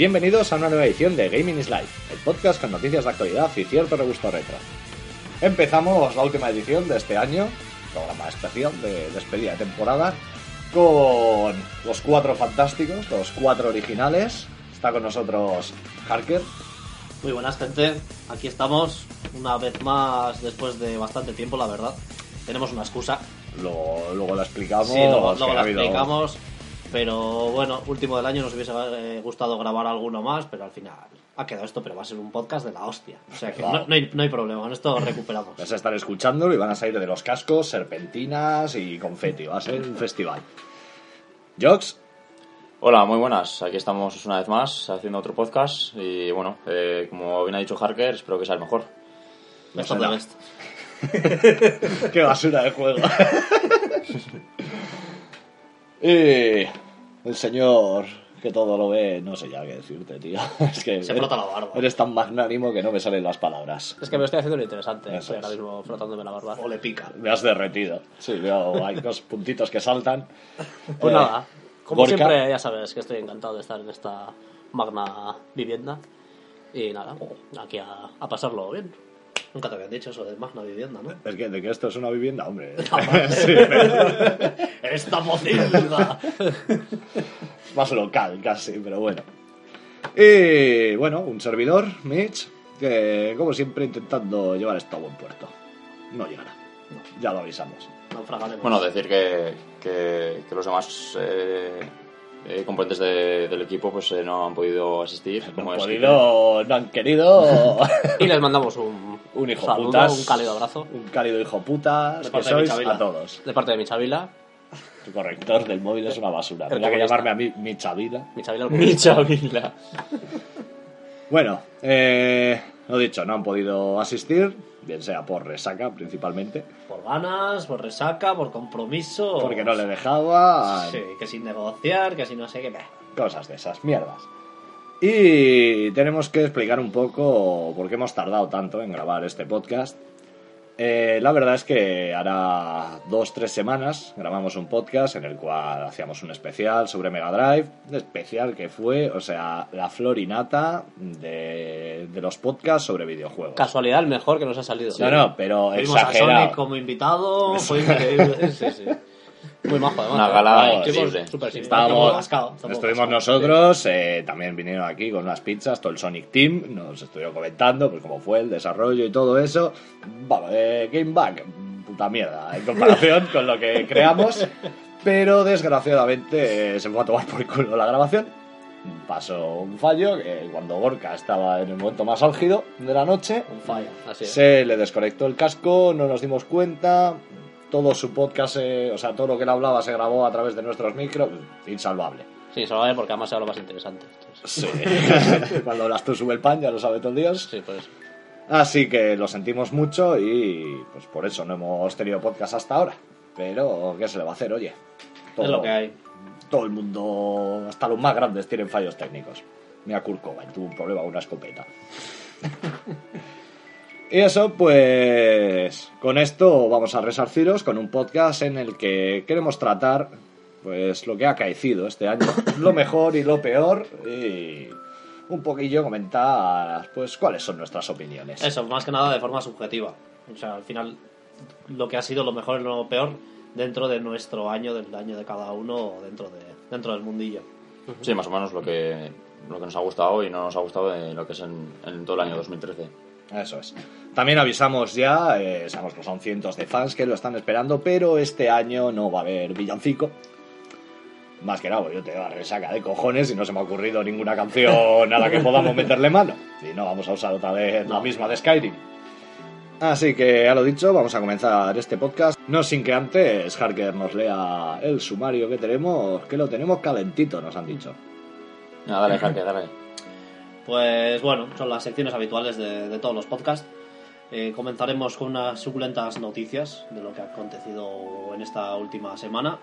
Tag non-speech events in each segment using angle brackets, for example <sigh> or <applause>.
Bienvenidos a una nueva edición de Gaming is Life, el podcast con noticias de actualidad y cierto regusto retro. Empezamos la última edición de este año, programa especial de despedida de temporada, con los cuatro fantásticos, los cuatro originales. Está con nosotros Harker. Muy buenas, gente. Aquí estamos, una vez más, después de bastante tiempo, la verdad. Tenemos una excusa. Luego, luego lo explicamos. Sí, luego, luego ha la habido- explicamos. Pero bueno, último del año nos hubiese eh, gustado grabar alguno más, pero al final ha quedado esto, pero va a ser un podcast de la hostia. O sea que no, no hay, no hay problema, con esto recuperamos. Vas a estar escuchándolo y van a salir de los cascos serpentinas y confeti. Va a ser un festival. Jox, Hola, muy buenas. Aquí estamos una vez más haciendo otro podcast y bueno, eh, como bien ha dicho Harker, espero que sea el mejor. Best of será. the best. qué basura de juego. <laughs> y el señor que todo lo ve, no sé ya qué decirte, tío. <laughs> Es que Se frota la barba. Eres tan magnánimo que no me salen las palabras. Es que me estoy haciendo lo interesante. Eso Estoy es. ahora mismo frotándome la barba. O le pica. Me has derretido. Sí, veo, hay dos puntitos que saltan. <laughs> Pues Eh, nada, como Gorka. siempre, ya sabes que estoy encantado de estar en esta magna vivienda. Y nada, aquí a, a pasarlo bien. Nunca te habían dicho eso de magna vivienda, ¿no? Es que de que esto es una vivienda, hombre. <laughs> <laughs> Sí, pero <laughs> ¡Esta posibilidad! es más local casi, pero bueno. Y bueno, un servidor, Mitch, que como siempre intentando llevar esto a buen puerto. No llegará. Ya lo avisamos. Bueno, decir que, que, que los demás eh, eh, componentes de- del equipo pues eh, no han podido asistir. No como han es podido, no han querido. <laughs> Y les mandamos un, Un hijo saludo, putas. un cálido abrazo Un cálido hijo putas. De Que parte de sois a todos. de parte de Michavila. Tu corrector del móvil es una basura. Tendría que llamarme a mí Michavila. Michavila el Mi Chavila. Bueno, eh, lo dicho, no han podido asistir, bien sea por resaca principalmente, Por ganas, por resaca, por compromiso. porque no le dejaba, Sí, que sin negociar, que si no sé qué. Cosas de esas, mierdas. Y tenemos que explicar un poco por qué hemos tardado tanto en grabar este podcast. Eh, la verdad es que hará dos, tres semanas grabamos un podcast en el cual hacíamos un especial sobre Mega Drive, especial que fue, o sea, la florinata de, de los podcasts sobre videojuegos. Casualidad, el mejor que nos ha salido. No, no, pero Tuvimos a exagerado. Sonic como invitado, fue <laughs> increíble. Sí, sí. Muy majo, además. Una gala increíble. Simpático. Estábamos, estuvimos nosotros, eh, también vinieron aquí con unas pizzas, todo el Sonic Team, nos estuvieron comentando pues cómo fue el desarrollo y todo eso. Vamos, eh, Game Back, puta mierda, en comparación con lo que <laughs> creamos, pero desgraciadamente eh, se fue a tomar por culo la grabación. Pasó un fallo, que cuando Gorka estaba en el momento más álgido de la noche, Un fallo. Así es. se le desconectó el casco, no nos dimos cuenta. Todo su podcast, eh, o sea, todo lo que él hablaba se grabó a través de nuestros micros. Insalvable. Sí, solo vale porque además era lo más interesante. Sí. <laughs> Cuando hablas tú sube el pan, ya lo sabe todo Dios. sí, pues Así que lo sentimos mucho y pues por eso no hemos tenido podcast hasta ahora. Pero, ¿qué se le va a hacer? Oye, Es lo que hay. todo el mundo, hasta los más grandes, tienen fallos técnicos. Mira Kurt Cobain, tuvo un problema con una escopeta. <laughs> y eso, pues, con esto vamos a resarciros con un podcast en el que queremos tratar, pues, lo que ha acaecido este año, <coughs> lo mejor y lo peor, y un poquillo comentar, pues, cuáles son nuestras opiniones. Eso, más que nada de forma subjetiva. O sea, al final, lo que ha sido lo mejor y lo peor dentro de nuestro año, del año de cada uno, dentro, de, dentro del mundillo. Sí, más o menos lo que, lo que nos ha gustado y no nos ha gustado de lo que es en, en todo el año 2013. Eso es. También avisamos ya, eh, sabemos que son cientos de fans que lo están esperando, pero este año no va a haber villancico. Más que nada, yo te da resaca de cojones y no se me ha ocurrido ninguna canción a la que podamos meterle mano. Y no vamos a usar otra vez la misma de Skyrim. Así que, a lo dicho, vamos a comenzar este podcast. No sin que antes Harker nos lea el sumario que tenemos, que lo tenemos calentito, nos han dicho. Nada, dale, Harker, dale. Pues bueno, son las secciones habituales de, todos los podcasts. Eh, comenzaremos con unas suculentas noticias de lo que ha acontecido en esta última semana.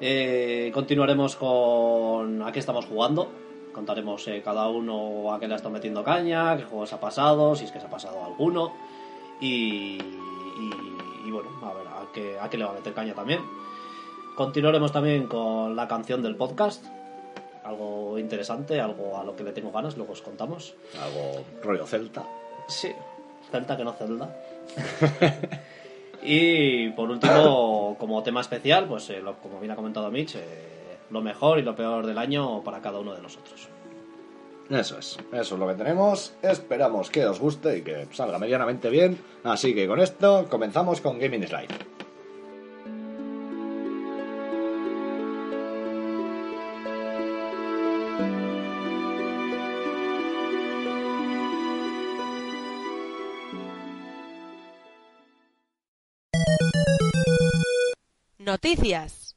Eh, continuaremos con a qué estamos jugando. Contaremos eh, cada uno a qué le estado metiendo caña, qué juegos ha pasado, si es que se ha pasado alguno. Y, y- y bueno, a ver a qué, a qué le va a meter caña también. Continuaremos también con la canción del podcast. Algo interesante, algo a lo que le tengo ganas, luego os contamos. Algo rollo celta. Sí, Celta que no Zelda. <laughs> y por último, como tema especial, pues eh, lo- como bien ha comentado Mitch, eh, lo mejor y lo peor del año para cada uno de nosotros. Eso es, eso es lo que tenemos. Esperamos que os guste y que salga medianamente bien. Así que con esto comenzamos con Gaming is Noticias.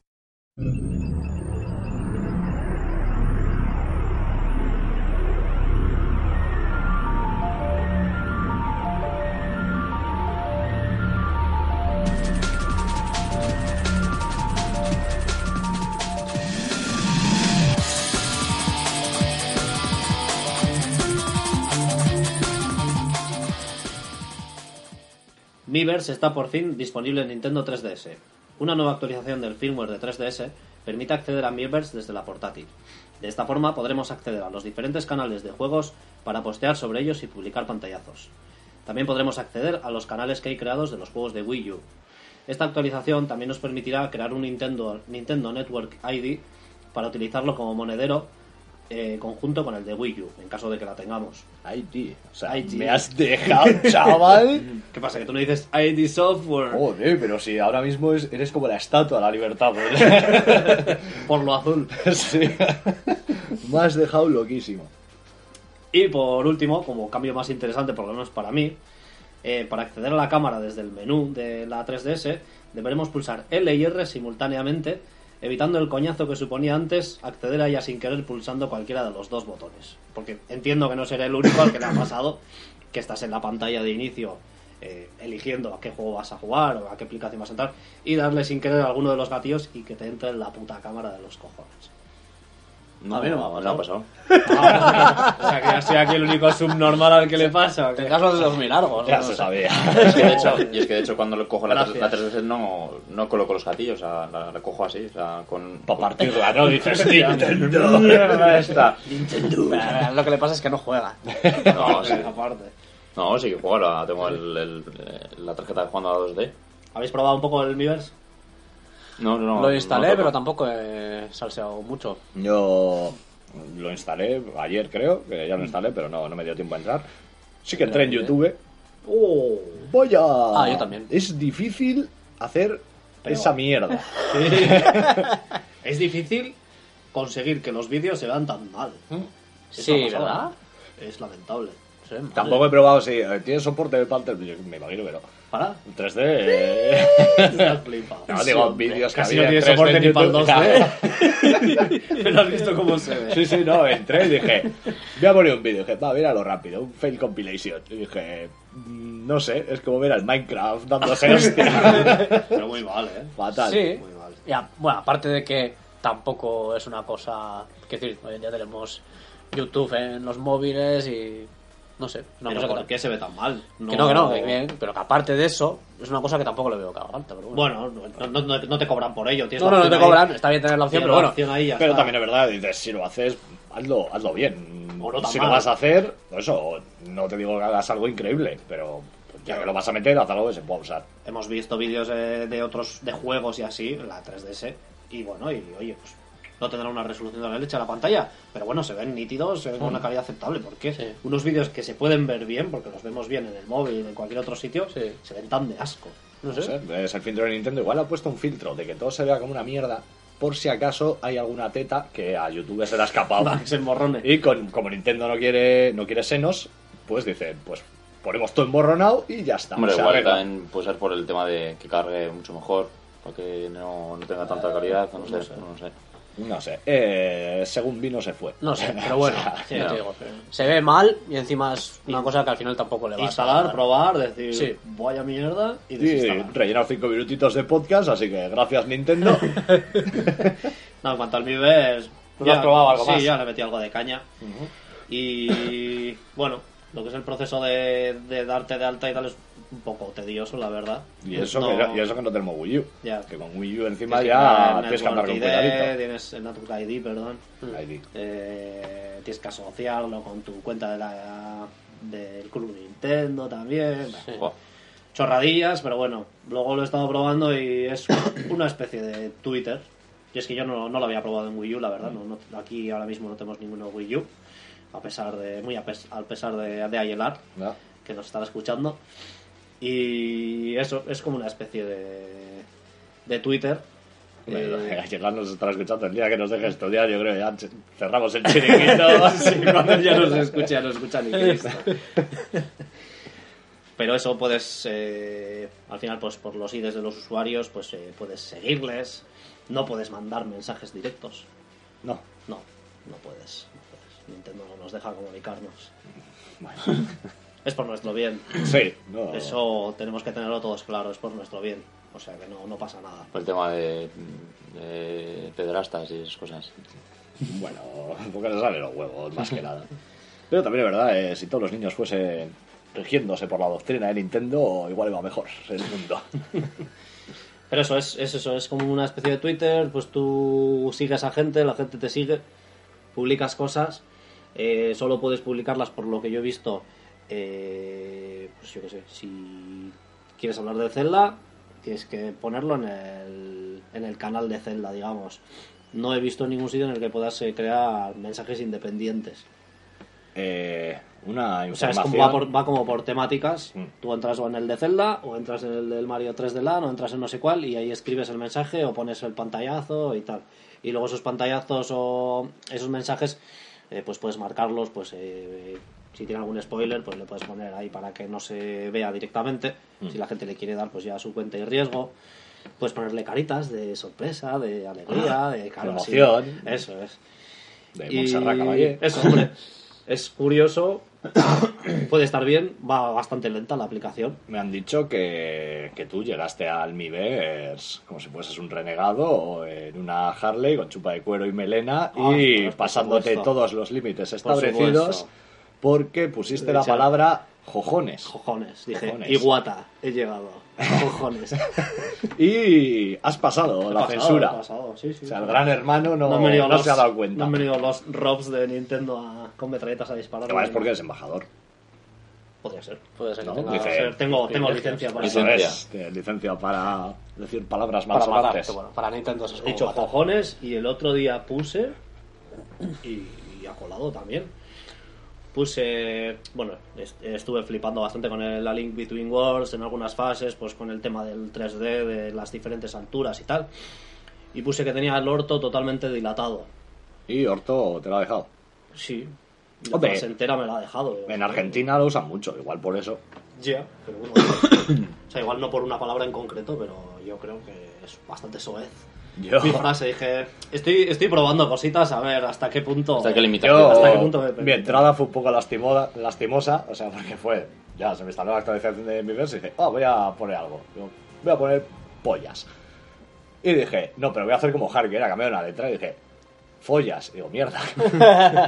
Miiverse está por fin disponible en Nintendo 3DS. Una nueva actualización del firmware de 3DS permite acceder a Miiverse desde la portátil. De esta forma podremos acceder a los diferentes canales de juegos para postear sobre ellos y publicar pantallazos. También podremos acceder a los canales que hay creados de los juegos de Wii U. Esta actualización también nos permitirá crear un Nintendo, Nintendo Network ID para utilizarlo como monedero eh, conjunto con el de Wii U, en caso de que la tengamos. ID. O sea, ID. me has dejado, <laughs> chaval. ¿Qué pasa? ¿Que tú no dices ID Software? Joder, pero si ahora mismo es- eres como la estatua de la libertad. pues. <laughs> Por lo azul. <laughs> sí. Me has dejado loquísimo. Y por último, como cambio más interesante, por lo menos para mí, eh, para acceder a la cámara desde el menú de la 3DS, deberemos pulsar L y R simultáneamente, evitando el coñazo que suponía antes acceder a ella sin querer pulsando cualquiera de los dos botones. Porque entiendo que no seré el único al que le ha pasado que estás en la pantalla de inicio eh, eligiendo a qué juego vas a jugar o a qué aplicación vas a entrar y darle sin querer a alguno de los gatillos y que te entre en la puta cámara de los cojones. No, A mí no me ha no me ha pasado. pasado. <laughs> o sea que ya soy aquí el único subnormal al que le pasa. ¿o qué? Tendrás los largos. Ya ¿no? se sabía. <laughs> Es que de hecho, y es que de hecho cuando le cojo la, Gracias. la 3DS no, no coloco los gatillos, o sea, la, la cojo así, o sea, con... Para partirla, ¿no? Dices, <laughs> Nintendo. Pero, eh, Lo que le pasa es que no juega. No, sí, aparte. no, sí que juego, la, tengo el, el- la tarjeta de jugando a 2D. ¿Habéis probado un poco el Miiverse? No, no, Lo instalé, no pero tampoco he salseado mucho. Yo lo instalé ayer, creo, que ya lo instalé, pero no, no me dio tiempo a entrar. Sí que entré en YouTube. ¡Oh! Voy a... Ah, yo también. Es difícil hacer Pero- esa mierda. <laughs> <laughs> es difícil conseguir que los vídeos se vean tan mal. Eso Sí, ¿verdad? ¿eh? Es lamentable. Sí. Tampoco he probado si eh, tiene soporte de Panther, me imagino que no. ¿Para? En 3D. eh, Estás flipado. No, digo, vídeos que Casi había no en tiene 3D soporte en ni para el YouTube. 2D. Pero has visto cómo se ve. Sí, sí, no, entré y dije, voy a poner un vídeo. Dije, va, míralo rápido, un fail compilation. Y dije, mm, no sé, es como ver al Minecraft dándose <laughs> hostia. Pero muy mal, ¿eh? Fatal. Sí. Muy mal. Ya, bueno, aparte de que tampoco es una cosa. Que decir, hoy en día tenemos YouTube en los móviles y. No sé, una Pero cosa ¿por que, qué se ve tan mal? que no, que no, que bien, pero que aparte de eso, es una cosa que tampoco le veo que haga falta. Pero bueno. Bueno, no, no- no- te cobran por ello. Tienes no, no, no te ahí. cobran, está bien tener la opción, Tienes pero la bueno. opción ahí Pero está. también es verdad, dices, si lo haces, hazlo, hazlo bien. O no tan si mal. lo vas a hacer, eso, no te digo que hagas algo increíble, pero ya que lo vas a meter, haz algo que se pueda usar. Hemos visto vídeos eh, de otros de juegos y así, la 3DS, y bueno, y oye, pues no tendrá una resolución de la leche a la pantalla, pero bueno, se ven nítidos, se ven con una calidad aceptable, porque Sí. unos vídeos que se pueden ver bien, porque los vemos bien en el móvil, en cualquier otro sitio, Sí. se ven tan de asco. No No sé. sé, es el filtro de Nintendo. Igual ha puesto un filtro de que todo se vea como una mierda, por si acaso hay alguna teta que a YouTube se le ha escapado. <laughs> Se emborrone. y con, como Nintendo no quiere, no quiere senos, pues dicen, pues ponemos todo emborronado y ya está. Hombre, igual arregla. también puede ser por el tema de que cargue mucho mejor, para que no, no tenga tanta calidad, no, sé, no sé. No sé, eh, según vino se fue. No sé, <laughs> pero bueno, sí, ya. te digo, se ve mal y encima es una cosa que al final tampoco le va Instalar, a probar, decir, Sí. vaya mierda, y desinstalar. rellenar cinco minutitos de podcast, así que gracias Nintendo. <laughs> No, en cuanto al Miiverse... ¿Tú lo has probado algo sí, más? ya le metí algo de caña. Y bueno, lo que es el proceso de, de darte de alta y tal es un poco tedioso, la verdad. Y eso, No- que, no- y eso que no tenemos Wii U. Ya. Que con Wii U encima que ya tienes que andar con cuidadito. Tienes el Network ID, perdón. Ahí. Eh, tienes que asociarlo con tu cuenta de la, del Club Nintendo también. Chorradillas, pero bueno, luego lo he estado probando y es <coughs> una especie de Twitter. Y es que yo no, no lo había probado en Wii U, la verdad. No, no- aquí ahora mismo no tenemos ninguno Wii U. A pesar de, muy a, pes- a pesar de, de Ayelar, que nos estaba escuchando. Y eso, es como una especie de, de Twitter. Eh, A llegar nos estará escuchando el día que nos deje estudiar, yo creo que ya cerramos el chiringuito. <laughs> Sí, <laughs> cuando ya nos escucha, nos escucha ni Cristo. <laughs> Pero eso puedes, eh, al final, pues por los IDs de los usuarios, pues eh, puedes seguirles. No puedes mandar mensajes directos. No, No, no puedes. no puedes. Nintendo no nos deja comunicarnos. bueno. Es por nuestro bien. <clears throat> Sí, no. Eso tenemos que tenerlo todos claro, es por nuestro bien. O sea que no, no pasa nada. Por el tema de, de pederastas y esas cosas. Bueno, <laughs> porque se salen los huevos, más que nada. Pero también es verdad, eh, si todos los niños fuesen rigiéndose por la doctrina de Nintendo, igual iba mejor <laughs> el mundo. <laughs> Pero eso es, es eso, es como una especie de Twitter, pues tú sigues a gente, la gente te sigue, publicas cosas, eh, solo puedes publicarlas por lo que yo he visto, eh, pues yo qué sé, si quieres hablar de Zelda, tienes que ponerlo en el, en el canal de Zelda, digamos. No he visto ningún sitio en el que puedas eh, crear mensajes independientes. Eh, una O sea, es información... como, va, por- va como por temáticas. Mm. Tú entras o en el de Zelda, o entras en el del Mario 3 de LAN, o entras en no sé cuál, y ahí escribes el mensaje o pones el pantallazo y tal. Y luego esos pantallazos o esos mensajes, eh, pues puedes marcarlos, pues eh, si tiene algún spoiler, pues le puedes poner ahí para que no se vea directamente. Mm. Si la gente le quiere dar, pues ya su cuenta y riesgo. Puedes ponerle caritas de sorpresa, de alegría, de claro, sí. emoción. Eso es. De Y Montserrat Caballé. Eso, hombre. Es curioso. <coughs> Puede estar bien. Va bastante lenta la aplicación. Me han dicho que, que tú llegaste al Miiverse como si fueses un renegado en una Harley con chupa de cuero y melena Ah, y pasándote todos los límites establecidos. Porque pusiste la palabra jojones. Cojones. Dije, Cojones. iguata. He llegado. Cojones. <laughs> Y has pasado He la pasado, censura. pasado, sí, sí. O sea, el gran hermano no, No no los- se ha dado cuenta. No han venido los robs de Nintendo a- con metralletas a disparar. Además es porque eres embajador. Podría ser. Puede ser que No, tenga dice- Podría ser. Tengo, tengo licencia para Eso Licencia. es, tienes licencia para decir palabras Para matar, malsonantes. bueno, para Nintendo eso es He dicho matar. cojones y el otro día puse y, y ha colado también. Puse, bueno, est- estuve flipando bastante con el, la Link Between Worlds en algunas fases, pues con el tema del 3D, de las diferentes alturas y tal. Y puse que tenía el orto totalmente dilatado. Y Orto te lo ha dejado. Sí. Y Hombre. la fase entera me la ha dejado. En Argentina lo usan mucho, igual por eso. Ya, pero bueno. <coughs> o sea, igual no por una palabra en concreto, pero yo creo que es bastante soez. Yo, Mi frase, dije, estoy, estoy probando cositas a ver hasta qué punto... Hasta qué yo- limitación. ¿Hasta qué punto me mi entrada fue un poco lastimosa, lastimosa, o sea, porque fue, ya se me instaló la actualización de mi verso y dije, ah, voy a poner algo. Digo, voy a poner pollas. Y dije, no, pero voy a hacer como Harry, que era cambiar una letra, y dije, follas. Y digo, mierda.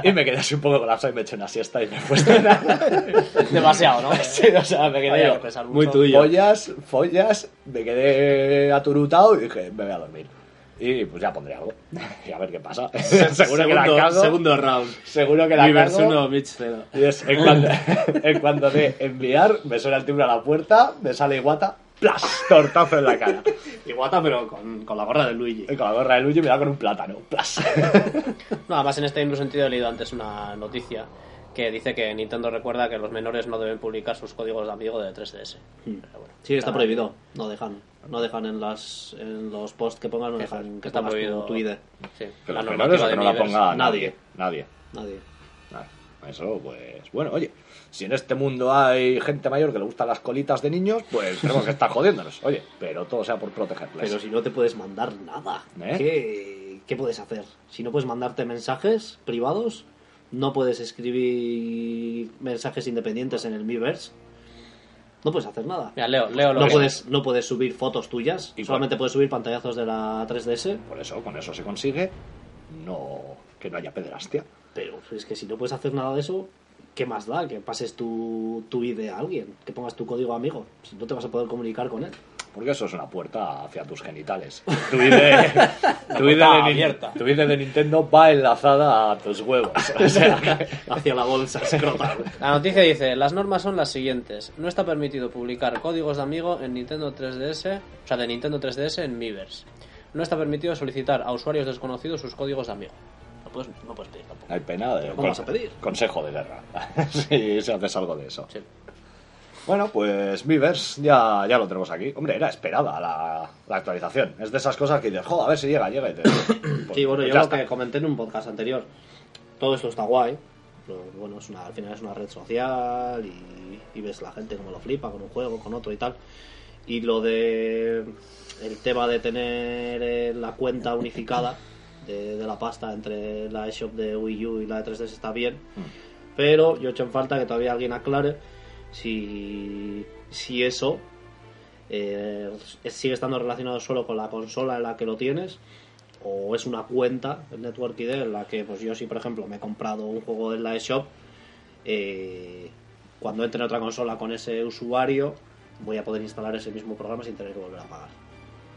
<laughs> y me quedé así un poco colapsado y me eché una siesta y me fue <laughs> Demasiado, ¿no? <laughs> Sí, o sea, me quedé yo, que muy mucho. tuyo. Follas, follas, me quedé aturutado y dije, me voy a dormir. Y pues ya pondré algo. <laughs> Y a ver qué pasa. <laughs> seguro que la Segundo- cago. Segundo round. Seguro que la Miiverse cago. 1, Mitch 0. Y es, en, cuanto, <laughs> en cuanto de enviar, me suena el timbre a la puerta, me sale Iguata, ¡plas! Tortazo en la cara. Iguata, pero con, con la gorra de Luigi. Y con la gorra de Luigi me da con un plátano, ¡plas! No, además en este mismo sentido he leído antes una noticia que dice que Nintendo recuerda que los menores no deben publicar sus códigos de amigo de 3DS. Pero bueno, Sí, está prohibido. No dejan. No dejan en las en los posts que pongas, no Que dejan que está pongas prohibido. tu ID. Sí, Que la los menores o que no la ponga nadie. nadie. Nadie. Nadie. Nada. Eso, pues, bueno, oye, si en este mundo hay gente mayor que le gustan las colitas de niños, pues tenemos que estar jodiéndonos. Oye, pero todo sea por protegerles. Pero si no te puedes mandar nada, ¿Eh? ¿qué, qué puedes hacer? Si no puedes mandarte mensajes privados, no puedes escribir mensajes independientes en el Miiverse, no puedes hacer nada. Mira, Leo, Leo lo No que- puedes, no puedes subir fotos tuyas, ¿Y solamente puedes subir pantallazos de la 3DS, Por eso, con eso se consigue no que no haya pederastia. pero es que si no puedes hacer nada de eso, ¿qué más da? Que pases tu, tu ID a alguien, que pongas tu código amigo. Si no te vas a poder comunicar con él. Porque eso es una puerta hacia tus genitales. <laughs> Tu ID, <laughs> tu ID, de, Ni- abierta. tu ID de Nintendo va enlazada a tus huevos. O sea, <laughs> Hacia la bolsa escrotal. La noticia dice, las normas son las siguientes. No está permitido publicar códigos de amigo en Nintendo 3DS, o sea, de Nintendo 3DS en Miiverse. No está permitido solicitar a usuarios desconocidos sus códigos de amigo. No puedes, no puedes pedir tampoco. hay pena de ¿Cómo vas a pedir? consejo de guerra. si, si haces algo de eso. Sí. Bueno, pues Miiverse ya, ya lo tenemos aquí. Hombre, era esperada la, la actualización. Es de esas cosas que dices, joder, a ver si llega, llega y te... pues- <coughs> Sí, bueno, yo lo está. que comenté en un podcast anterior, todo esto está guay. pero bueno, es una, al final es una red social y, y ves la gente como lo flipa con un juego, con otro y tal. Y lo de el tema de tener eh, la cuenta unificada de, de la pasta entre la eShop de Wii U y la de 3DS está bien. Pero yo he hecho en falta que todavía alguien aclare si, si eso eh, sigue estando relacionado solo con la consola en la que lo tienes o es una cuenta el Network ID en la que pues yo si por ejemplo me he comprado un juego en la eShop eh, cuando entre en otra consola con ese usuario voy a poder instalar ese mismo programa sin tener que volver a pagar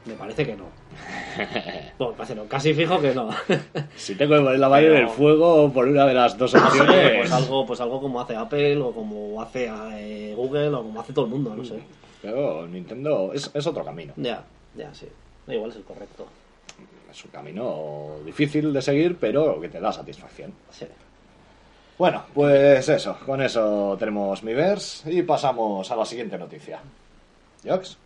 me parece que no <laughs> bueno, parece no, casi fijo que no <laughs> Si tengo que poner la mano en el fuego por una de las dos pues opciones... algo pues algo como hace Apple o como hace eh, Google o como hace todo el mundo no sé Pero Nintendo es, es otro camino. ya ya sí igual es el correcto Es un camino difícil de seguir, pero que te da satisfacción. sí. Bueno, pues eso, con eso tenemos Miiverse y pasamos a la siguiente noticia. ¿Jox?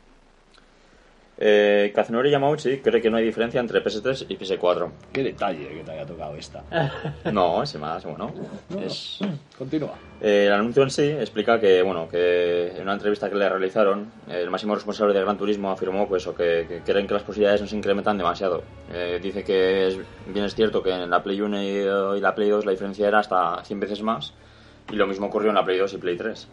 Eh, Kazunori Yamauchi cree que no hay diferencia entre PS3 y PS4. Qué detalle que te haya tocado esta. <laughs> No, es más, bueno. Es... Continúa. Eh, el anuncio en sí explica que, bueno, que en una entrevista que le realizaron, el máximo responsable de Gran Turismo afirmó pues, eso, que, que creen que las posibilidades no se incrementan demasiado. Eh, dice que es, bien es cierto que en la Play 1 y, y la Play 2 la diferencia era hasta 100 veces más, y lo mismo ocurrió en la Play 2 y Play 3.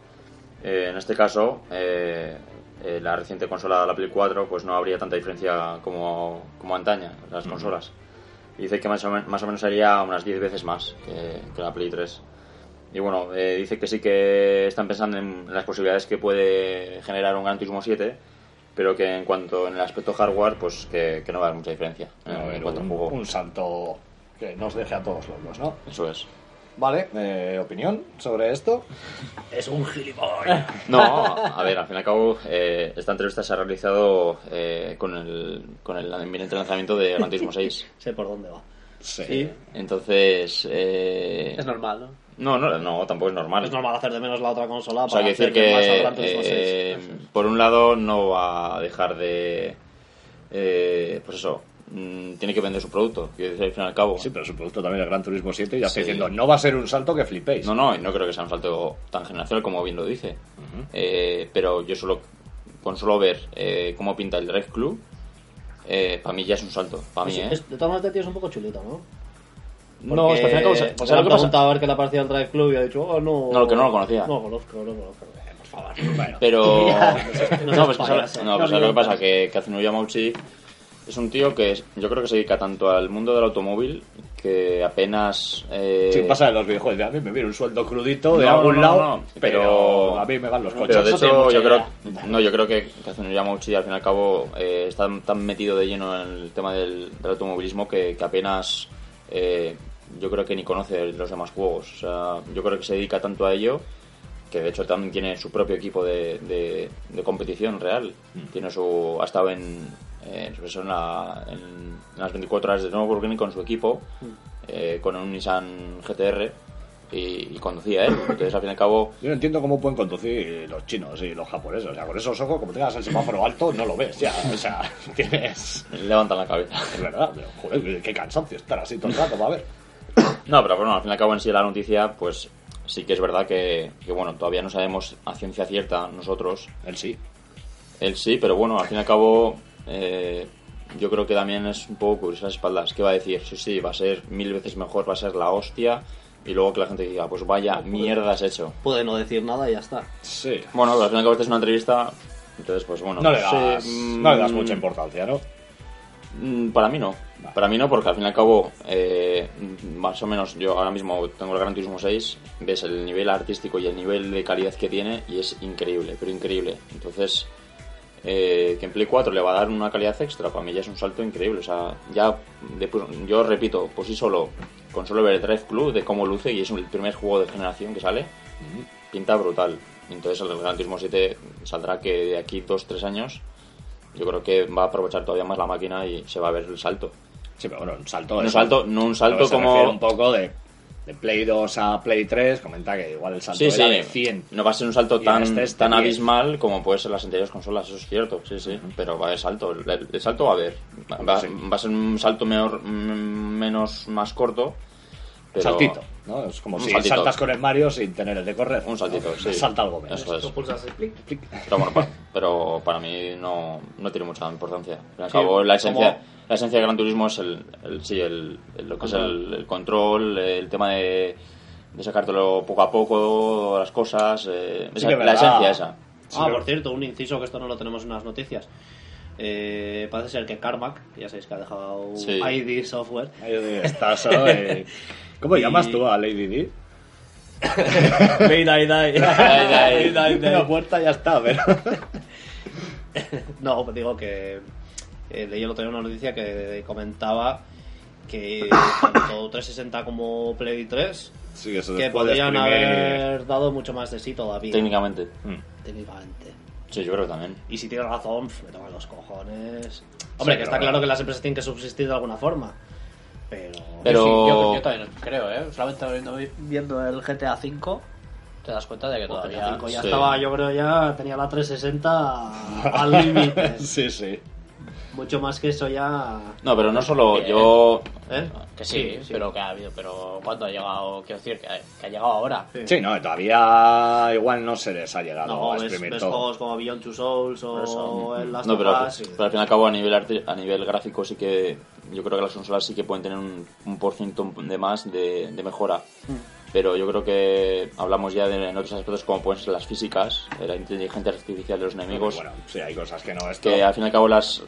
Eh, en este caso, eh, eh, la reciente consola, la Play 4, pues no habría tanta diferencia como, como antaña, las consolas. Dice que más o, men- más o menos sería unas 10 veces más que, que la Play 3. Y bueno, eh, dice que sí que están pensando en las posibilidades que puede generar un Gran Turismo 7, pero que en cuanto en el aspecto hardware, pues que, que no va a haber mucha diferencia en un, un salto que nos deje a todos locos, ¿no? Eso es. Vale, eh, ¿opinión sobre esto? es un gilipollas <laughs> No, a ver, al fin y al cabo, eh, esta entrevista se ha realizado eh, con, el, con el inminente lanzamiento de Gran Turismo 6. sé por dónde va Sí. Entonces, eh, Es normal, ¿no? no, no, no, tampoco es normal. es normal hacer de menos la otra consola O sea, para hay que decir más que, Turismo eh, 6. por un lado, no va a dejar de. eh, pues eso, mm, tiene que vender su producto, quiero decir, al fin y al cabo. Sí, pero su producto también es Gran Turismo 7 y ya está Sí. diciendo, no va a ser un salto que flipéis. No, no, y no creo que sea un salto tan generacional como bien lo dice. Eh, pero yo solo, con solo ver eh, cómo pinta el Drive Club, eh, para mí ya es un salto. Para mí, Es- ¿eh? es- de todas maneras, este tío es un poco chulito, ¿no? No, es que al fin y al cabo, Porque- ¿sabes porque lo que pasa? a ver qué le ha parecido al Drive Club y ha dicho, oh, no. No, que no lo conocía. No lo conozco, no lo conozco. Eh, Por favor. Bueno, Pero. <laughs> no no, pues, que payaso. sabe- no, pues ¿sabes lo que pasa? Que Kazunori Yamauchi es un tío que es- yo creo que se dedica tanto al mundo del automóvil que apenas. eh, sí, pasa de los videojuegos. de A mí me viene un sueldo crudito de No, algún no, no, lado, no, pero... pero- a mí me van los coches. Pero de hecho, yo creo, no, yo creo que Kazunori Yamauchi al fin y al cabo eh, está tan metido de lleno en el tema del, del automovilismo que, que apenas eh, yo creo que ni conoce los demás juegos. O sea, yo creo que se dedica tanto a ello que de hecho también tiene su propio equipo de, de- de competición real. Tiene su, ha estado en, todo en, la- en- en las 24 horas de Nürburgring con su equipo, eh, con un Nissan GTR y, y conducía él. Entonces al fin y al cabo Yo no entiendo cómo pueden conducir los chinos y los japoneses. O sea, con esos ojos, como tengas el semáforo alto, no lo ves ya. O sea, <laughs> tienes... levantan la cabeza. Es verdad, pero, joder, qué cansancio estar así todo el rato, va a ver. No, pero bueno, al fin y al cabo en sí la noticia, pues sí que es verdad que, que, bueno, todavía no sabemos a ciencia cierta nosotros. Él sí. Él sí, pero bueno, al fin y al cabo eh, yo creo que también es un poco cubrirse las espaldas. ¿Qué va a decir? Sí, sí, va a ser mil veces mejor, va a ser la hostia. Y luego que la gente diga, pues vaya, mierda has hecho. Puede no decir nada y ya está. Sí. Bueno, pero al fin y al cabo esta es una entrevista, entonces pues bueno. No le das, no le das mm, mucha importancia, ¿no? mm, Para mí no. Para mí no, porque al fin y al cabo, eh, más o menos, yo ahora mismo tengo el Gran Turismo 6, ves el nivel artístico y el nivel de calidad que tiene y es increíble, pero increíble. Entonces, eh, que en Play 4 le va a dar una calidad extra, para mí ya es un salto increíble. O sea, ya, de yo repito, por sí solo, con solo ver el Drive Club de cómo luce y es el primer juego de generación que sale, pinta brutal. Entonces el Gran Turismo 7 saldrá que de aquí 2-3 años, yo creo que va a aprovechar todavía más la máquina y se va a ver el salto. Sí, pero bueno, un salto. Un salto, no un salto como... un poco de, de Play 2 a Play 3. Comenta que igual el salto Sí, era sí, de 100. no va a ser un salto tan, este es de tan 10. abismal como puede ser las anteriores consolas, eso es cierto, sí, sí, pero va a haber salto, el, el salto va a haber, va, va- Sí. va a ser un salto menor- mm, menos, más corto, pero... Saltito, ¿no? Es como Un si saltito. saltas con el Mario sin tener el de correr. Un saltito, ¿no? sí. Salta algo menos. Eso es. Tú pulsas el clic. Pero bueno, pa- pero para mí no, no tiene mucha importancia. Al Sí, cabo, la esencia, como- la esencia del Gran Turismo es el, el- sí, el, el- lo que es el, el control, el tema de, de sacártelo poco a poco, las cosas, eh, esa- la verdad. esencia esa. Sí, ah, pero- por cierto, un inciso que esto no lo tenemos en las noticias. Eh, parece ser que Carmack, ya sabéis que ha dejado Sí. ID Software, Ahí estás, <laughs> ¿Cómo Y- llamas tú a Lady D? Lay, <laughs> die, die. Lay, die, die. La puerta ya está, pero... <laughs> No, pues digo que eh, leí el otro día una noticia que comentaba que tanto 360 como Play 3 Sí, que, eso que podrían exprimir- haber dado mucho más de sí todavía. Técnicamente. Mm. técnicamente. Sí, yo creo que también. Y si tienes razón, me toman los cojones. Hombre, Sí, que está claro que las empresas tienen que subsistir de alguna forma. Pero. Pero- Yo, sí, yo- yo también creo, ¿eh? Solamente viendo, viendo el GTA V te das cuenta de que Joder, todavía... cinco ya Sí. estaba, yo creo ya tenía la 360 al límite. <laughs> Sí, sí. Mucho más que eso ya. No, pero no solo Bien. yo... ¿Eh? Que sí, pero que ha habido, pero ¿cuánto ha llegado? Quiero decir, que ha, que ha llegado ahora. Sí, no, todavía igual no se les ha llegado No, a exprimir ves todo. juegos como Beyond Two Souls Por eso. o el Last No, of pero, pero al fin y al cabo a nivel, arte- a nivel gráfico sí que yo creo que las consolas sí que pueden tener un, un por ciento de más de, de mejora. Pero yo creo que hablamos ya de en otros aspectos como pueden ser las físicas, eh, la inteligencia artificial de los enemigos, Bueno, sí, hay cosas que no. Esto... que al fin y al cabo las,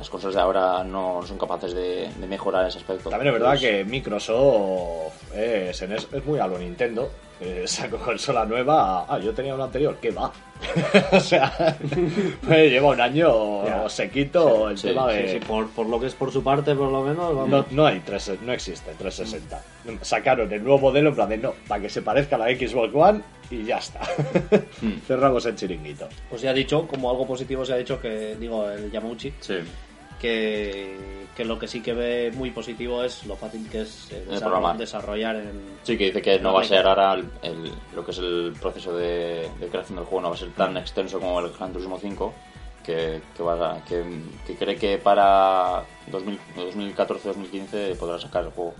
las consolas de ahora no son capaces de, de mejorar ese aspecto. También es verdad Pues, que Microsoft es, en es, es muy a lo Nintendo. Eh, <laughs> sacó consola nueva. Ah, yo tenía una anterior. ¿Qué va? <laughs> o sea, <laughs> pues lleva un año Ya. sequito el Sí, tema Sí, de. sí, por, por lo que es por su parte, por lo menos. vamos. No, no hay tres, no existe 360. Sacaron el nuevo modelo en plan de no, para que se parezca a la Xbox One y ya está. Cerramos el chiringuito. Pues ya ha dicho, como algo positivo se ha dicho que, digo, el Yamauchi, Sí, que, que lo que sí que ve muy positivo es lo fácil que es eh, El desarro- programar. desarrollar en... sí que dice que no va a ser ahora el, el- lo que es el proceso de, de creación del juego, no va a ser tan extenso como el Gran Turismo 5. Que, que, va a- que, que cree que para 2000 2014-2015 podrá sacar el juego.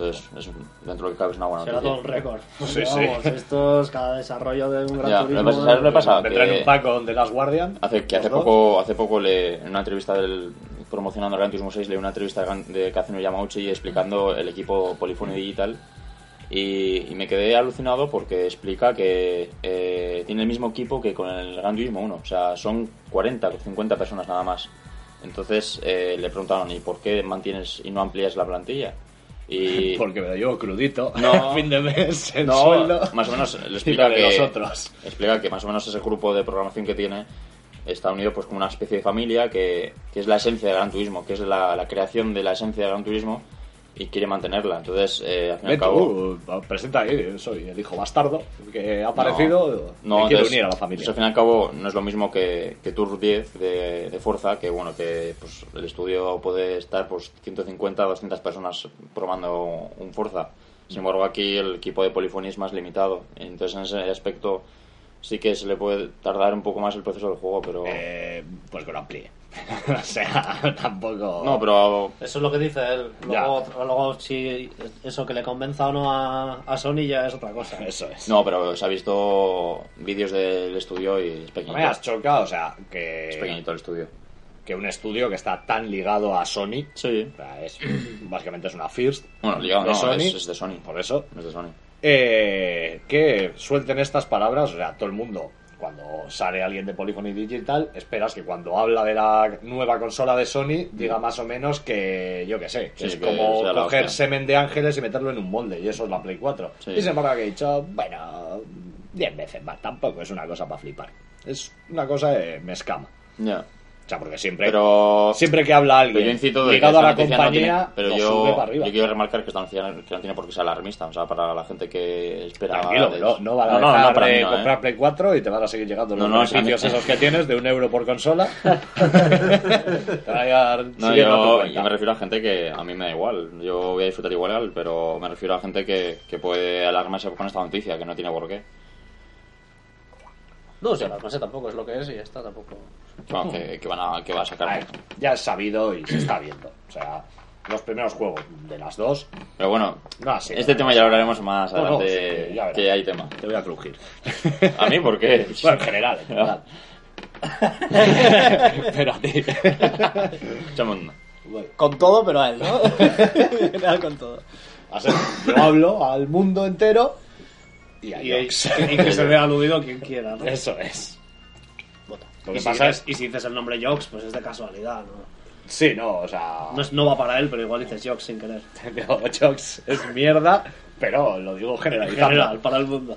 Entonces, es, dentro de lo que cabe es una buena Será noticia. todo un récord. <laughs> Sí, sí. Vamos, estos, cada desarrollo de un gran Ya, turismo... lo que pasa- ¿sabes lo que pasa? Vendrá en que- un pack con The Last Guardian. Hace, que hace dos. poco, hace poco le, en una entrevista del, promocionando el Gran Turismo 6 leí una entrevista de de Kazuno Yamauchi explicando el equipo Polyphony Digital y, y me quedé alucinado porque explica que eh, tiene el mismo equipo que con el Gran Turismo 1, o sea, son 40 o 50 personas nada más. Entonces eh, le preguntaron, ¿y por qué mantienes y no amplías la plantilla? Y <laughs> Porque me lo llevo crudito. No. <laughs> fin de mes, el no, sueldo. más o menos <laughs> le explica que explica que más o menos ese grupo de programación que tiene está unido pues como una especie de familia que, que es la esencia del Gran Turismo, que es la, la creación de la esencia del Gran Turismo y quiere mantenerla. Entonces, eh, al fin y al cabo, tú, presenta ahí, soy el hijo bastardo que ha aparecido. no, me quiere unir a la familia. pues, al fin y al cabo no es lo mismo que, que Tour 10 de, de Forza, que bueno, que pues, el estudio puede estar pues 150 200 personas probando un Forza. Sin embargo, aquí el equipo de polifonía es más limitado. Entonces, en ese aspecto sí que se le puede tardar un poco más el proceso del juego, pero... Eh, pues que lo amplíe. <laughs> o sea, tampoco. No, pero Eso es lo que dice él. Luego, luego si eso que le convenza o no a, a Sony ya es otra cosa. Eso es. No, pero se ha visto vídeos del estudio y es pequeñito. me has chocado, o sea, Es que, pequeñito el estudio. que un estudio que está tan ligado a Sony. Sí. o sea, es, <clears throat> básicamente es una First. Bueno, ligado de no, Sony. es, es de Sony. Por eso. Es de Sony. Eh, que suelten estas palabras, o sea, todo el mundo cuando sale alguien de Polygon y Digital, esperas que cuando habla de la nueva consola de Sony diga más o menos que, yo qué sé, que Sí, es que como coger semen de ángeles y meterlo en un molde, y eso es la Play 4. Sí. Y sin embargo que he dicho, bueno, 10 veces más, tampoco es una cosa para flipar. Es una cosa de me escama. Ya. Sea, porque siempre, Pero. siempre que habla pero alguien yo incito de que ligado a la no compañía, tiene- pero yo, sube para arriba. yo quiero remarcar que esta noticia que no tiene por qué ser alarmista. O sea, para la gente que espera. Tranquilo, de- no, no van a No, no, dejar no, para de mí no, ¿eh? comprar Play 4 y te van a seguir llegando los No, no, beneficios esos que tienes de un euro por consola. <laughs> te van a llegar No, yo, me refiero a gente que a mí me da igual. Yo voy a disfrutar igual, pero me refiero a gente que, que puede alarmarse con esta noticia, que no tiene por qué. No, si no sé tampoco es lo que es y ya está, tampoco. Bueno, que, que van a, que va a A sacar. ver, ya es sabido y se está viendo. O sea, los primeros juegos de las dos, Pero bueno, no así. este tema ya lo hablaremos más No, no, adelante, sí, ya verás. que hay tema. Te voy a crujir. ¿A mí por qué? <laughs> bueno, en general, en general. <laughs> <laughs> Pero a ti. Con todo, pero a él, ¿no? En general con todo. Yo hablo al mundo entero y a Y, y que se vea aludido quien quiera, ¿no? Eso es. Lo Y que si, pasa dices, es... y si dices el nombre Jox, pues es de casualidad, ¿no? Sí, no, o sea... No, es- no va para él, pero igual dices Jox sin querer. <laughs> Digo, Jox es mierda, pero lo digo En generalizando. general, para el mundo.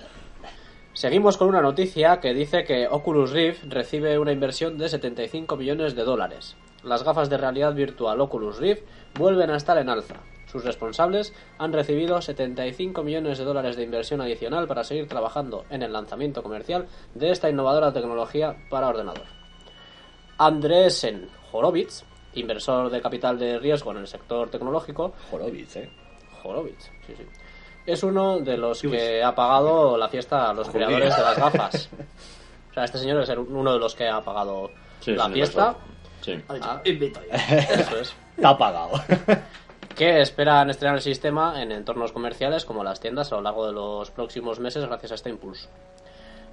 Seguimos con una noticia que dice que Oculus Rift recibe una inversión de 75 millones de dólares. Las gafas de realidad virtual Oculus Rift vuelven a estar en alza. Sus responsables han recibido 75 millones de dólares de inversión adicional para seguir trabajando en el lanzamiento comercial de esta innovadora tecnología para ordenador. Andresen Horowitz, inversor de capital de riesgo en el sector tecnológico, Horowitz, ¿eh? Horowitz, sí, sí. Es uno de los que ha pagado la fiesta a los creadores de las gafas. <laughs> O sea, este señor es uno de los que ha pagado Sí, la es un fiesta. inversor. Sí. Ah, Invito. <laughs> eso es. Está pagado. <laughs> Que esperan estrenar el sistema en entornos comerciales como las tiendas a lo largo de los próximos meses gracias a este impulso.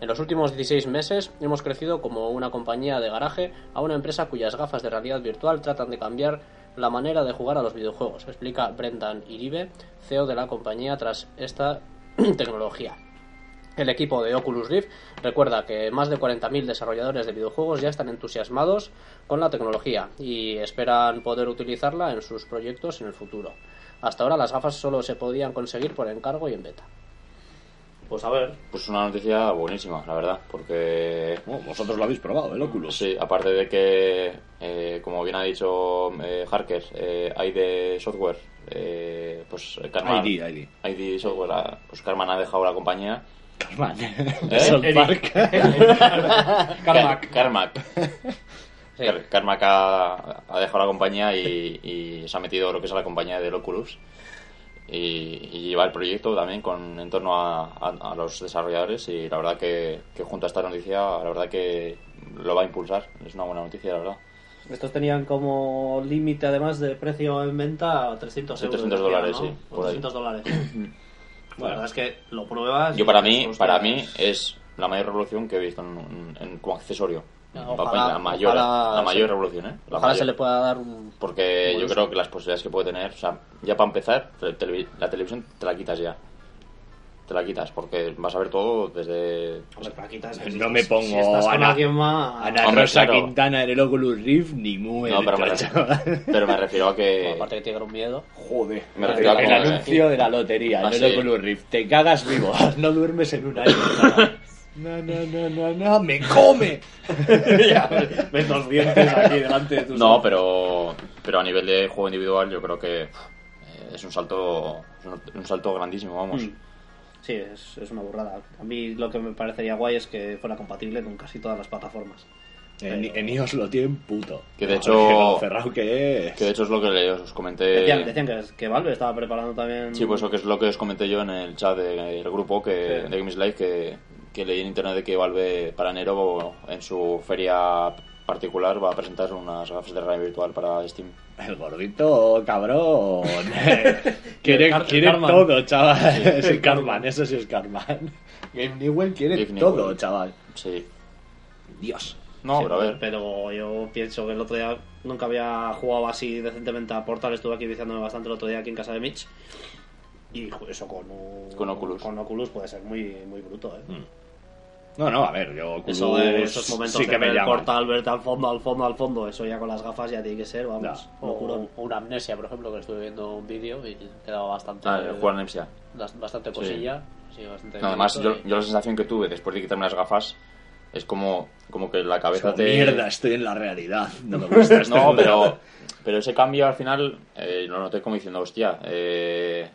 En los últimos 16 meses hemos crecido como una compañía de garaje a una empresa cuyas gafas de realidad virtual tratan de cambiar la manera de jugar a los videojuegos, explica Brendan Iribe, CEO de la compañía tras esta <clears throat> tecnología. El equipo de Oculus Rift recuerda que más de 40.000 desarrolladores de videojuegos ya están entusiasmados con la tecnología y esperan poder utilizarla en sus proyectos en el futuro. Hasta ahora las gafas solo se podían conseguir por encargo y en beta. Pues a ver. Pues una noticia buenísima, la verdad, porque Bueno, vosotros lo habéis probado, el Oculus. Sí, aparte de que, eh, como bien ha dicho eh, Harker, eh, hay de software, eh, pues Carman, ID, ID. ID Software, pues Carman ha dejado la compañía. Carman. ¿Eh? <laughs> Park. <laughs> Carmack. Carmack. <laughs> Sí. Carmack ha, ha dejado la compañía y, y se ha metido lo que es la compañía del Oculus. Y, y lleva el proyecto también con en torno a, a- a los desarrolladores y la verdad que, que junto a esta noticia la verdad que lo va a impulsar es una buena noticia la verdad Estos tenían como límite, además de precio en venta, 300 Sí, euros. 300 decían, dólares, ¿no? sí, O por ahí. 300 dólares. <coughs> la verdad es que lo pruebas. Yo para mí, para mí es la mayor revolución que he visto en, en- como accesorio. Ojalá- la mayor, ojalá la mayor revolución, ¿eh? La Ojalá mayor. se le pueda dar un... Porque yo uso. creo que las posibilidades que puede tener, o sea, ya para empezar, la televisión te la quitas ya. Te la quitas, porque vas a ver todo desde... Hombre, para quitar ese- No me pongo Si estás con Ana- alguien más. Ana Hombre, Rosa claro. Quintana en el Oculus Rift ni muere. No, pero me, refiero, pero me refiero a que... Aparte que tiene un miedo. Joder, Me refiero a el anuncio de la lotería Ah, en el sí. Oculus Rift. Te cagas vivo, <laughs> no duermes en un año. No, no, no, no, no, me come. <laughs> Ya, <laughs> ves dos dientes aquí delante de tus No, ojos. pero, pero a nivel de juego individual yo creo que eh, es un salto es un, un salto grandísimo, vamos. Mm. Sí, es, es una burrada. A mí lo que me parecería guay es que fuera compatible con casi todas las plataformas. En, en iOS lo tienen puto. Que de hecho- cerrado que es. Que de hecho es lo que os comenté... Decían, decían que, que Valve estaba preparando también. Sí, pues lo que es lo que os comenté yo en el chat del grupo que, Sí. de Games Live que, que leí en internet de que Valve para enero en su feria particular va a presentar unas gafas de realidad virtual para Steam. El gordito cabrón. <laughs> quiere El quiere todo, chaval. Sí, es el Carman, eso sí es Carman. <laughs> Game Newell quiere todo, Newell. chaval. Sí. Dios. No, Sí, pero a ver. Pero yo pienso que el otro día nunca había jugado así decentemente a Portal. Estuve aquí viciándome bastante el otro día aquí en casa de Mitch. Y eso con, un- Con Oculus. Con Oculus puede ser muy, muy bruto, ¿eh? No, no, a ver, yo Oculus Eso de esos momentos sí de que ver me el portal, verte al fondo, al fondo, al fondo, eso ya con las gafas ya tiene que ser, vamos, Ya. O, o una amnesia, por ejemplo, que estuve viendo un vídeo y quedaba bastante. Ah, el bas- Bastante cosilla. Sí, bastante No, además, yo, y- yo la sensación que tuve después de quitarme las gafas es como, como que la cabeza Como, te... Mierda, estoy en la realidad. No me gusta <laughs> este No, pero, pero ese cambio al final eh, lo noté como diciendo, hostia, eh,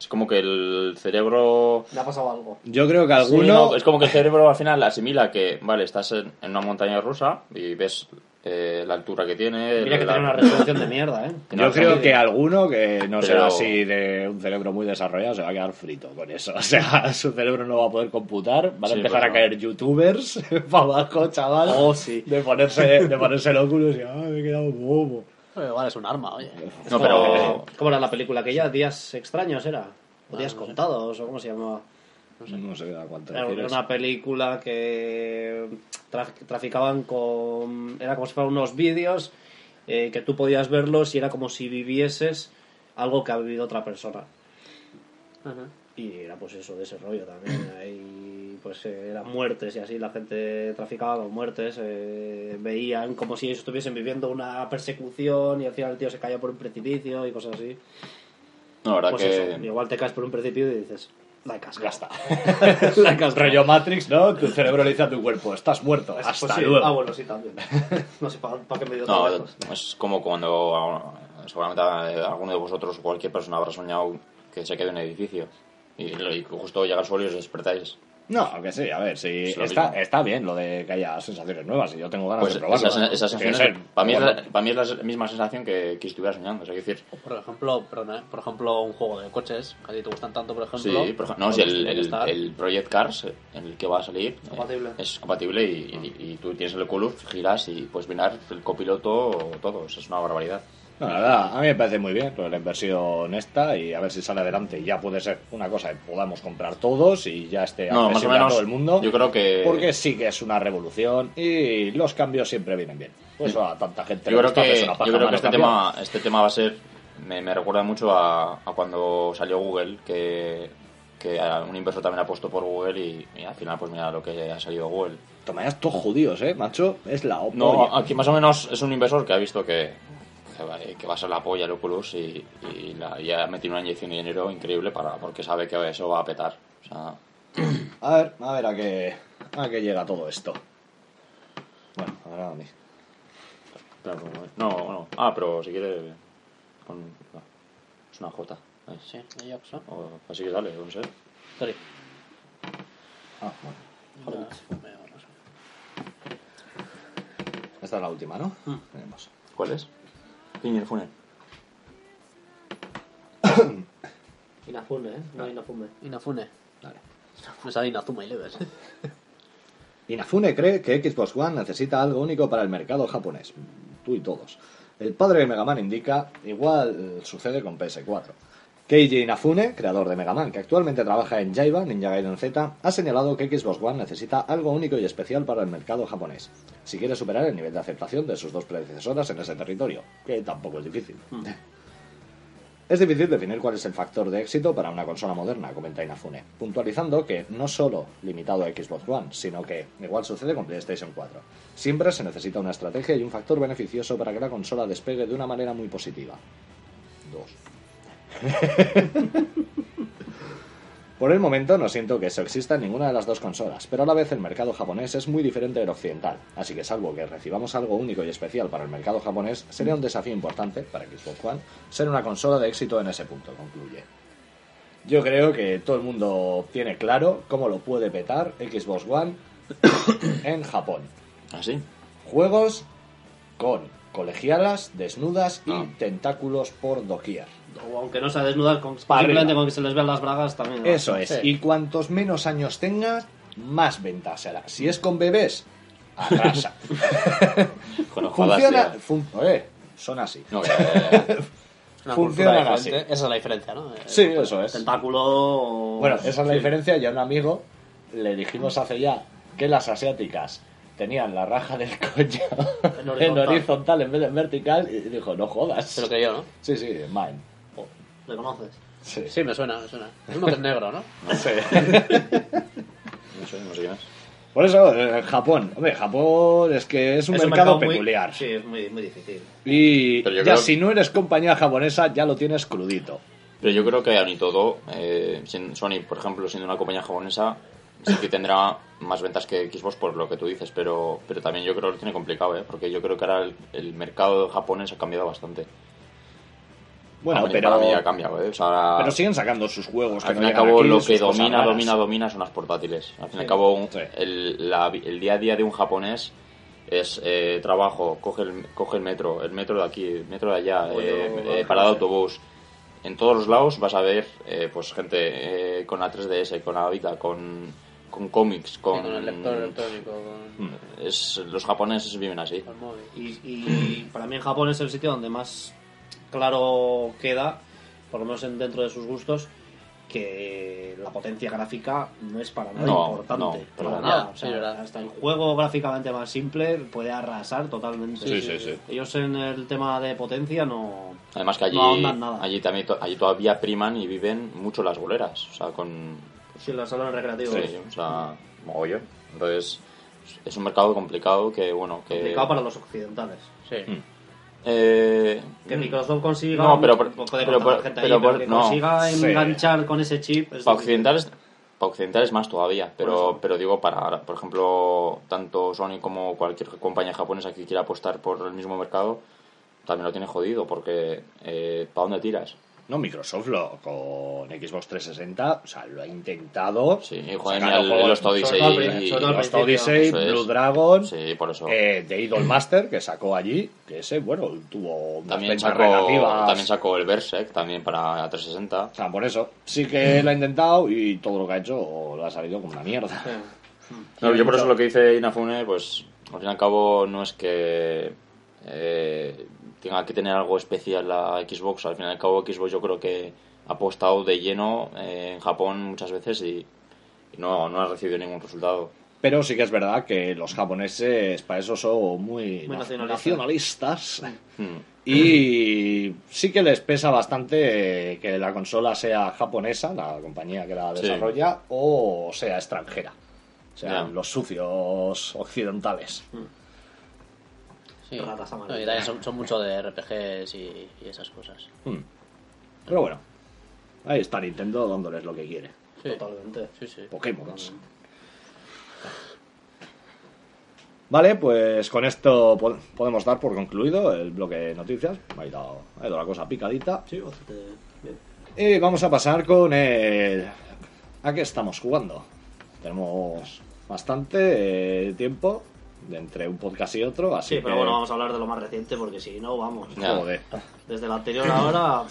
es como que el cerebro... Me ha pasado algo. Yo creo que Sí, alguno... no, es como que el cerebro al final asimila que, vale, estás en, en una montaña rusa y ves eh, la altura que tiene... Mira que la- tiene una resolución de mierda, ¿eh? <laughs> Yo No, creo sí. que alguno que no Pero- será así de un cerebro muy desarrollado se va a quedar frito con eso. <laughs> O sea, su cerebro no va a poder computar. Van a Sí, empezar pues a no. caer youtubers <laughs> para abajo, chaval. Oh, sí. De ponerse, de ponerse el Oculus y ah, me he quedado bobo. Pero Igual es un arma, oye. No, pero... ¿Cómo era la película aquella? ¿Días extraños era? ¿O Ah, días no sé. contados? ¿O cómo se llamaba? No sé a cuánto Era una película que traf- traficaban con... Era como si fueran unos vídeos eh, que tú podías verlos y era como si vivieses algo que ha vivido otra persona. Y era pues eso, de ese rollo también. Ahí pues eh, eran muertes y así, la gente traficaba con muertes. eh, veían como si ellos estuviesen viviendo una persecución y al final el tío se caía por un precipicio y cosas así. No, la verdad Pues que... eso, igual te caes por un precipicio y dices, la he cascado. Ya está. <laughs> La he cascado. Rollo Matrix, ¿no? Tu cerebro le dice a tu cuerpo, estás muerto. Pues Hasta sí. luego. Ah, bueno, sí, también. No sé para qué me dio No, es como cuando seguramente eh, alguno de vosotros o cualquier persona habrá soñado que se quede en un edificio y, y justo llega al suelo y os despertáis. No, que sí, a ver, sí. Es Está, está bien lo de que haya sensaciones nuevas y yo tengo ganas Pues de probarlo. esa, esa sensación, ser, para, mí es la, para mí es la misma sensación que, que estuviera soñando. O sea, decir, Por ejemplo, perdona, ¿eh? por ejemplo, un juego de coches que a ti te gustan tanto, por ejemplo. sí, por no, si el, el, el Project Cars, eh, en el que va a salir, eh, Compatible. es compatible y, y- y tú tienes el Oculus, giras y puedes mirar el copiloto o todo. Eso es una barbaridad. No, la verdad, a mí me parece muy bien de la inversión esta y a ver si sale adelante. Y Ya puede ser una cosa que podamos comprar todos y ya esté No, más o a menos, todo el mundo. yo creo que... Porque sí que es una revolución y los cambios siempre vienen bien. Pues a tanta gente Yo le creo que, una yo creo que este, tema, este tema va a ser. Me, me recuerda mucho a, a cuando salió Google, que, que un inversor también apostó por Google y, y al final, pues mira lo que ha salido Google. Toma, ya todos judíos, ¿eh, macho? Es la No, opolla. aquí más o menos es un inversor que ha visto que, que, va, que va a ser la polla el Oculus y, y, la, y ha metido una inyección de dinero increíble para porque sabe que eso va a petar. O sea, <clears throat> A ver, a ver a qué, a qué llega todo esto. Bueno, ahora a mí. claro, no, no. Ah, pero si quiere. Con, no, es una J. ¿eh? Sí, así que sale, no sé. Sorry. Ah, bueno. Joder. Esta es la última, ¿no? Tenemos. ¿Cuál es? Piña Funen. <coughs> Inafune, ¿eh? No Inafune. Inafune. Dale. Me sale Inazuma y Leves. <laughs> Inafune cree que Xbox One necesita algo único para el mercado japonés. Tú y todos. El padre de Mega Man indica, igual sucede con PS4. Keiji Inafune, creador de Mega Man, que actualmente trabaja en Jaiba, Ninja Gaiden Z, ha señalado que Xbox One necesita algo único y especial para el mercado japonés, si quiere superar el nivel de aceptación de sus dos predecesoras en ese territorio, que tampoco es difícil. <laughs> Es difícil definir cuál es el factor de éxito para una consola moderna, comenta Inafune, puntualizando que no solo limitado a Xbox One, sino que, igual sucede con PlayStation 4, siempre se necesita una estrategia y un factor beneficioso para que la consola despegue de una manera muy positiva. <laughs> Por el momento no siento que eso exista en ninguna de las dos consolas, pero a la vez el mercado japonés es muy diferente del occidental, así que salvo que recibamos algo único y especial para el mercado japonés, sería un desafío importante para Xbox One ser una consola de éxito en ese punto, concluye. Yo creo que todo el mundo tiene claro cómo lo puede petar Xbox One <coughs> en Japón. ¿Ah, sí? Juegos con colegialas, desnudas y Ah. tentáculos por doquier. O aunque no se desnudar, con, Pa' simplemente arriba. con que se les vean las bragas también. ¿no? Eso es. Sí. Y cuantos menos años tengas, más venta será. Si es con bebés, arrasa. <laughs> Con Funciona. sea. fun- Oye, son así. No, <laughs> cultura así. Esa es la diferencia, ¿no? Eh, Sí, eso es. Tentáculo. Bueno, esa es la diferencia. Y a un amigo le dijimos hace ya que las asiáticas tenían la raja del <laughs> coño En horizontal en vez de en vertical. Y dijo, no jodas. Pero que yo, ¿no? Sí, sí, mine. ¿Le conoces? Sí. Sí, me suena, me suena. Es uno que es negro, ¿no? Sí. <laughs> no sé, no sé quién es. Por eso, eh, Japón. Hombre, Japón es que es un Es mercado, peculiar. sí, es muy, muy difícil. Y ya creo- si no eres compañía japonesa, ya lo tienes crudito. Pero yo creo que aún y todo, eh, Sony, por ejemplo, siendo una compañía japonesa, sí que tendrá más ventas que Xbox por lo que tú dices, pero, pero también yo creo que lo tiene complicado, ¿eh? porque yo creo que ahora el, el mercado japonés ha cambiado bastante. Bueno, Para mí- pero, Para mí ha cambiado, ¿eh? O sea, ahora- pero siguen sacando sus juegos. al fin y al cabo aquí, lo que domina, raras. domina, domina son las portátiles. Al fin y al cabo un- Sí. el, la- el día a día de un japonés es eh, trabajo, coge el, coge el metro, el metro de aquí, el metro de allá, Oye, eh, eh, parada de autobús. En todos los lados vas a ver eh, pues gente eh, con la 3DS, con la Vita, con, con cómics, con... Con el lector electrónico, con, Mm. es, los japoneses viven así. Y, y para mí en Japón es el sitio donde más claro queda, por lo menos en- dentro de sus gustos, que la potencia gráfica no es para nada No, importante. no, para para nada. O sea, Sí, hasta el juego gráficamente más simple puede arrasar totalmente. Sí, sí, sí. Ellos en el tema de potencia no. Además que allí, nada. allí, también, allí todavía priman y viven mucho las boleras. O sea, con, Si en los salones recreativos. Sí, o sea, mogollón. Entonces, es un mercado complicado que, bueno, que... Complicado para los occidentales. Sí. Eh, Que Microsoft consiga. No, pero por- puede pero contar por- gente pero ahí, por- que no. consiga Sí. enganchar con ese chip. es Para occidentales, para occidentales más todavía, pero, pero digo, para, por ejemplo, tanto Sony como cualquier compañía japonesa que quiera apostar por el mismo mercado, también lo tiene jodido, porque eh, ¿para dónde tiras? No, Microsoft lo, con Xbox 360, o sea, lo ha intentado. Sí, Sacaron el, juegos- el Lost Odyssey y- principio. Odyssey, es. Blue Dragon, Sí, por eso. eh, The Idol Master, que sacó allí, que ese, bueno, tuvo unas también, sacó, relativas. también sacó el Berserk, también para 360. O sea, por eso, sí que lo ha intentado y todo lo que ha hecho lo ha salido como una mierda. No, <laughs> yo por eso lo que dice Inafune, pues al fin y al cabo no es que eh, tenga que tener algo especial la Xbox. Al fin y al cabo Xbox yo creo que ha apostado de lleno eh, en Japón muchas veces y, y no, no ha recibido ningún resultado. Pero sí que es verdad que los japoneses para eso son muy, Muy na- nacionalistas. nacionalistas. Hmm. Y sí que les pesa bastante que la consola sea japonesa, la compañía que la Sí. desarrolla, o sea extranjera. O sea, los sucios occidentales. Sí. Ratas amarillas. No, y también son, son mucho de RPGs y, y esas cosas. Hmm. Pero bueno, ahí está Nintendo dándoles lo que quiere. Sí. Totalmente. Sí, sí. Pokémon. Vale, pues con esto po- podemos dar por concluido el bloque de noticias. Ha ido, ha ido la cosa picadita. Sí, bastante bien. Y vamos a pasar con el... ¿A qué estamos jugando? Tenemos bastante eh, tiempo de entre un podcast y otro, así Sí, que... pero bueno, vamos a hablar de lo más reciente porque si no, vamos. Joder. Desde la anterior ahora.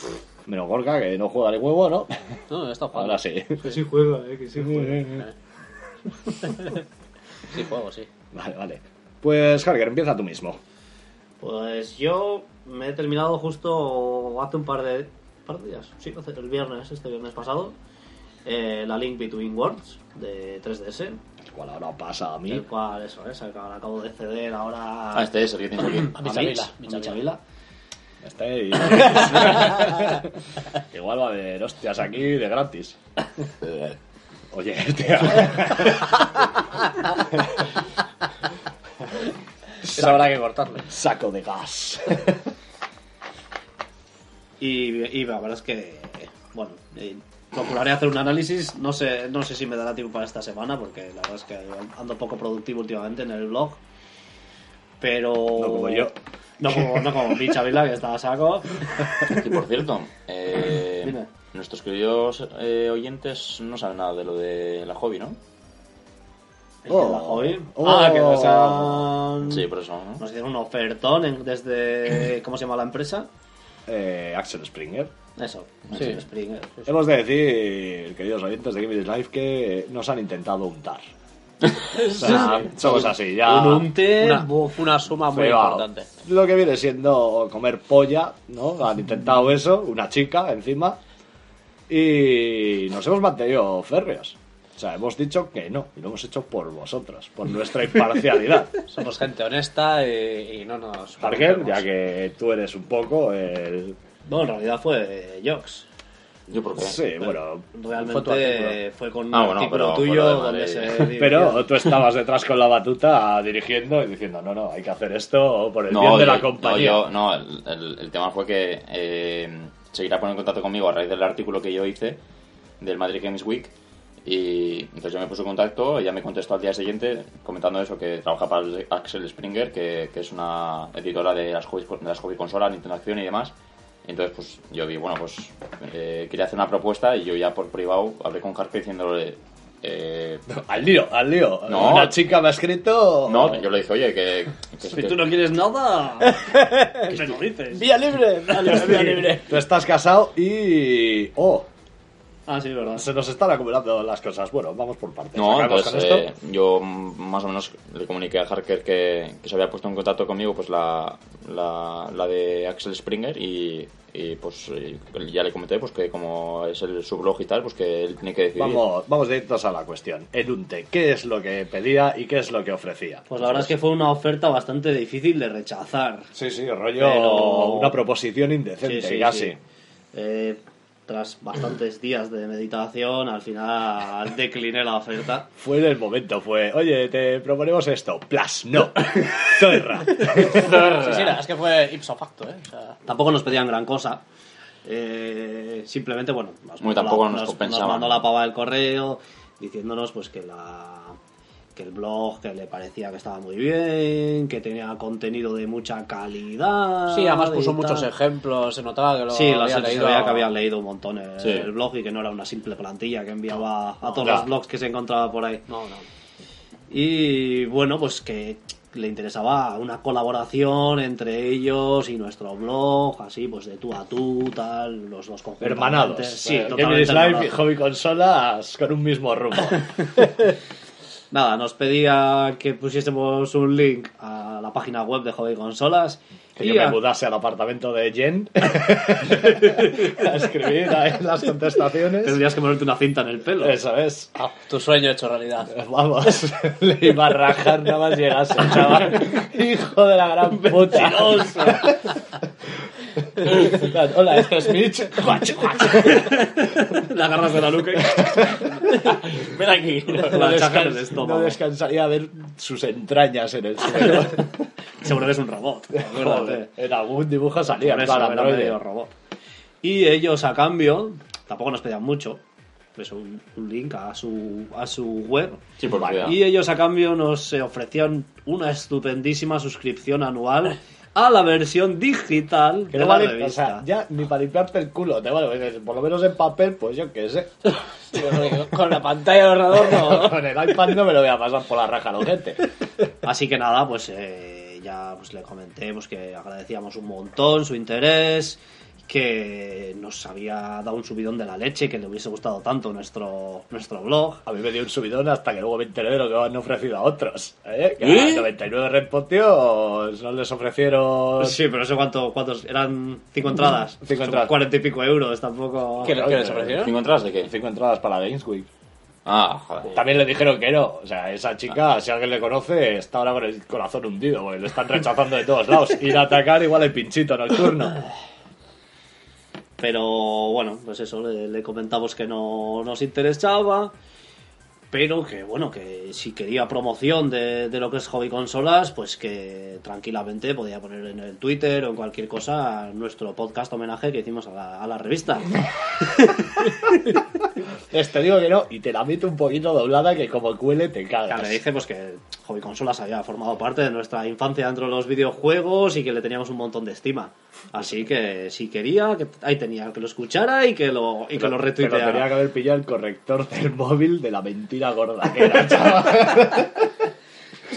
Menos Gorka, que no juega de huevo, ¿no? No, estado jugando. Ahora sí. que sí juega, eh, que sí juega. <laughs> Sí, juego, sí. Vale, vale. Pues, Harger, empieza tú mismo. Pues yo me he terminado justo hace un par de, par de días, sí, hace- el viernes, este viernes pasado, eh, la Link Between Worlds de 3DS, El cual ahora pasa a mí. el cual eso es, el acabo de ceder ahora Ah, este es el que tienes aquí. a Michavila, Mitch, Michavila. Este y- <laughs> Igual va a haber hostias aquí de gratis. <laughs> Oye, tío. <laughs> Eso habrá que cortarlo. Saco de gas. Y, y la verdad es que, bueno, eh, procuraré hacer un análisis, no sé, no sé si me dará tiempo para esta semana porque la verdad es que ando poco productivo últimamente en el blog. Pero... No como yo. No como, no como Michavila, que está a saco. Y por cierto, eh, <laughs> Dime. nuestros queridos eh, oyentes no saben nada de lo de la hobby, ¿no? El de la hobby. Oh. Ah, que nos han... Sí, por eso, ¿no? Nos hicieron un ofertón en- desde... ¿Cómo se llama la empresa? Eh, Axel Springer. Eso, Sí. Axel Springer. Hemos de decir, queridos oyentes de Game is Life, que nos han intentado untar. <laughs> O sea, somos así, ya. Un unte... Una, una suma muy Feo. importante. Lo que viene siendo comer polla, ¿no? Han intentado eso, una chica encima. Y nos hemos mantenido férreos. O sea, hemos dicho que no, y lo hemos hecho por vosotros, por nuestra imparcialidad. <laughs> Somos gente honesta y, y no nos. Parker, corrompemos. ya que tú eres un poco el. No, en realidad fue Jox. Yo por qué. Sí, bueno. Realmente Fue fue con un Ah, bueno, artículo pero tuyo donde se Pero tú estabas detrás con la batuta dirigiendo y diciendo, no, no, hay que hacer esto por el bien de yo- la compañía. No, yo- no, el, el- el tema fue que eh, se irá a poner en contacto conmigo a raíz del artículo que yo hice del Madrid Games Week. Y entonces yo me puse en contacto, ella me contestó al día siguiente comentando eso, que trabaja para el Axel Springer, que, que es una editora de las hobby, de las hobby consolas, Nintendo Acción y demás. Entonces pues yo vi, bueno, pues eh, quería hacer una propuesta y yo ya por privado hablé con Carpe diciéndole... eh, <laughs> Al lío, al lío. No. Una chica me ha escrito... no, yo le dije, oye, que... que- Si que- tú no quieres nada, <laughs> me lo dices. Vía libre, dale, vía libre. <laughs> Tú estás casado y... Oh, Ah, sí, verdad. se nos están acumulando las cosas. Bueno, vamos por partes. No, con eh, esto. yo más o menos le comuniqué a Harker que, que se había puesto en contacto conmigo pues la, la, la de Axel Springer y, y, pues ya le comenté pues que como es el su blog y tal, pues que él tiene que decidir. Vamos, vamos directos a la cuestión. El UNTE, ¿qué es lo que pedía y qué es lo que ofrecía? Pues la verdad es que fue una oferta bastante difícil de rechazar. Sí, sí, rollo Pero- una proposición indecente, Sí, sí, casi. sí. Eh, tras bastantes días de meditación, al final decliné la oferta. Fue en el momento, fue, oye, te proponemos esto. Plas, no. <laughs> Zorra. Sí, sí, es que fue ipso facto, ¿eh? O sea, Tampoco nos pedían gran cosa. Eh, simplemente, bueno, nos, Muy mandó tampoco la, nos nos, compensaban. nos mandó la pava del correo diciéndonos pues que la que el blog que le parecía que estaba muy bien, que tenía contenido de mucha calidad. sí, además puso muchos ejemplos, se notaba que lo Sí, había se leído. veía que había leído un montón el, Sí. el blog y que no era una simple plantilla que enviaba a todos ya. los blogs que se encontraba por ahí. No, no. Y bueno, pues que le interesaba una colaboración entre ellos y nuestro blog, así pues de tú a tú, tal, los dos conjuntamente. Hermanados. Sí, Eh, is Life y. Hobby Consolas con un mismo rumbo. <laughs> Nada, nos pedía que pusiésemos un link a la página web de Hobby Consolas Que y yo me a- mudase al apartamento de Jen <laughs> a escribir ahí las contestaciones. tendrías que ponerte una cinta en el pelo. Eso es. Ah, Tu sueño hecho realidad. Vamos, <laughs> le iba a rajar nada más llegase, chaval. <laughs> Hijo de la gran puta. Hola, esto es Mitch. Le agarras de la nuca y Ven aquí. la chascas en el no descansaría ver sus entrañas en el suelo. <laughs> Seguro que es un robot. Joder, en algún dibujo salía Por eso plan era medio robot. Y ellos a cambio, tampoco nos pedían mucho, pues un, un link a su, a su web. Sí, por. Y ellos a cambio nos eh, ofrecían una estupendísima suscripción anual <laughs> a la versión digital Que de no la vale, o sea, ya ni para limpiarte el culo, te vale, porque por lo menos en papel, pues yo qué sé. <laughs> Con la pantalla del ordenador no. <laughs> Con el iPad no me lo voy a pasar por la raja, lo gente. Así que nada, pues eh, ya pues, le comenté pues, que agradecíamos un montón su interés, que nos había dado un subidón de la leche, que le hubiese gustado tanto nuestro, nuestro blog. A mí me dio un subidón hasta que luego me enteré de lo que han ofrecido a otros. ¿eh? Que ¿Eh? a 99 repotios no les ofrecieron... Sí, pero no sé cuánto, cuántos eran cinco entradas. Cinco Son entradas. Cuarenta y pico euros, tampoco. ¿Qué, qué les ofrecieron? ¿Cinco entradas de qué? Cinco entradas para la Games Week. Ah, joder. También le dijeron que no. O sea, esa chica, si alguien le conoce, está ahora con el corazón hundido, porque lo están rechazando de todos lados. Ir a atacar igual el pinchito nocturno. <laughs> Pero bueno, pues eso, le, le comentamos que no nos interesaba. Pero que bueno, que si quería promoción de, lo que es hobby consolas, pues que tranquilamente podía poner en el Twitter o en cualquier cosa nuestro podcast homenaje que hicimos a la, a la revista. <laughs> <laughs> Les te digo que no, y te la meto un poquito doblada que como cuele te cagas. le dije pues que hobby consolas había formado parte de nuestra infancia dentro de los videojuegos y que le teníamos un montón de estima. Así que si quería, que ahí tenía que lo escuchara y que lo, y que lo Pero retuiteara. tenía que haber pillado el corrector del móvil de la mentira gorda que era, chaval. <laughs>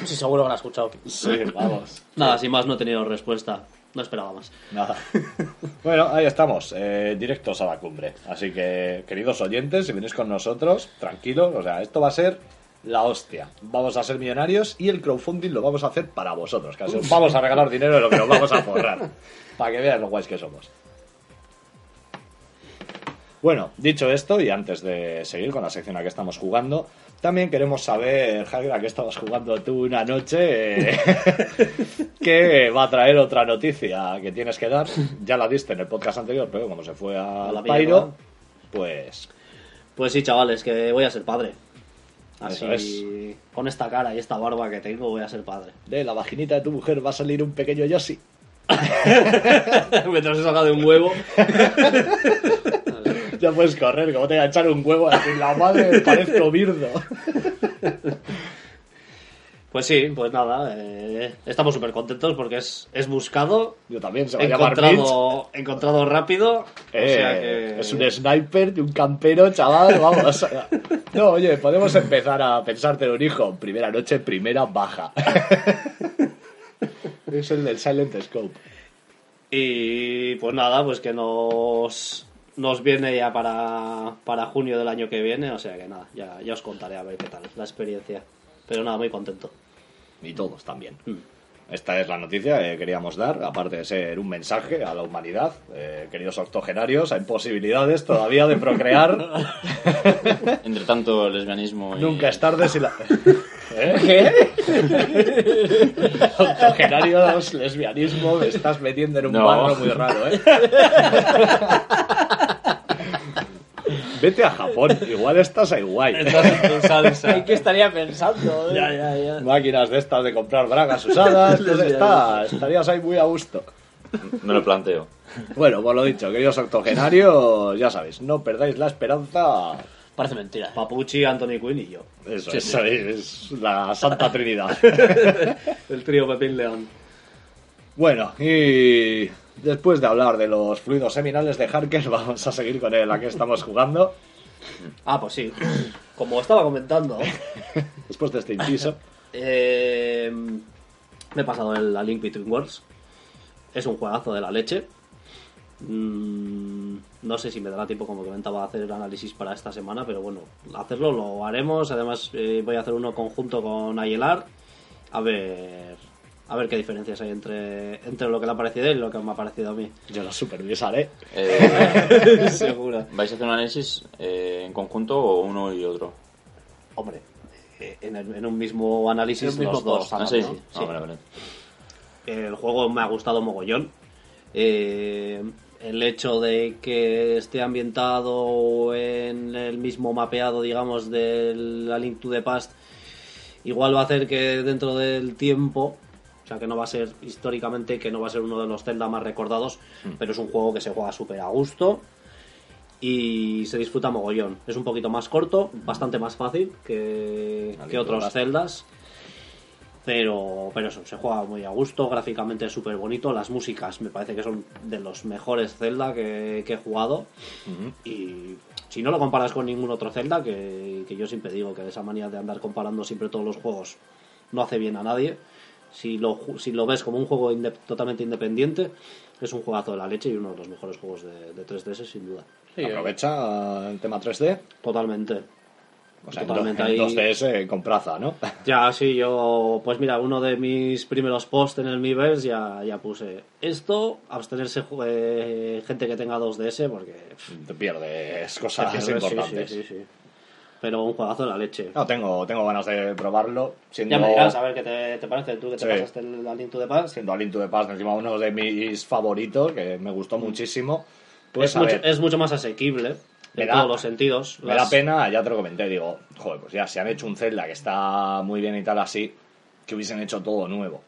Sí, seguro que lo ha escuchado. Sí, vamos. Nada, sin más no he tenido respuesta. No esperaba más. Nada. Bueno, ahí estamos, eh, directos a la cumbre. Así que, queridos oyentes, si venís con nosotros, tranquilos, o sea, esto va a ser la hostia. Vamos a ser millonarios y el crowdfunding lo vamos a hacer para vosotros. Casi os vamos a regalar dinero de lo que nos vamos a forrar. Para que veas lo guays que somos. Bueno, dicho esto, y antes de seguir con la sección a que estamos jugando, también queremos saber, Javier, a qué estabas jugando tú una noche, <laughs> que va a traer otra noticia que tienes que dar. Ya la diste en el podcast anterior, pero como se fue A la Pairo, pues Pues sí, chavales, que voy a ser padre. Así, con esta cara y esta barba que tengo, voy a ser padre. de la vaginita de tu mujer va a salir un pequeño Yoshi. <laughs> Mientras se salga de un huevo. <laughs> Ya puedes correr, como te va a echar un huevo así, la madre parezco birdo. Pues sí, pues nada, eh, estamos súper contentos porque es, es buscado, Yo también, se va a llamar encontrado, encontrado rápido. o Eh, sea que... Es un sniper de un campero, chaval, vamos. <laughs> No, oye, podemos empezar a pensarte en un hijo. Primera noche, primera baja. <laughs> Es el del Silent Scope. Y pues nada, pues que nos, nos viene ya para, para junio del año que viene, o sea que nada, ya, ya os contaré a ver qué tal la experiencia. Pero nada, muy contento. Y todos también. Mm. Esta es la noticia que queríamos dar, aparte de ser un mensaje a la humanidad. Eh, queridos octogenarios, hay posibilidades todavía de procrear. <laughs> Entre tanto, lesbianismo y... Nunca es tarde si la... <laughs> ¿Eh? <laughs> Octogenarios, lesbianismo, me estás metiendo en un No. barro muy raro, ¿eh? Vete a Japón, igual estás ahí guay. ¿En <laughs> qué estaría pensando? eh? Ya, ya, ya. Máquinas de estas de comprar bragas usadas, <laughs> pues está, estarías ahí muy a gusto. Me lo planteo. Bueno, por lo dicho, queridos octogenarios, ya sabéis, no perdáis la esperanza. Parece mentira. Papuchi, Anthony Quinn y yo. Eso, es, es la Santa Trinidad. <laughs> El trío Pepín León. Bueno, y después de hablar de los fluidos seminales de Harker, <laughs> vamos a seguir con el a que estamos jugando. Ah, pues sí. Como estaba comentando, <laughs> Después de este inciso. eh, me he pasado el A Link Between Worlds. Es un juegazo de la leche. Mm, no sé si me dará tiempo, como comentaba, hacer el análisis para esta semana, pero bueno, hacerlo lo haremos. Además, eh, voy a hacer uno conjunto con Ayelar. A ver, a ver qué diferencias hay entre, entre lo que le ha parecido a él y lo que me ha parecido a mí. Yo lo supervisaré. Eh, <laughs> Seguro. ¿Vais a hacer un análisis eh, en conjunto o uno y otro? Hombre, eh, en, el- en un mismo análisis mismo los dos. Ah, ¿no? sí, sí. Sí. Ah, vale, vale. El juego me ha gustado mogollón. Eh, el hecho de que esté ambientado en el mismo mapeado, digamos, de la Link to the Past, igual va a hacer que dentro del tiempo, sea, que no va a ser históricamente, que no va a ser uno de los Zelda más recordados, pero es un juego que se juega súper a gusto y se disfruta mogollón. Es un poquito más corto, bastante más fácil que, que otros Past. Zeldas. Pero, pero eso, se juega muy a gusto, gráficamente es súper bonito, las músicas me parece que son de los mejores Zelda que, que he jugado. Y si no lo comparas con ningún otro Zelda, que, que yo siempre digo que esa manía de andar comparando siempre todos los juegos no hace bien a nadie. Si lo, ju- si lo ves como un juego inde- totalmente independiente, es un juegazo de la leche y uno de los mejores juegos de, de 3DS sin duda. Sí, Aprovecha el tema 3D. Totalmente. O sea, en Totalmente ahí. en 2DS con praza, ¿no? <laughs> Ya, sí, yo, pues mira, uno de mis primeros posts en el Miiverse ya, ya puse esto, abstenerse ju- eh, gente que tenga 2DS porque... pff, Te pierdes cosas pierde, sí, importantes. Sí, sí, sí. Pero un juegazo de la leche. No, tengo, tengo ganas de probarlo. Siendo, Ya me dirás a ver qué te, te parece tú que te Sí. pasaste el A Link to the Past. siendo Alien to the Past, encima uno de mis favoritos, que me gustó muchísimo. Pues es, mucho, ver, es mucho más asequible en da- todos los sentidos. me Las- da pena, ya te lo comenté, digo, joder, pues ya, si han hecho un Zelda que está muy bien y tal así, que hubiesen hecho todo nuevo.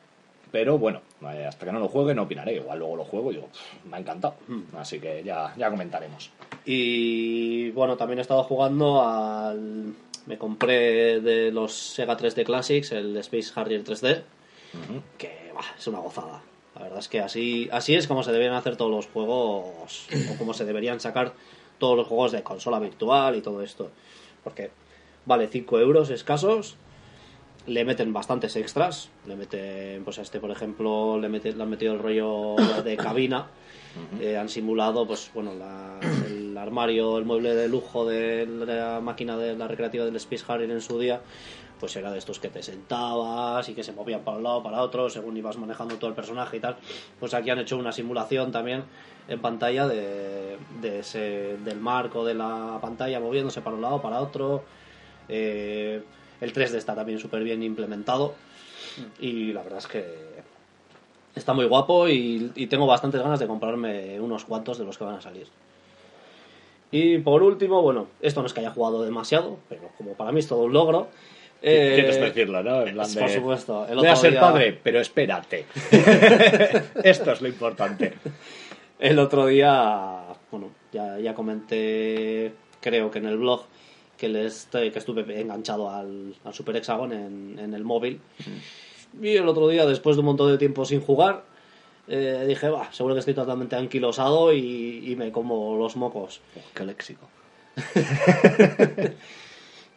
Pero bueno, eh, hasta que no lo juegue no opinaré. Igual luego lo juego y digo, "Pff, me ha encantado. Mm. Así que ya, ya comentaremos. Y bueno, también he estado jugando al... Me compré de los Sega 3D Classics el Space Harrier 3D, que bah, es una gozada. La verdad es que así, así es como se deberían hacer todos los juegos, o como se deberían sacar todos los juegos de consola virtual y todo esto. Porque vale 5 euros escasos, le meten bastantes extras, le meten, pues a este por ejemplo, le, mete- le han metido el rollo de cabina, eh, han simulado, pues bueno, la- el armario, el mueble de lujo de la máquina de la recreativa del Space Harrier en su día, pues era de estos que te sentabas y que se movían para un lado, para otro, según ibas manejando todo el personaje y tal. Pues aquí han hecho una simulación también en pantalla de, de ese, del marco de la pantalla moviéndose para un lado, para otro. Eh, el 3D está también súper bien implementado y la verdad es que está muy guapo y, y tengo bastantes ganas de comprarme unos cuantos de los que van a salir. Y por último, bueno, esto no es que haya jugado demasiado, pero como para mí es todo un logro. eh, Quieres decirlo, ¿no? En plan por de, supuesto. El Voy a ser día- padre, pero espérate. <laughs> Esto es lo importante. El otro día, bueno, ya, ya comenté, creo que en el blog, que, le estoy- que estuve enganchado al, al Super Hexagon en, en el móvil. Y el otro día, después de un montón de tiempo sin jugar, eh, dije, va, seguro que estoy totalmente anquilosado y, y me como los mocos. Qué léxico. <laughs> <laughs>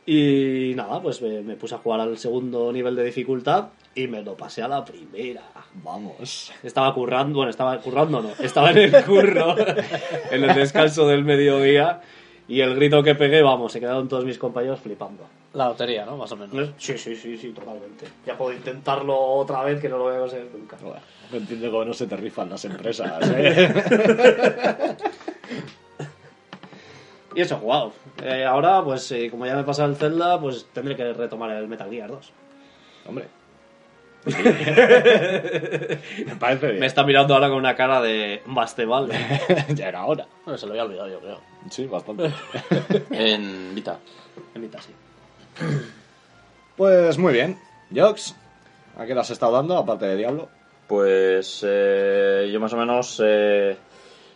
Y nada, pues me, me puse a jugar al segundo nivel de dificultad y me lo pasé a la primera. Vamos. Estaba currando, bueno, estaba currando no, estaba en el curro, <laughs> en el descanso del mediodía y el grito que pegué, vamos, se quedaron todos mis compañeros flipando. La lotería, ¿no? Más o menos. Sí, sí, sí, sí, totalmente. Ya puedo intentarlo otra vez que no lo voy a conseguir nunca. Bueno, no entiendo cómo no se te rifan las empresas. <laughs> ¿eh? Y eso jugado. Eh, ahora, pues eh, como ya me pasa el Zelda, pues tendré que retomar el Metal Gear 2. Hombre. Me parece bien. Me está mirando ahora con una cara de baste vale. <laughs> ya era hora. Bueno, se lo había olvidado, yo creo. Sí, bastante. <laughs> En Vita. En mitad, sí. <clears throat> Pues muy bien. Jox, ¿a qué le has estado dando, aparte de Diablo? Pues eh, yo más o menos eh,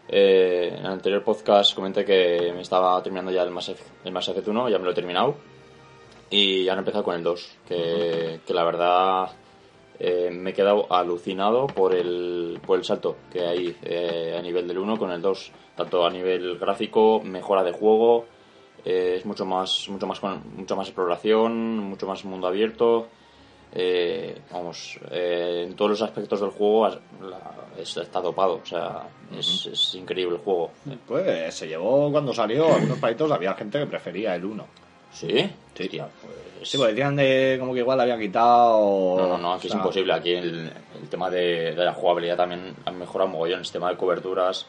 eh, en el anterior podcast comenté que me estaba terminando ya el Mass Effect, el Mass Effect 1, ya me lo he terminado. Y ya han empezado con el 2, que, que la verdad eh, me he quedado alucinado por el, por el salto que hay eh, a nivel del 1 con el 2. Tanto a nivel gráfico, mejora de juego, eh, es mucho más, mucho más, con- mucho más exploración, mucho más mundo abierto. Eh, vamos, eh, en todos los aspectos del juego has- la- es- está dopado, o sea, es, es increíble el juego. Pues se llevó cuando salió, algunos palitos había gente que prefería el 1. ¿Sí? Sí. Hostia, pues- Sí, pues decían de como que igual le habían quitado. No, no, no, aquí o sea, es imposible. Aquí el, el tema de, de la jugabilidad también han mejorado mogollón. El sistema de coberturas,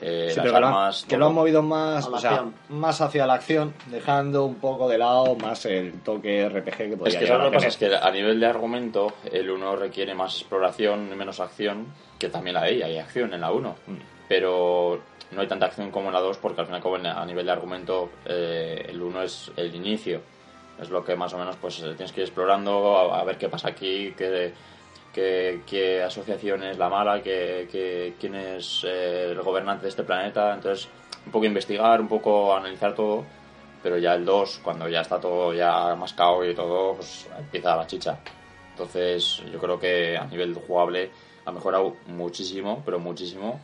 eh, Sí, las pero que, lo han, armas. que lo han movido más, la o sea, acción. más hacia la acción, dejando un poco de lado más el toque RPG que podía Es que ¿sabes lo que pasa? Es que a nivel de argumento, el 1 requiere más exploración y menos acción, que también la hay, hay acción en la 1. Mm. Pero no hay tanta acción como en la 2, porque al fin y al cabo, a nivel de argumento, eh, el 1 es el inicio. Es lo que más o menos pues eh, tienes que ir explorando, a, a ver qué pasa aquí, qué, qué, qué asociación es la mala, qué, qué- quién es eh, el gobernante de este planeta. Entonces, un poco investigar, un poco analizar todo pero ya el 2, cuando ya está todo ya mascado y todo, pues empieza la chicha. Entonces, yo creo que a nivel jugable ha mejorado muchísimo, pero muchísimo.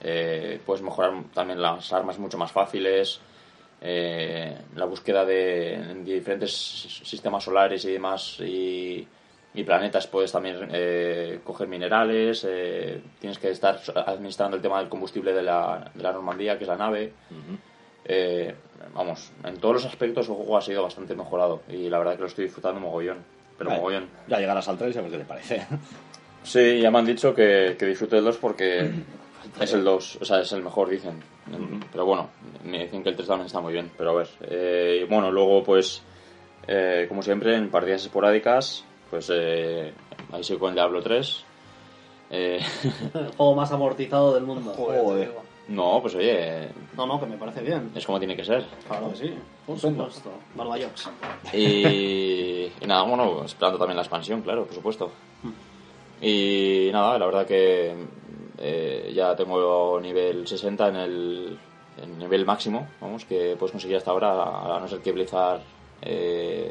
Eh, puedes mejorar también las armas mucho más fáciles. eh, la búsqueda de, en diferentes sistemas solares y demás y, y planetas puedes también eh, coger minerales. eh, tienes que estar administrando el tema del combustible de la, de la Normandía, que es la nave. Eh, vamos, en todos los aspectos el juego ha sido bastante mejorado y la verdad que lo estoy disfrutando mogollón. Pero Vale, mogollón. Ya llegarás al 3 y a ver qué te parece. Sí, ya me han dicho que, que disfrute el 2 porque <clears throat> es el 2, o sea, es el mejor, dicen. Pero bueno, me dicen que el 3 también está muy bien. Pero a ver, eh, y bueno, luego pues, eh, como siempre, en partidas esporádicas, pues eh, ahí sigo con el Diablo 3. Eh, El <laughs> juego más amortizado del mundo. Joder. no, pues oye, No, no, que me parece bien. es como tiene que ser. Claro que sí. Por supuesto. Barbayox. Y, y nada, bueno, esperando también la expansión, claro, por supuesto. Y nada, la verdad que eh, ya tengo nivel 60 en el, en nivel máximo, vamos, que puedes conseguir hasta ahora, a no ser que Blizzard eh,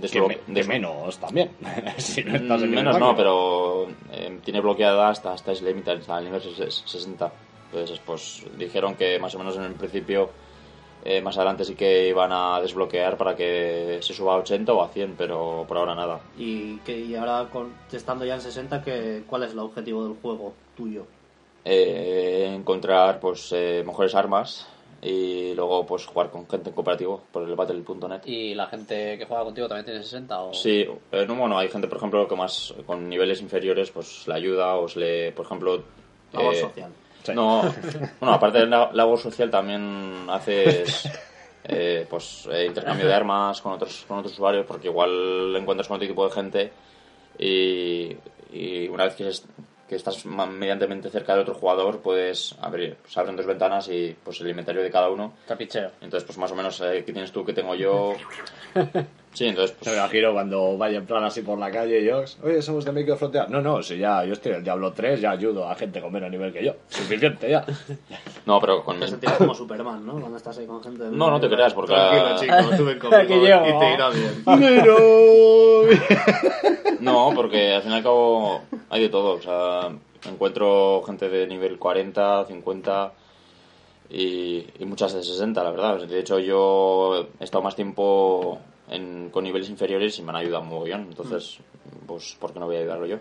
Que, que des- menos también. <laughs> si no estás en menos no, pero eh, tiene bloqueada hasta, hasta ese límite, hasta el nivel ses- 60. Entonces, pues dijeron que más o menos en el principio, eh, más adelante sí que iban a desbloquear para que se suba a 80 o a 100, pero por ahora nada. Y, que, y ahora, con, estando ya en 60, que, ¿cuál es el objetivo del juego tuyo? Eh, encontrar pues eh, mejores armas y luego pues jugar con gente en cooperativo por el battle.net. ¿Y la gente que juega contigo también tiene 60? O... Sí, eh, no, bueno, hay gente, por ejemplo, que más con niveles inferiores, pues le ayuda o se le, por ejemplo... Labor eh, social. Sí. No, bueno, aparte de la labor social también haces eh, pues eh, intercambio de armas con otros con otros usuarios porque igual encuentras con otro tipo de gente y, y una vez que, es- que estás mediantemente cerca del otro jugador, puedes abrir, se abren dos ventanas y pues el inventario de cada uno. Capicheo. Entonces, pues más o menos, eh, ¿qué tienes tú? ¿Qué tengo yo? <laughs> Sí, entonces, Se me pues, imagino cuando vaya en plan así por la calle y yo, oye, somos de Micro Fronteras. No, no, si ya yo estoy en el Diablo 3, ya ayudo a gente con menos nivel que yo. Suficiente ya. <laughs> no, pero con Te sentirás como Superman, ¿no? Cuando estás ahí con gente... No, no te creas, porque Tranquilo, chico, tú ven <laughs> conmigo Aquí llego. y te irá bien. <laughs> Pero... No, porque al fin y al cabo hay de todo. O sea, encuentro gente de nivel 40, 50 y, y muchas de 60, la verdad. De hecho, yo he estado más tiempo en- con niveles inferiores y me han ayudado un mogollón. Entonces, pues, ¿por qué no voy a ayudarlo yo?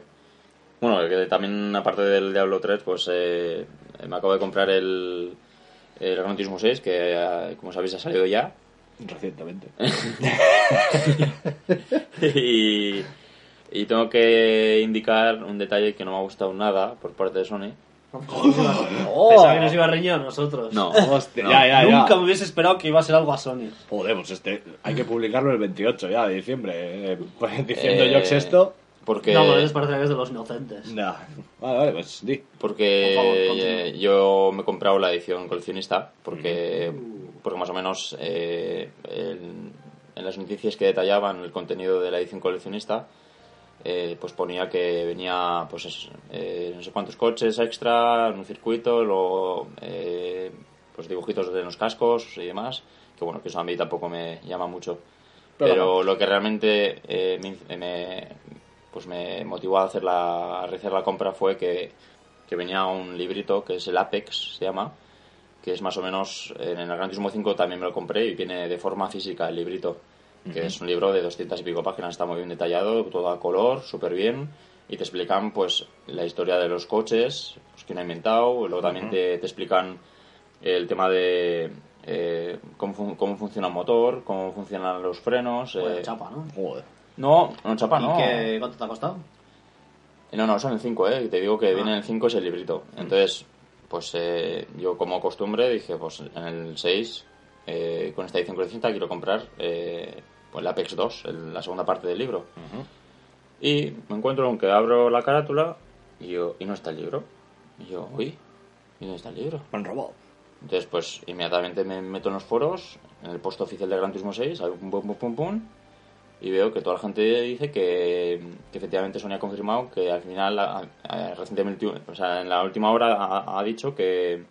Bueno, que también, aparte del Diablo 3, pues eh, me acabo de comprar el, el Gran Turismo 6, que, eh, como sabéis, ha salido ya. Recientemente. <laughs> y, y tengo que indicar un detalle que no me ha gustado nada por parte de Sony. Pensaba que nos iba a reñir a nosotros. No, Hostia, no. ya, ya, ya. Nunca me hubiese esperado que iba a ser algo a Sony. Joder, pues este, hay que publicarlo el 28 ya de diciembre. eh, pues, diciendo Eh, yo que esto. Porque, No, pero parece que es de los inocentes. Nah. Vale, vale, pues di. porque Por favor, continúa. eh, yo me he comprado la edición coleccionista porque, porque más o menos eh, en, en las noticias que detallaban el contenido de la edición coleccionista eh, pues ponía que venía pues es- eh, no sé cuántos coches extra en un circuito luego eh, pues dibujitos de los cascos y demás que bueno que eso a mí tampoco me llama mucho. Pero pero, lo que realmente eh, me, me- pues me motivó a hacer la a realizar la compra fue que, que venía un librito que es el Apex se llama que es más o menos en el Gran Turismo 5 también me lo compré y viene de forma física el librito que es un libro de 200 y pico páginas está muy bien detallado todo a color súper bien y te explican pues la historia de los coches pues, quién ha inventado luego también te, te explican el tema de eh, cómo, fun- cómo funciona un motor cómo funcionan los frenos Joder, eh, chapa, ¿no? Joder. no no chapa ¿Y no qué, cuánto te ha costado? no, no, son el 5, ¿eh? Te digo que Ah. viene en el 5 es el librito. Entonces, pues eh, yo como costumbre dije, pues en el 6, eh, con esta edición coleccionista quiero comprar eh, pues, el Apex 2, el- la segunda parte del libro. Y me encuentro con que abro la carátula y, yo, y no está el libro. Y yo, uy, ¿y dónde está el libro? Me han robado. Entonces, pues inmediatamente me meto en los foros, en el post oficial de Gran Turismo 6, hago pum, pum, pum, pum, pum, y veo que toda la gente dice que, que efectivamente Sony ha confirmado que al final, a- a- recientemente, o sea, en la última hora ha, ha dicho que,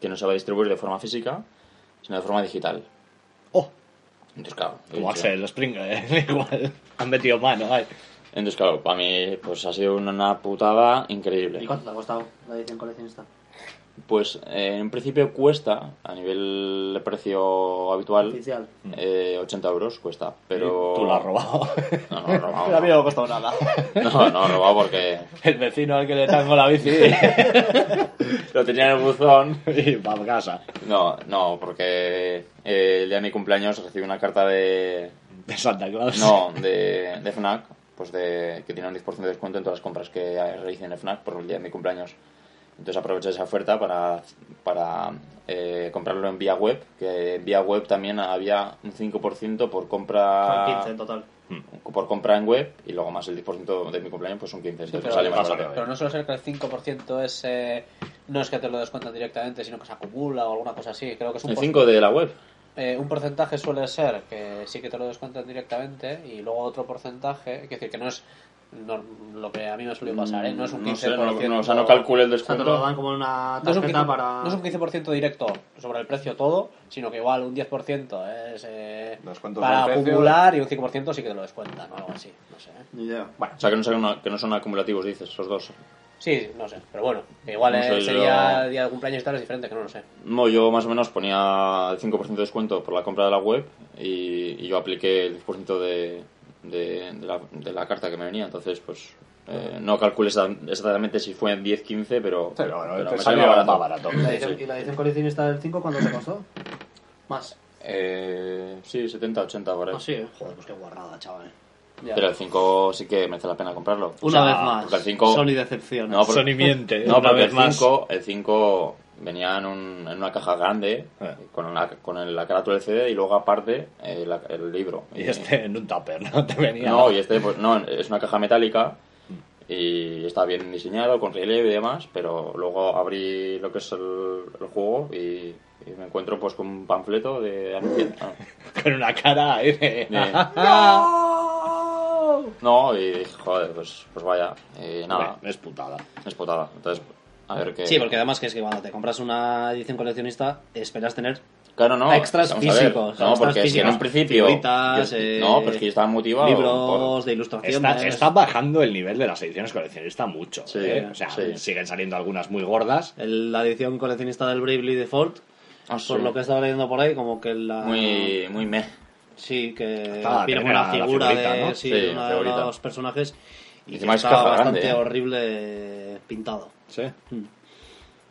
que no se va a distribuir de forma física, sino de forma digital. Oh, Entonces, claro, como Axel Springer, eh, <laughs> igual. Han metido mano, ay. entonces, claro, para mí pues ha sido una putada increíble. ¿Y cuánto te ha costado la edición coleccionista? Pues eh, en principio cuesta, a nivel de precio habitual, Oficial. eh, 80 euros cuesta, pero... Tú lo has robado. No, no, robado. <laughs> A mí no me ha costado nada. <laughs> No, no, robado porque El vecino al que le tango la bici. <laughs> lo tenía en el buzón. y para casa. No, no, porque eh, el día de mi cumpleaños recibí una carta de... De Santa Claus. No, de, de FNAC, pues de, que tiene un 10% de descuento en todas las compras que realicé en FNAC por el día de mi cumpleaños. Entonces aproveché esa oferta para, para eh, comprarlo en vía web, que en vía web también había un 5% por compra... 15 en total. por compra en web y luego más el 10% de mi cumpleaños pues un 15 entonces pero, sale más barato. pero no suele ser que el 5% es, eh, no es que te lo descuentan directamente, sino que se acumula o alguna cosa así. Creo que es un el por- 5 de la web eh, un porcentaje suele ser que sí que te lo descuentan directamente y luego otro porcentaje, es decir, que no es no- lo que a mí me suele pasar, ¿eh? no es un 15%. no sé no, no, o sea no calcule el O sea, te lo descuento dan como una No es, un tarjeta 15%, para... no es un 15% directo sobre el precio todo, sino que igual un 10% es eh, para acumular y un 5% sí que te lo descuentan o algo así. No sé. ¿eh? Ni idea. o sea que no son, una- que no son acumulativos dices esos dos Sí, no sé, pero bueno, que igual eh, sería yo- día de cumpleaños y tal, es diferente, que no lo sé. no yo más o menos ponía el 5% de descuento por la compra de la web y, y yo apliqué el 10% de, de, de la, de la carta que me venía entonces pues eh, no calcules exactamente si fue en 10 15 pero, Pero bueno, pero me salió más barato. barato. ¿Y la edición, sí. ¿Y la edición coleccionista del 5 cuánto te costó? Más. Eh, sí 70 80 por ahí Ah, sí, eh. Joder, pues qué guarrada, chaval. Ya. pero el 5 sí que merece la pena comprarlo O Una sea, vez más. porque el 5 Sony decepciona. No, porque- Sony miente. No, una porque vez el más. 5, el 5 venía en, un- en una caja grande Eh. con, la, con el, la carátula del CD y luego aparte eh, la- el libro. Y este en un tupper, ¿no? <laughs> Te venía. No, y este pues no, es una caja metálica y está bien diseñado, con relieve y demás, pero luego abrí lo que es el, el juego y, y me encuentro pues con un panfleto de ah, <laughs> Con una cara ahí de... de- <laughs> No, y dije, joder, pues, pues vaya, y nada, Es putada. es putada. Entonces, a ver qué... Sí, porque además que es que cuando te compras una edición coleccionista esperas tener Claro, no. extras físicos, No, extras porque si en físicos, un principio. figuritas, yo- eh, no, pero es que yo estaba motivado. libros por- de ilustraciones. Está, está bajando el nivel de las ediciones coleccionistas mucho. Sí, ¿eh? O sea, sí. siguen saliendo algunas muy gordas. El- la edición coleccionista del Bravely Default, Ah, sí. por lo que he estado leyendo por ahí, como que la... Muy, muy meh. Sí, que Ah, viene tiene con una figura figurita, de, ¿no? sí, Sí, de los personajes y que está bastante grande, ¿eh? horrible pintado. Sí.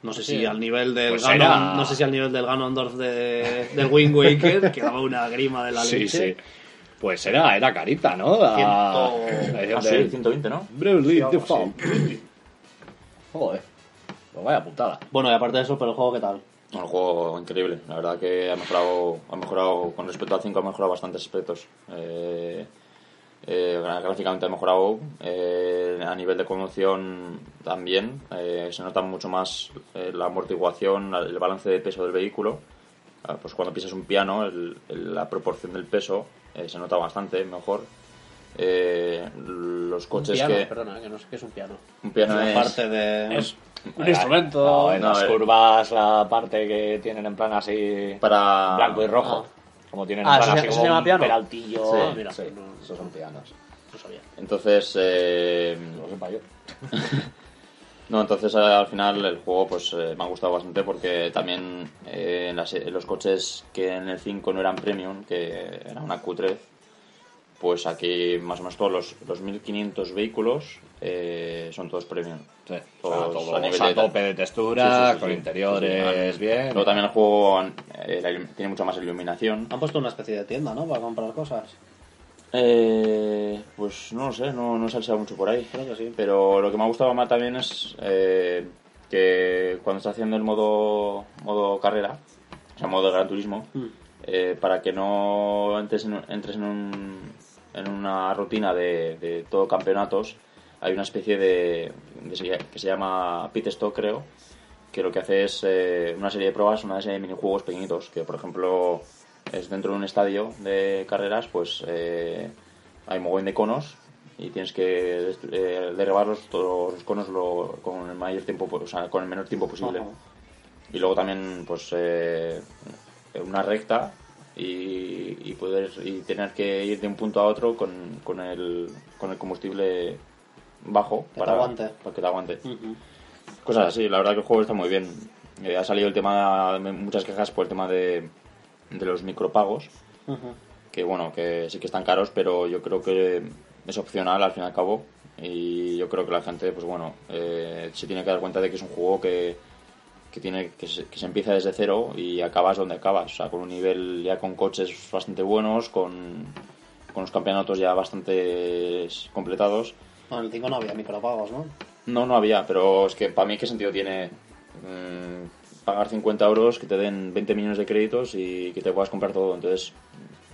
No sé si al nivel del Pues Ganon, era- no sé si al nivel del Ganondorf de, del Wind Waker, que daba una grima de la leche. sí. Pues era, era carita, ¿no? La- Ciento- la edición Ah, sí, de- 120, ¿no? Bravely Default. Joder. Pues vaya putada. Bueno, y aparte de eso, pero el juego, ¿qué tal? Un juego increíble. La verdad que ha mejorado, ha mejorado con respecto al 5, ha mejorado bastantes aspectos. Eh, eh, gráficamente ha mejorado. eh, a nivel de conducción también. eh, se nota mucho más eh, la amortiguación, el balance de peso del vehículo. Ah, Pues cuando pisas un piano, el- el- la proporción del peso eh, se nota bastante mejor. Eh, los coches piano, que. perdona, que no sé qué es un piano. Un piano es. parte de... Es Un instrumento. No, en No, las curvas, la parte que tienen en plan así. Para. Blanco y rojo. Como tienen Ah, plan ¿eso así se- eso como se llama un piano? peraltillo. Sí, mira, sí, no- esos son pianos. No sabía. Entonces. eh, Lo sepa yo. <laughs> No, entonces eh, al final el juego pues eh, me ha gustado bastante porque también eh, en, las- en los coches que en el 5 no eran premium, que era una Q3, pues aquí más o menos todos los, los 1500 vehículos eh, son todos premium. Sí, Todos o sea, todos a nivel a de- tope de textura, Sí, sí, sí, con sí. interiores Sí, sí. bien. Luego también el juego eh, tiene mucha más iluminación. Han puesto una especie de tienda, ¿no? Para comprar cosas. Eh, pues no lo sé, no, no se ha salseado mucho por ahí. Creo que sí. Pero lo que me ha gustado más también es eh, que cuando estás haciendo el modo, modo carrera, o sea, modo de gran turismo, Mm. eh, para que no entres en, entres en, un- en una rutina de, de todo campeonatos, hay una especie de, de- que se llama pit stop, creo, que lo que hace es eh, una serie de pruebas, una serie de minijuegos pequeñitos, que por ejemplo es dentro de un estadio de carreras, pues eh, hay un mogollón de conos y tienes que eh, derribarlos todos los conos lo- con el mayor tiempo, po- o sea, con el menor tiempo posible. Ajá. Y luego también, pues, eh, una recta y, y poder y tener que ir de un punto a otro con, con, el, con el combustible bajo Que te aguante. para que te aguante. Cosas así, la verdad que el juego está muy bien. Eh, ha salido el tema, muchas quejas por el tema de, de los micropagos, que bueno, que sí que están caros, pero yo creo que es opcional al fin y al cabo. Y yo creo que la gente, pues bueno, eh, se tiene que dar cuenta de que es un juego que, que tiene que se, que se empieza desde cero y acabas donde acabas, o sea, con un nivel ya con coches bastante buenos, con, con los campeonatos ya bastante completados. No, en el 5 no había micropagos, ¿no? No, no había, pero es que para mí, ¿qué sentido tiene mm, pagar 50 euros, que te den 20 millones de créditos y que te puedas comprar todo? Entonces,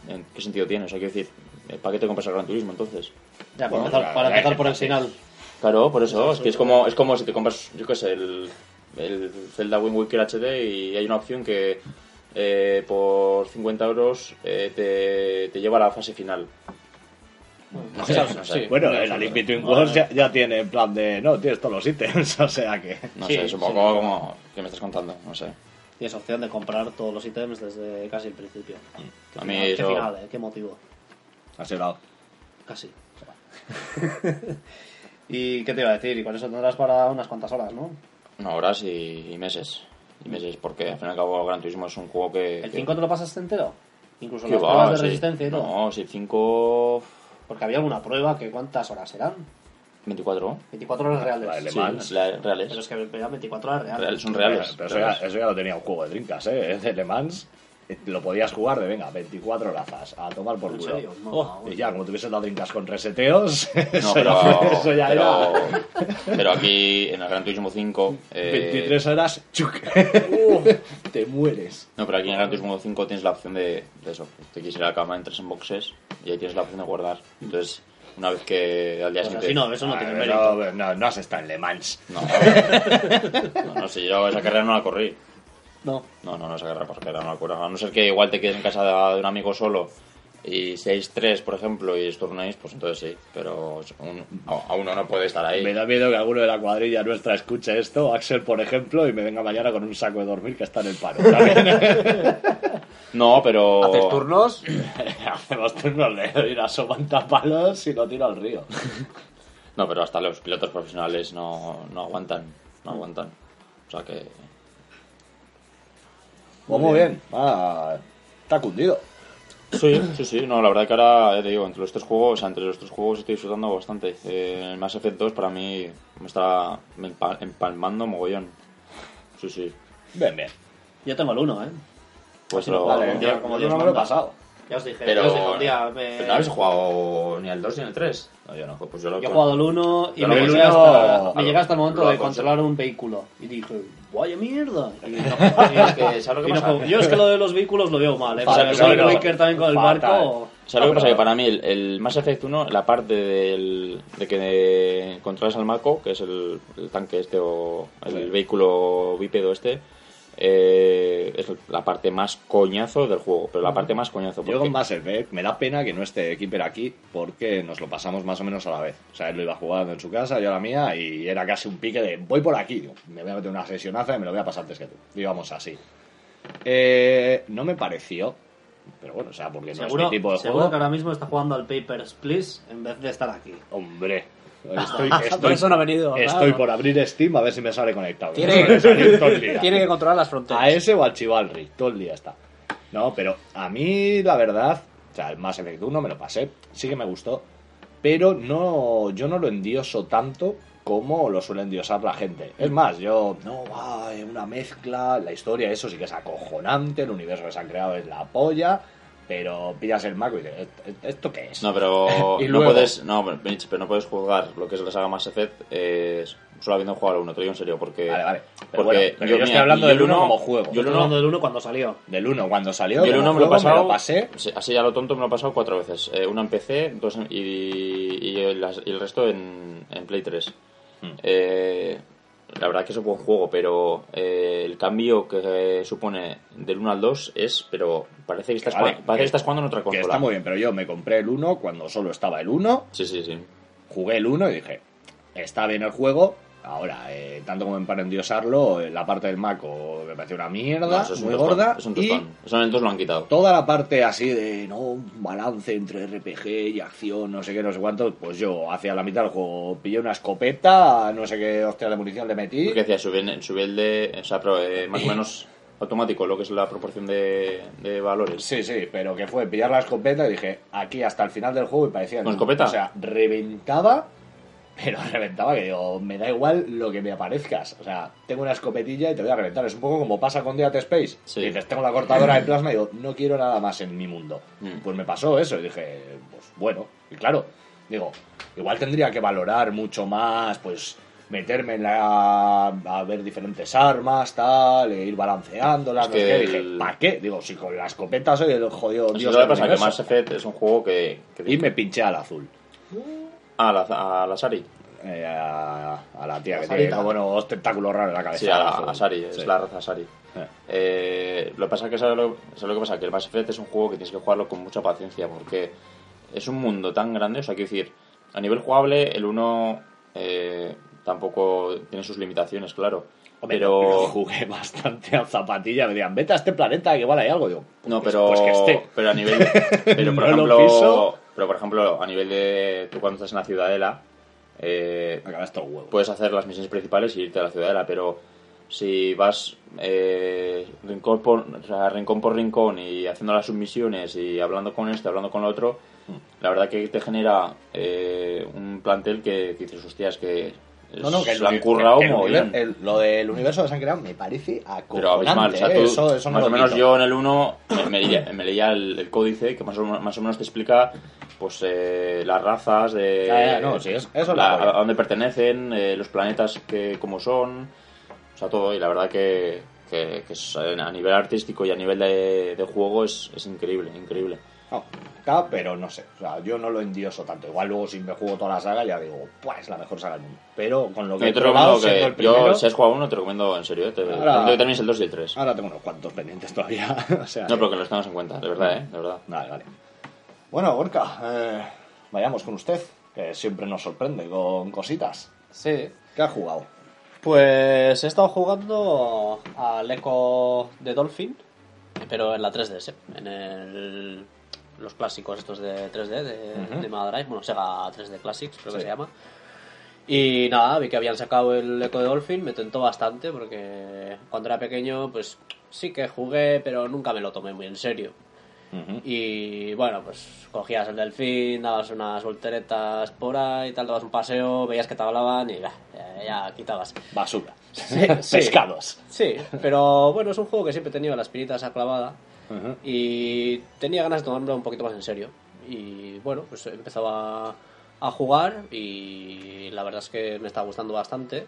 ¿en ¿qué sentido tiene? O sea, quiero decir, ¿para qué te compras el Gran Turismo entonces? Ya, para Bueno, empezar, para empezar por el final. Claro, por eso, es que es como, es como si te compras, yo qué sé, el, el Zelda Wind Waker HD y hay una opción que eh, por 50 euros eh, te, te lleva a la fase final. No sé, no sé. Sí. Bueno, el Alice Between Worlds ya, ya tiene en plan de. No, tienes todos los ítems, o sea que. No Sí, sé, es un sí. poco como... ¿Qué me estás contando? No sé. Tienes opción de comprar todos los ítems desde casi el principio. Qué A mí final, qué, final, eh, qué motivo. Así lado. Casi. <laughs> ¿Y qué te iba a decir? Y con eso tendrás para unas cuantas horas, ¿no? No, horas y, y meses. Y meses, porque al fin y al cabo Gran Turismo es un juego que... ¿El que- 5 te lo pasaste entero? Incluso las va, pruebas de sí. resistencia y todo. No, si 5... Porque había alguna prueba que ¿cuántas horas eran? 24. 24 horas reales. La de Le Sí, Mans. la- reales. Pero es que eran 24 horas reales. Reales, son reales. Pero eso ya, eso ya lo tenía un juego de drinkas, ¿eh? <laughs> De Le Mans. Eh, Lo podías jugar de, venga, 24 razas, a tomar por ¿En culo. No, Oh, no, y ya, como tuvieses dado drinkas con reseteos, <laughs> No, eso, pero, ya, <laughs> eso ya pero, era pero aquí en el Gran Turismo 5... eh, 23 horas, chuc. <laughs> te mueres. No, pero aquí en el Gran Turismo 5 tienes la opción de, de eso. Te quieres ir a la cama, entras en boxes y ahí tienes la opción de guardar. Entonces, Una vez que al día Pues siguiente... así no, eso no tiene Ah, mérito. no, no, no has estado en Le Mans. No, no, no, si yo esa carrera no la corrí. No. No, no, no, esa carrera por carrera no la corrí. A no ser que igual te quedes en casa de, de un amigo solo y seáis tres, por ejemplo, y os turnéis, pues entonces sí. Pero un- a uno no puede estar ahí. Me da miedo que alguno de la cuadrilla nuestra escuche esto, Axel, por ejemplo, y me venga mañana con un saco de dormir que está en el paro. <laughs> No, pero... ¿Haces turnos? <laughs> Hacemos turnos de ir a palos y lo tiro al río. No, pero hasta los pilotos profesionales no, no aguantan. No aguantan. O sea que... Pues muy bien, ah, está cundido. Sí, sí, sí. No, la verdad que ahora, ya te digo, entre los tres juegos, o sea, entre los tres juegos estoy disfrutando bastante. Eh, el Mass Effect 2 para mí me está empa- empalmando mogollón. Sí, sí. Bien, bien. Yo tengo el 1, ¿eh? Pues Sí, lo... vale. Como yo Dios no me lo he pasado. Ya os dije, Pero, ya os dije un día. me- pero no habéis jugado ni al 2 ni al 3. No, yo no. Pues yo lo Yo he jugado el 1 y me llegué, hasta, me llegué hasta el momento de controlar un vehículo. Y dije, vaya mierda. <laughs> Y no, Es que, ¿sabes lo que y no pasa? juego. yo es que lo de los vehículos lo veo mal, ¿eh? Fatal, el no, Wind no. Waker también con el barco. ¿Sabes lo que pasa? Que para mí el, el Mass Effect 1, la parte del, de que controlas al Mako, que es el, el tanque este o el vehículo bípedo este, eh, es la parte más coñazo del juego. Pero la parte más coñazo. Yo con Mass Effect me da pena que no esté Keeper aquí porque nos lo pasamos más o menos a la vez. O sea, él lo iba jugando en su casa, yo a la mía, y era casi un pique de voy por aquí. Digo, me voy a meter una sesionaza y me lo voy a pasar antes que tú. Íbamos así. Eh, no me pareció, pero bueno, o sea, porque no Seguro, es mi tipo de seguro juego. que ahora mismo está jugando al Papers, Please en vez de estar aquí. Hombre, estoy, Por estoy, eso no ha venido. estoy claro. por abrir Steam a ver si me sale conectado. Tiene el <laughs> día. Tiene que controlar las fronteras. A ese o al Chivalry, todo el día está. No, pero a mí, la verdad, o sea, el Mass Effect 1 me lo pasé, sí que me gustó, pero no, yo no lo endioso tanto como lo suele endiosar la gente. Es más, yo, no, va, es una mezcla, la historia, eso sí que es acojonante, el universo que se han creado es la polla, pero pillas el maco y dices, ¿esto- ¿esto qué es? No, pero <laughs> Y no luego- puedes, no, Benich, pero no puedes juzgar lo que es la saga Mass Effect eh, solo habiendo jugado al 1, te lo digo en serio, porque... Vale, vale. Pero porque bueno, pero yo estoy hablando yo el del uno uno- como juego. Yo Estoy uno, hablando del 1 cuando salió. Del 1, cuando salió, yo el como uno me lo juego, pasado, pasé, sí, así a lo tonto me lo he pasado cuatro veces. Eh, una en PC dos en- y, y el, y el resto en, en Play 3. Hmm. Eh, la verdad que es un buen juego, pero eh, el cambio que supone del 1 al 2 es, pero parece que estás, Vale, parece que- que estás jugando en otra que consola. está muy bien, pero yo me compré el 1 cuando solo estaba el 1, Sí, sí, sí. jugué el 1 y dije, está bien el juego. Ahora, eh, tanto como para endiosarlo, eh, la parte del Mako me pareció una mierda, No, eso es un muy tostón, gorda. Es un y tostón. Eso en el 2 lo han quitado. toda la parte así de, no, un balance entre RPG y acción, no sé qué, no sé cuánto, pues yo hacia la mitad del juego pillé una escopeta, no sé qué hostia de munición le metí. Porque decía, subir, subir el de. O sea, pero, eh, más o <laughs> menos automático lo que es la proporción de, de valores. Sí, sí, pero que fue pillar la escopeta y dije, aquí hasta el final del juego y parecía... ¿Con escopeta? O sea, reventaba, pero <laughs> reventaba que digo, me da igual lo que me aparezcas. O sea, tengo una escopetilla y te voy a reventar. Es un poco como pasa con Dead Space. Sí. Dices, tengo la cortadora de plasma y digo, no quiero nada más en mi mundo. Mm. Pues me pasó eso y dije, pues bueno. Y claro, digo, igual tendría que valorar mucho más, pues meterme en la a ver diferentes armas tal e ir balanceándolas Es no sé que qué. dije el- ¿para qué? digo si con la escopeta soy el jodido dios lo que pasa, que. Mass Effect es un juego que. que y me pinché al azul Ah, a la, a la Sari. Eh, a, a la tía que Sarita. tiene como buenos tentáculos raros en la cabeza Sí, a, la- a Sari, Sí. es la raza Sari. Eh. Eh, lo que pasa es que ¿sabes lo, ¿sabes lo que pasa? Que el Mass Effect es un juego que tienes que jugarlo con mucha paciencia porque es un mundo tan grande, o sea, quiero decir, a nivel jugable el 1 eh, tampoco tiene sus limitaciones, claro. Hombre, pero jugué <laughs> bastante a zapatilla. Me decían, vete a este planeta que igual hay algo. Digo, No, pues- pero, pues que esté. pero a nivel, <laughs> pero por No lo ejemplo, piso. Pero por ejemplo, a nivel de tú cuando estás en la ciudadela, eh, puedes hacer las misiones principales y irte a la ciudadela, pero si vas eh, rincón, por, o sea, rincón por rincón y haciendo las submisiones y hablando con este, hablando con el otro, la verdad que te genera eh, un plantel que, que dices, hostias, que No, no, que se lo han currado el- del universo que se han creado me parece Pero acojonante. o sea, ¿eh? tú, eso, eso no más o menos quito. yo en el 1 me, leía, me leía el, el códice que más o, más o menos te explica pues eh, las razas de Ya, ya, no, sí, es- eso es la- a dónde pertenecen, eh, los planetas que como son, o sea todo y la verdad que, que, que es, eh, a nivel artístico y a nivel de, de juego es, es increíble, increíble. No, está, pero no sé. O sea, yo no lo endioso tanto. Igual luego si me juego toda la saga ya digo, pues es la mejor saga del mundo. Pero con lo que Yo he te probado, siendo el que. Yo, primero, si has jugado uno, te recomiendo en serio. ¿eh? Te, Ahora- te termines el 2 y el 3. ahora tengo unos cuantos pendientes todavía. <laughs> o sea, No, pero que los tengas en cuenta, de verdad, ¿eh? De verdad. Vale, vale. Bueno, Gorka, eh, vayamos con usted, que siempre nos sorprende con cositas. Sí. ¿Qué ha jugado? Pues he estado jugando al Echo de Dolphin, pero en la 3DS, en el, los clásicos estos de 3D de, Ujú. de Mega Drive, bueno, Sega 3D Classics creo que se llama. Y nada, vi que habían sacado el Echo de Dolphin, me tentó bastante porque cuando era pequeño pues sí que jugué, pero nunca me lo tomé muy en serio. Y bueno, pues cogías el delfín, dabas unas volteretas por ahí, tal, dabas un paseo, veías que te hablaban y bah, ya, ya quitabas. Basura. Sí, <laughs> sí. Pescados. Sí, pero bueno, es un juego que siempre he tenido la espinita esa clavada Ujú. y tenía ganas de tomármelo un poquito más en serio. Y bueno, pues empezaba a jugar y la verdad es que me está gustando bastante.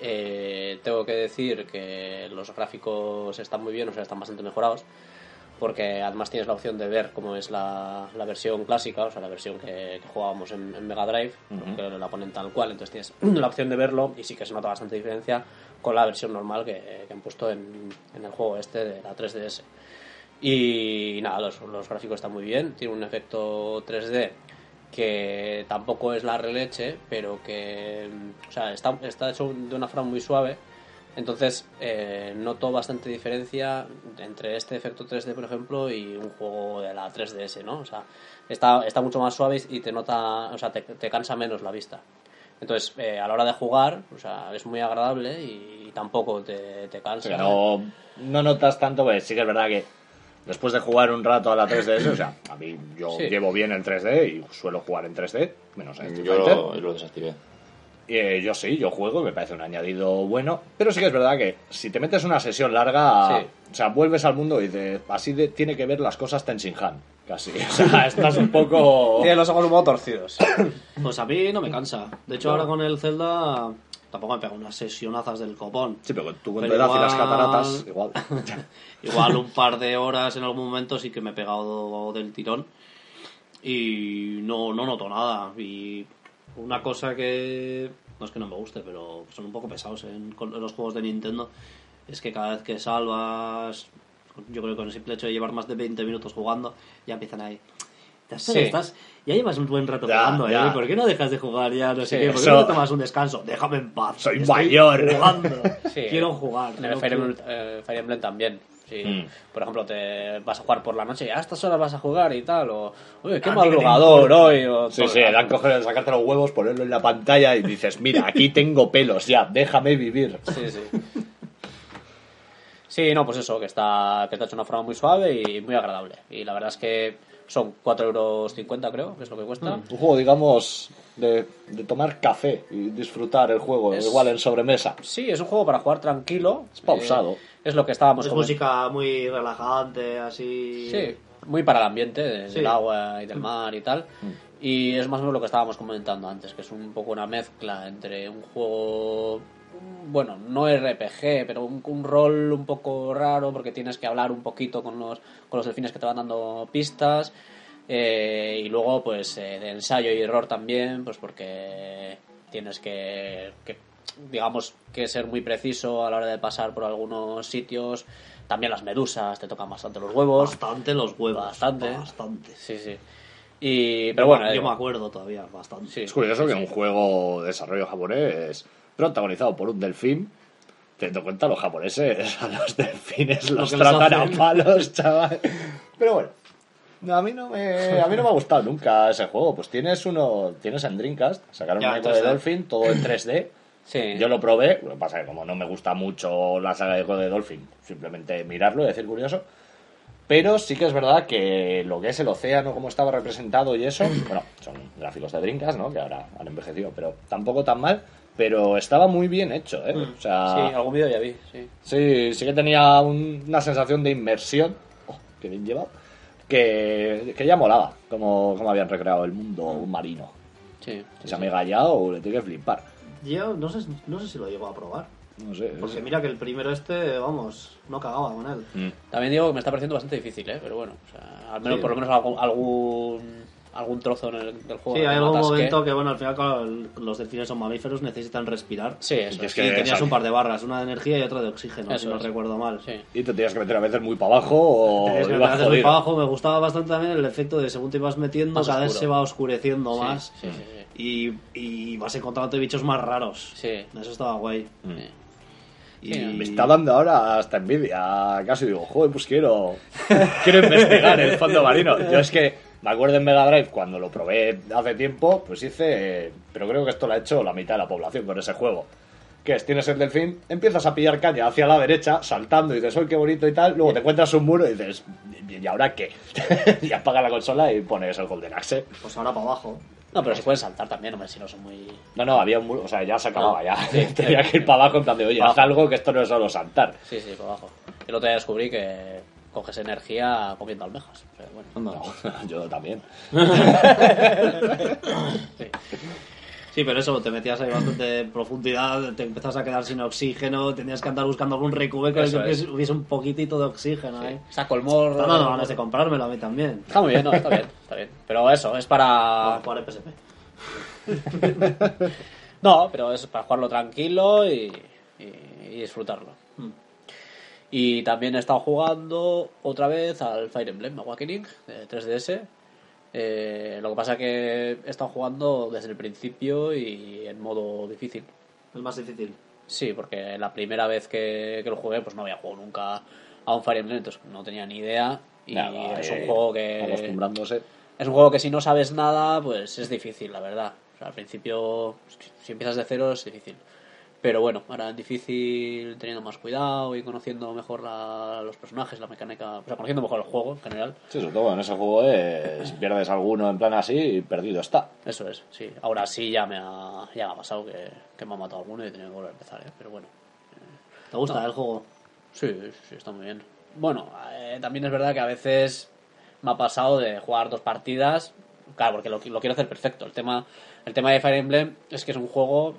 Eh, tengo que decir que los gráficos están muy bien, o sea, están bastante mejorados. Porque además tienes la opción de ver cómo es la, la versión clásica, o sea, la versión que, que jugábamos en, en Mega Drive, porque la ponen tal cual, entonces tienes la opción de verlo y sí que se nota bastante diferencia con la versión normal que, que han puesto en, en el juego este de la 3DS. Y nada, los, los gráficos están muy bien, tiene un efecto 3D que tampoco es la releche, pero que o sea, está, está hecho de una forma muy suave. Entonces eh, noto bastante diferencia entre este efecto 3D, por ejemplo, y un juego de la 3DS, ¿no? O sea, está, está mucho más suave y te nota, o sea, te, te cansa menos la vista. Entonces, eh, a la hora de jugar, o sea, es muy agradable y, tampoco te, te cansa. sea, no, no notas tanto, pues sí que es verdad que después de jugar un rato a la 3DS, o sea, a mí yo Sí. llevo bien el 3D y suelo jugar en 3D, menos en Street Yo lo, yo lo desactivé. Y, eh, yo sí, yo juego, me parece un añadido bueno, pero sí que es verdad que si te metes una sesión larga, Sí. o sea, vuelves al mundo y dices, así de- tiene que ver las cosas Tenshinhan, casi. <laughs> O sea, estás un poco... Tiene los ojos un poco torcidos. Pues a mí no me cansa. De hecho, ahora con el Zelda tampoco me pego unas sesionazas del copón. Sí, pero tú con tu edad y las cataratas, igual. <laughs> Igual un par de horas en algún momento sí que me he pegado del tirón y no, no noto nada. Y una cosa que no es que no me guste, pero son un poco pesados en, con los juegos de Nintendo es que cada vez que salvas, yo creo que con el simple hecho de llevar más de 20 minutos jugando, ya empiezan ahí. Estás, Sí. estás- ya llevas un buen rato jugando, ¿eh? ¿Por qué no dejas de jugar ya? No sé Sí, qué. ¿Por qué eso- no te tomas un descanso? Déjame en paz. Soy Estoy mayor. jugando. <laughs> Sí. Quiero jugar. En el Fire Emblem, eh, Fire Emblem también. Sí. Mm. Por ejemplo, te vas a jugar por la noche y a estas horas vas a jugar y tal. O, oye, qué te madrugador hoy. O Sí, sí, dan coger, sacarte los huevos, ponerlo en la pantalla y dices, mira, aquí tengo pelos, ya, déjame vivir. <laughs> Sí, sí. Sí, no, pues eso, que está, que está hecho de una forma muy suave y muy agradable. Y la verdad es que son 4,50 euros, creo, que es lo que cuesta. Un juego, digamos, de, de tomar café y disfrutar el juego, Es- igual en sobremesa. Sí, es un juego para jugar tranquilo. Es pausado. Eh, es lo que estábamos Es música muy relajante, así. Sí, muy para el ambiente Sí. del agua y del mar y tal. Mm. Y es más o menos lo que estábamos comentando antes, que es un poco una mezcla entre un juego, bueno, no RPG, pero un, un rol un poco raro porque tienes que hablar un poquito con los, con los delfines que te van dando pistas. eh, y luego, pues, eh, de ensayo y error también, pues porque tienes que, que, digamos, que ser muy preciso a la hora de pasar por algunos sitios. También las medusas te tocan bastante los huevos. Bastante los huevos. Bastante. Bastante. Sí, sí. Y, pero Yo bueno, me- yo me acuerdo todavía, bastante. sí. Es curioso que un juego de desarrollo japonés protagonizado por un delfín, teniendo en cuenta los japoneses, a los delfines los les tratan a palos, chaval. Pero bueno, no, a mí no me, a mí no me ha gustado nunca ese juego. Pues tienes uno, tienes en Dreamcast, sacaron Ya, un eco de 3D. Dolphin, todo en 3D. Sí. Yo lo probé, lo que pasa es que como no me gusta mucho la saga de Echo de Dolphin, simplemente mirarlo y decir curioso. Pero sí que es verdad que lo que es el océano, como estaba representado y eso, bueno, son gráficos de Dreamcast, ¿no? Que ahora han envejecido, pero tampoco tan mal. Pero estaba muy bien hecho, ¿eh? O sea, Sí, algún vídeo ya vi, sí. sí, sí que tenía un- una sensación de inmersión, oh, qué bien llevado, que, que ya molaba, como, como habían recreado el mundo marino. Sí, Si se me ha gallado, le tiene que flipar. Yo no sé, no sé si lo llego a probar. No sé. Porque mira que el primero este, vamos, no cagaba con él. Mm. También digo que me está pareciendo bastante difícil, ¿eh? Pero bueno, o sea, al menos, Sí. por lo menos algún, algún, trozo en el- del juego. Sí, hay algún momento que, bueno, al final los delfines son mamíferos, necesitan respirar. Sí, eso Y es que y tenías un par de barras, una de energía y otra de oxígeno, Eso si no es. recuerdo mal. Sí. Y te tenías que meter a veces muy para abajo o Tenías que muy para abajo. Me gustaba bastante también el efecto de según te ibas metiendo, Más cada vez se va oscureciendo Sí, más. sí, sí, sí. Y, y vas encontrándote bichos más raros. Sí. Eso estaba guay. Sí. Y Me está dando ahora hasta envidia. Casi digo, joder, pues quiero, <laughs> quiero investigar el fondo marino. Yo es que me acuerdo en Mega Drive cuando lo probé hace tiempo, pues hice. Pero creo que esto lo ha hecho la mitad de la población con ese juego. Que es, tienes el delfín, empiezas a pillar caña hacia la derecha, saltando, y dices, ¡ay, qué bonito y tal! Luego te encuentras un muro y dices, ¿y ahora qué? <laughs> y apaga la consola y pones el Golden Axe. Pues ahora para abajo. No, pero se pueden saltar también, hombre, si no son muy. No, no, había un muro, o sea, ya se acababa, Ah, ya. <laughs> sí. Tenía que ir para abajo en plan de, oye, haz algo que esto no es solo saltar. Sí, sí, por abajo. El otro día descubrí que coges energía comiendo almejas. O sea, bueno, No, <laughs> yo también. sí. <laughs> Sí, pero eso, te metías ahí bastante en profundidad, te empezás a quedar sin oxígeno, tenías que andar buscando algún recubeco Eso que es. hubiese un poquito de oxígeno ahí. Saco el morro. No, no, ganas de comprármelo a mí también. Está muy bien, no, está bien, está bien. Pero eso, es para. Para jugar PSP. <laughs> No, pero es para jugarlo tranquilo y, y- y disfrutarlo. Y también he estado jugando otra vez al Fire Emblem Awakening de 3DS. Eh, lo que pasa que he estado jugando desde el principio y en modo difícil. El más difícil. Sí, porque la primera vez que, que lo jugué, pues no había jugado nunca a un Fire Emblem, entonces no tenía ni idea. Y Nada, es eh, un juego que. Acostumbrándose. Es un juego que si no sabes nada, pues es difícil, la verdad. O sea, al principio, si empiezas de cero, es difícil. Pero bueno, ahora es difícil teniendo más cuidado y conociendo mejor la- los personajes, la mecánica, o sea, conociendo mejor el juego en general. Sí, sobre todo en ese juego es, si pierdes alguno en plan así, perdido está. Eso es, sí. Ahora sí ya me ha, ya me ha pasado que, que me ha matado alguno y he tenido que volver a empezar, ¿eh? Pero bueno. ¿Te gusta No. el juego? Sí, sí, está muy bien. Bueno, eh, también es verdad que a veces me ha pasado de jugar dos partidas. Claro, porque lo, lo quiero hacer perfecto. El tema, el tema de Fire Emblem es que es un juego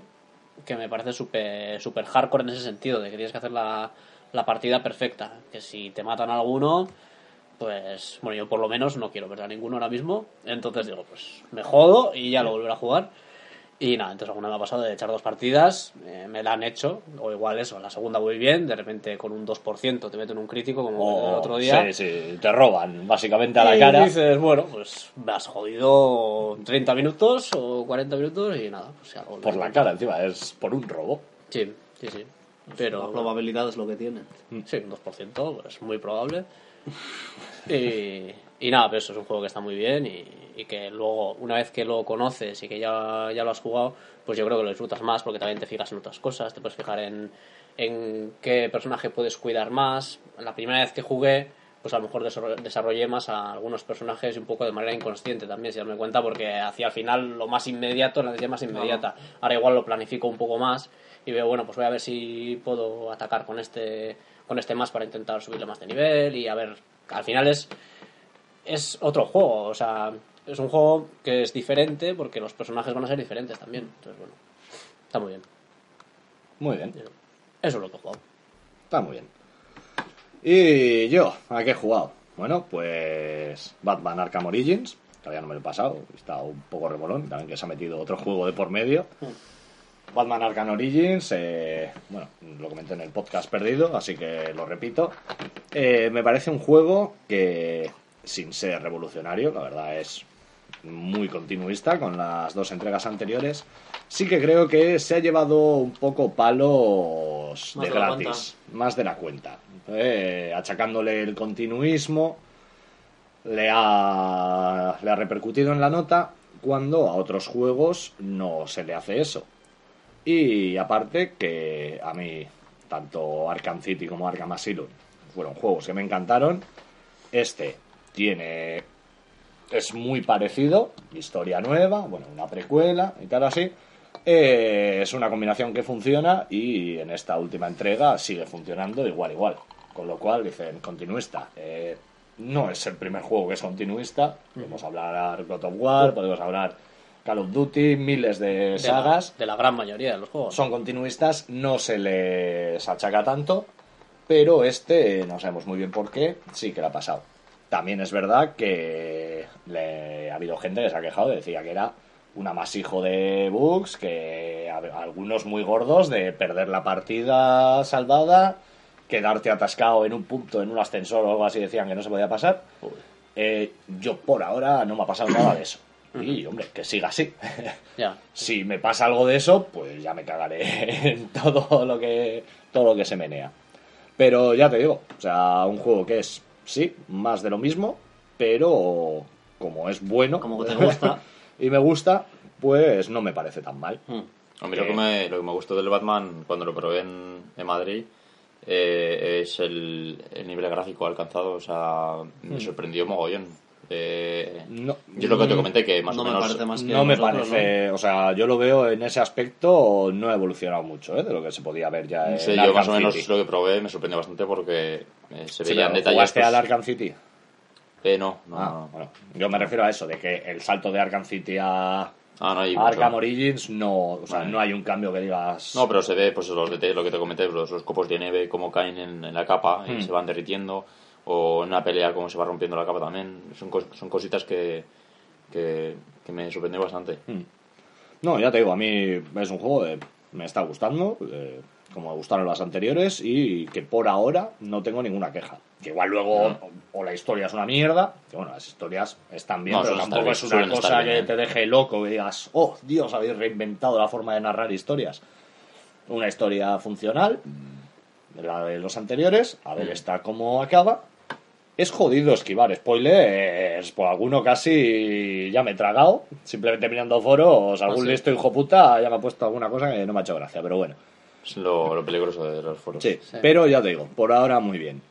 que me parece súper super hardcore en ese sentido, de que tienes que hacer la, la partida perfecta. Que si te matan a alguno, pues, bueno, yo por lo menos no quiero perder a ninguno ahora mismo. Entonces digo, pues me jodo y ya lo volveré a jugar. Y nada, entonces alguna me ha pasado de echar dos partidas, eh, me la han hecho, o igual eso, la segunda voy bien, de repente con un 2% te meten un crítico como el otro día. Sí, sí, te roban básicamente a la y cara. dices, bueno, pues me has jodido 30 minutos o 40 minutos y nada, pues ya Por a la cara encima, es por un robo. Sí, sí, sí. La Pero probabilidad es lo que tiene. Sí, un 2%, pues muy probable. <laughs> Y, y nada, pero eso es un juego que está muy bien y, y que luego, una vez que lo conoces y que ya, ya lo has jugado, pues yo creo que lo disfrutas más porque también te fijas en otras cosas, te puedes fijar en, en qué personaje puedes cuidar más. La primera vez que jugué, pues a lo mejor desarro- desarrollé más a algunos personajes un poco de manera inconsciente también, si darme cuenta, porque hacia el final lo más inmediato, la necesidad más inmediata. Ahora igual lo planifico un poco más y veo, bueno, pues voy a ver si puedo atacar con este, con este más para intentar subirle más de nivel y a ver, al final es, es otro juego, o sea, es un juego que es diferente porque los personajes van a ser diferentes también. Entonces, bueno, está muy bien. Muy bien, Eso es lo que he jugado. está muy bien. Y yo, ¿a qué he jugado? Bueno, pues Batman Arkham Origins, todavía no me lo he pasado, está un poco remolón, también que se ha metido otro juego de por medio. Batman Arkham Origins, eh, bueno, lo comenté en el podcast perdido, así que lo repito. Eh, me parece un juego que, sin ser revolucionario, la verdad es muy continuista con las dos entregas anteriores. Sí que creo que se ha llevado un poco palos Más de gratis, más de la cuenta. Eh, achacándole el continuismo, le ha, le ha repercutido en la nota cuando a otros juegos no se le hace eso. Y aparte que a mí, tanto Arkham City como Arkham Asylum fueron juegos que me encantaron. Este tiene... Es muy parecido, historia nueva, bueno, una precuela y tal así. Eh, es una combinación que funciona y en esta última entrega sigue funcionando igual, igual. Con lo cual dicen, continuista. Eh, no es el primer juego que es continuista. Podemos hablar God of War, podemos hablar Call of Duty, miles de De la- sagas de la gran mayoría de los juegos. son continuistas, no se les achaca tanto, pero este no sabemos muy bien por qué, sí que le ha pasado. También es verdad que le, ha habido gente que se ha quejado, decía que era un amasijo de bugs, que a- algunos muy gordos de perder la partida salvada, quedarte atascado en un punto, en un ascensor o algo así, decían que no se podía pasar. Eh, yo por ahora no me ha pasado nada de eso. <clears throat> Y hombre, que siga así. <laughs> Si me pasa algo de eso, pues ya me cagaré <laughs> en todo lo que todo lo que se menea. Pero ya te digo, o sea, un juego que es sí, más de lo mismo, pero como es bueno, Como que te gusta. <laughs> y me gusta, pues no me parece tan mal. Mm. A mí lo que, me, lo que me gustó del Batman cuando lo probé en, en Madrid eh, es el, el nivel gráfico alcanzado. O sea, me sorprendió mogollón. Eh, No, yo lo que te comenté que más no o me menos parece más que no me nosotros, parece, o sea, yo lo veo en ese aspecto, no ha evolucionado mucho, ¿eh? de lo que se podía ver ya en Sí, yo Arkham más o menos City. lo que probé me sorprendió bastante porque eh, se Sí, veían detalles. ¿Jugaste pues, al Arkham City? eh, no, no, Ah, no. bueno, yo me refiero a eso, de que el salto de Arkham City a Ah, no hay Arkham mucho. Origins no, o sea, Vale. no hay un cambio que digas. No, pero se ve pues los detalles, lo que te comenté, los, los copos de nieve, cómo caen en, en la capa y Hmm. se van derritiendo, o en una pelea cómo se va rompiendo la capa también. Son, cos- son cositas que, que, que me sorprendió bastante. Hmm. No, ya te digo, a mí es un juego que me está gustando, eh, como me gustaron las anteriores, y que por ahora no tengo ninguna queja. Que igual luego No. o, o la historia es una mierda, que bueno, las historias están bien, No, pero tampoco estar es bien, una cosa que bien. te deje loco, que digas, oh, Dios, habéis reinventado la forma de narrar historias. Una historia funcional, la de los anteriores, a ver Mm. esta cómo acaba. Es jodido esquivar spoilers, por alguno casi ya me he tragado, simplemente mirando foros, algún Ah, sí. listo hijo puta ya me ha puesto alguna cosa que no me ha hecho gracia, pero bueno. Es lo, lo peligroso de los foros. Sí, pero ya te digo, por ahora muy bien.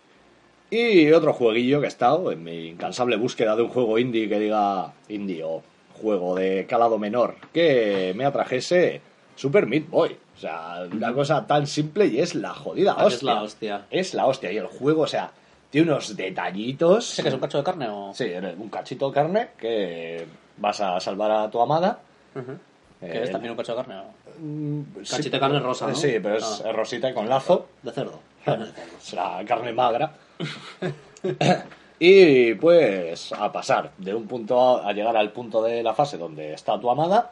Y otro jueguillo que he estado en mi incansable búsqueda de un juego indie que diga indie o juego de calado menor que me atrajese Super Meat Boy. O sea, una cosa tan simple y es la jodida Ah, hostia. Es la hostia. Es la hostia. Y el juego, o sea, tiene unos detallitos. ¿Ese que es un cacho de carne o...? Sí, un cachito de carne que vas a salvar a tu amada. ¿Que Eh, es también un cacho de carne o...? mm, sí, Cachito de carne rosa, ¿no? Sí, pero es, Ah. rosita y con lazo. De cerdo. <laughs> Será carne magra. <laughs> y pues a pasar de un punto a, a llegar al punto de la fase donde está tu amada,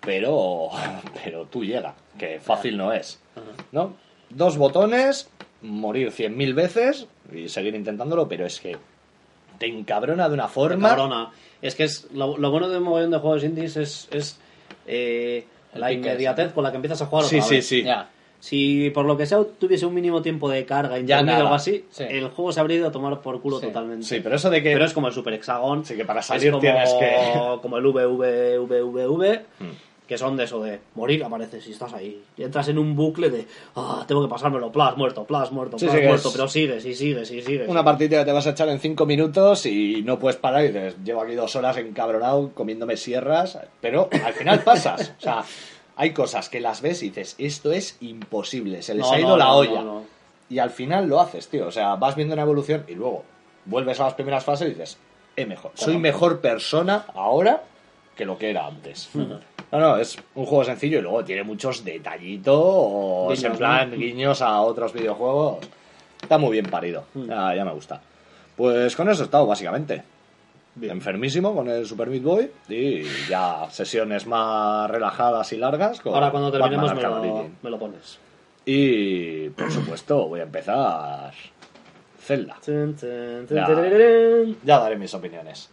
pero <laughs> pero tú llega, que fácil no es. ¿No? Dos botones, morir cien mil veces y seguir intentándolo, pero es que te encabrona de una forma. Cabrona. Es que es lo, lo bueno de un mogollón de juegos indies es, es eh, la pique inmediatez con la que empiezas a jugar. Sí, otra sí, vez. sí. Ya. Si por lo que sea tuviese un mínimo tiempo de carga internet o algo así, Sí. el juego se habría ido a tomar por culo Sí. totalmente. Sí, pero eso de que Pero es como el Super Hexagon. Sí, que para es salir como, tienes que- Como el VVVVV, Mm. Que son de eso de morir, apareces y estás ahí. Y entras en un bucle de, ah, tengo que pasármelo, plas, muerto, plas, muerto, plas, sí, muerto, pero sigues y sigues y sigues. Una partida que te vas a echar en cinco minutos y no puedes parar y dices, llevo aquí dos horas encabronado comiéndome sierras, pero al final pasas. O sea, hay cosas que las ves y dices, esto es imposible, se les No, ha ido no, la no, olla. Y al final lo haces, tío. O sea, vas viendo una evolución y luego vuelves a las primeras fases y dices, eh, mejor. Soy mejor persona ahora que lo que era antes. No, no, es un juego sencillo y luego tiene muchos detallitos, Guiños, en plan guiños a otros videojuegos. Está muy bien parido, ya, ya me gusta. Pues con eso he estado, básicamente. Enfermísimo con el Super Meat Boy y ya sesiones más relajadas y largas. Con Ahora cuando terminemos me lo, me lo pones. Y por supuesto voy a empezar Zelda. Tun, tun, tun, Ya. Ya daré mis opiniones.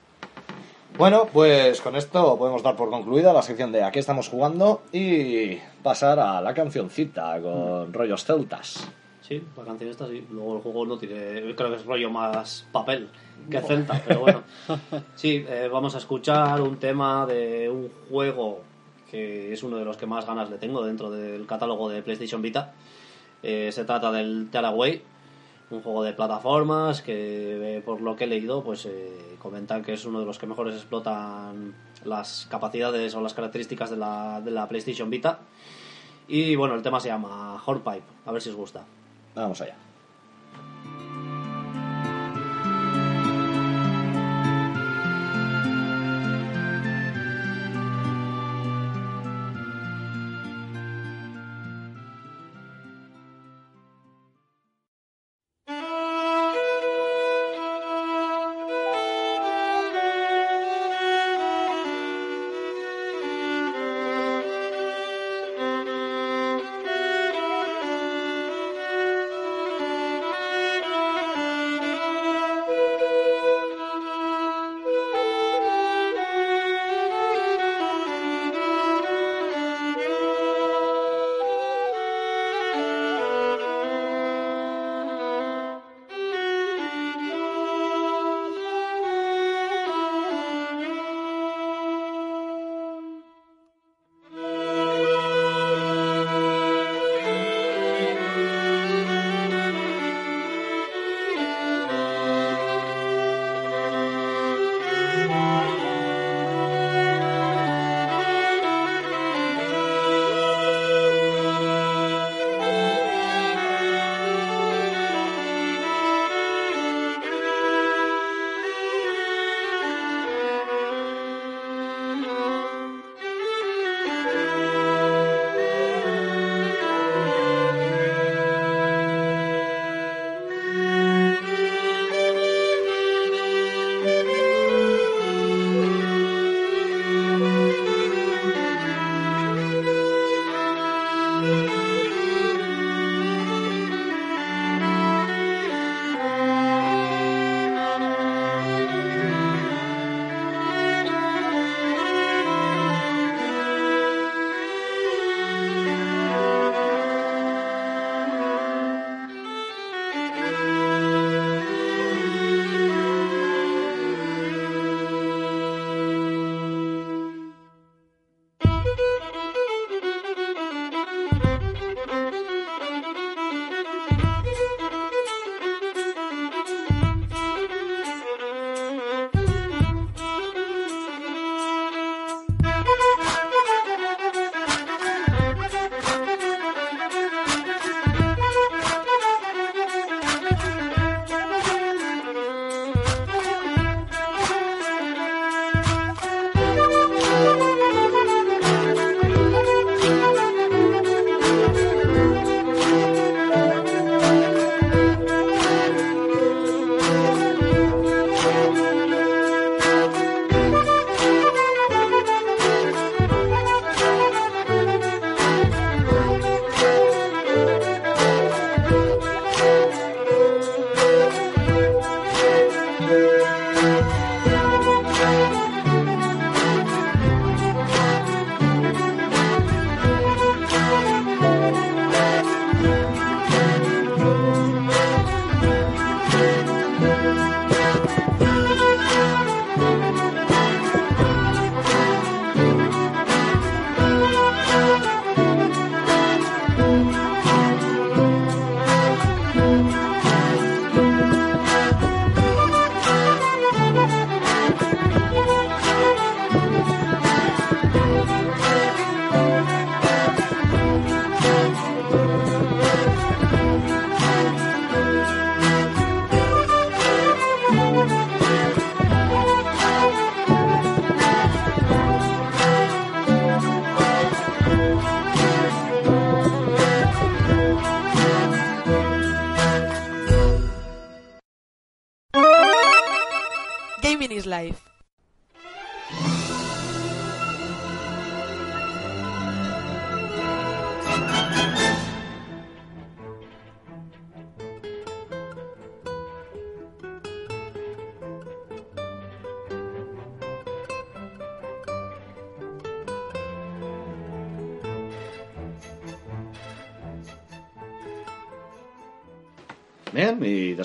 Bueno, pues con esto podemos dar por concluida la sección de aquí estamos jugando y pasar a la cancioncita con rollos celtas. Sí, la canción está sí. Luego el juego no tiene. Creo que es rollo más papel que celta, pero bueno. <laughs> Sí, eh, vamos a escuchar un tema de un juego que es uno de los que más ganas le tengo dentro del catálogo de PlayStation Vita. Eh, se trata del Tearaway, un juego de plataformas que, eh, por lo que he leído, pues eh, comentan que es uno de los que mejores explotan las capacidades o las características de la, de la PlayStation Vita. Y bueno, el tema se llama Hornpipe, a ver si os gusta. Vamos allá.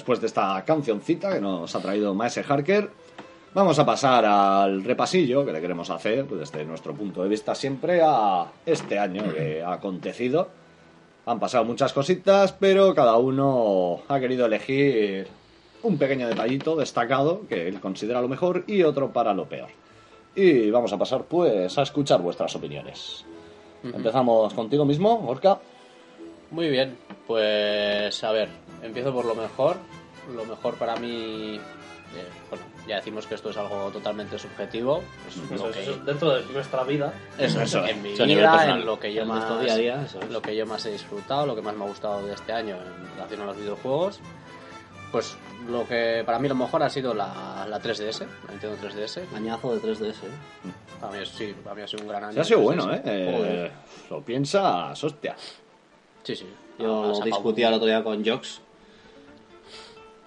Después de esta cancioncita que nos ha traído Maese Harker, vamos a pasar al repasillo que le queremos hacer pues, desde nuestro punto de vista siempre a este año que ha acontecido. Han pasado muchas cositas, pero cada uno ha querido elegir un pequeño detallito destacado que él considera lo mejor y otro para lo peor. Y vamos a pasar pues a escuchar vuestras opiniones. Empezamos contigo mismo, Orca. Muy bien, pues a ver, empiezo por lo mejor. Lo mejor para mí, eh, bueno, ya decimos que esto es algo totalmente subjetivo. pues, Eso lo es, que- eso es dentro de nuestra vida. Eso, Eso es, es. en mi vida, personal. en lo que yo En más nuestro día a día, eso es. lo que yo más he disfrutado, lo que más me ha gustado de este año en relación a los videojuegos. Pues lo que para mí lo mejor ha sido la, la 3DS, la Nintendo 3DS. Añazo de 3DS. ¿eh? Para mí, sí, para mí ha sido un gran año. Se ha sido 3DS. bueno, ¿eh? Eh. Lo piensas, hostia. Sí, sí. Yo Ha lo sacado discutí un- el otro día con Jox.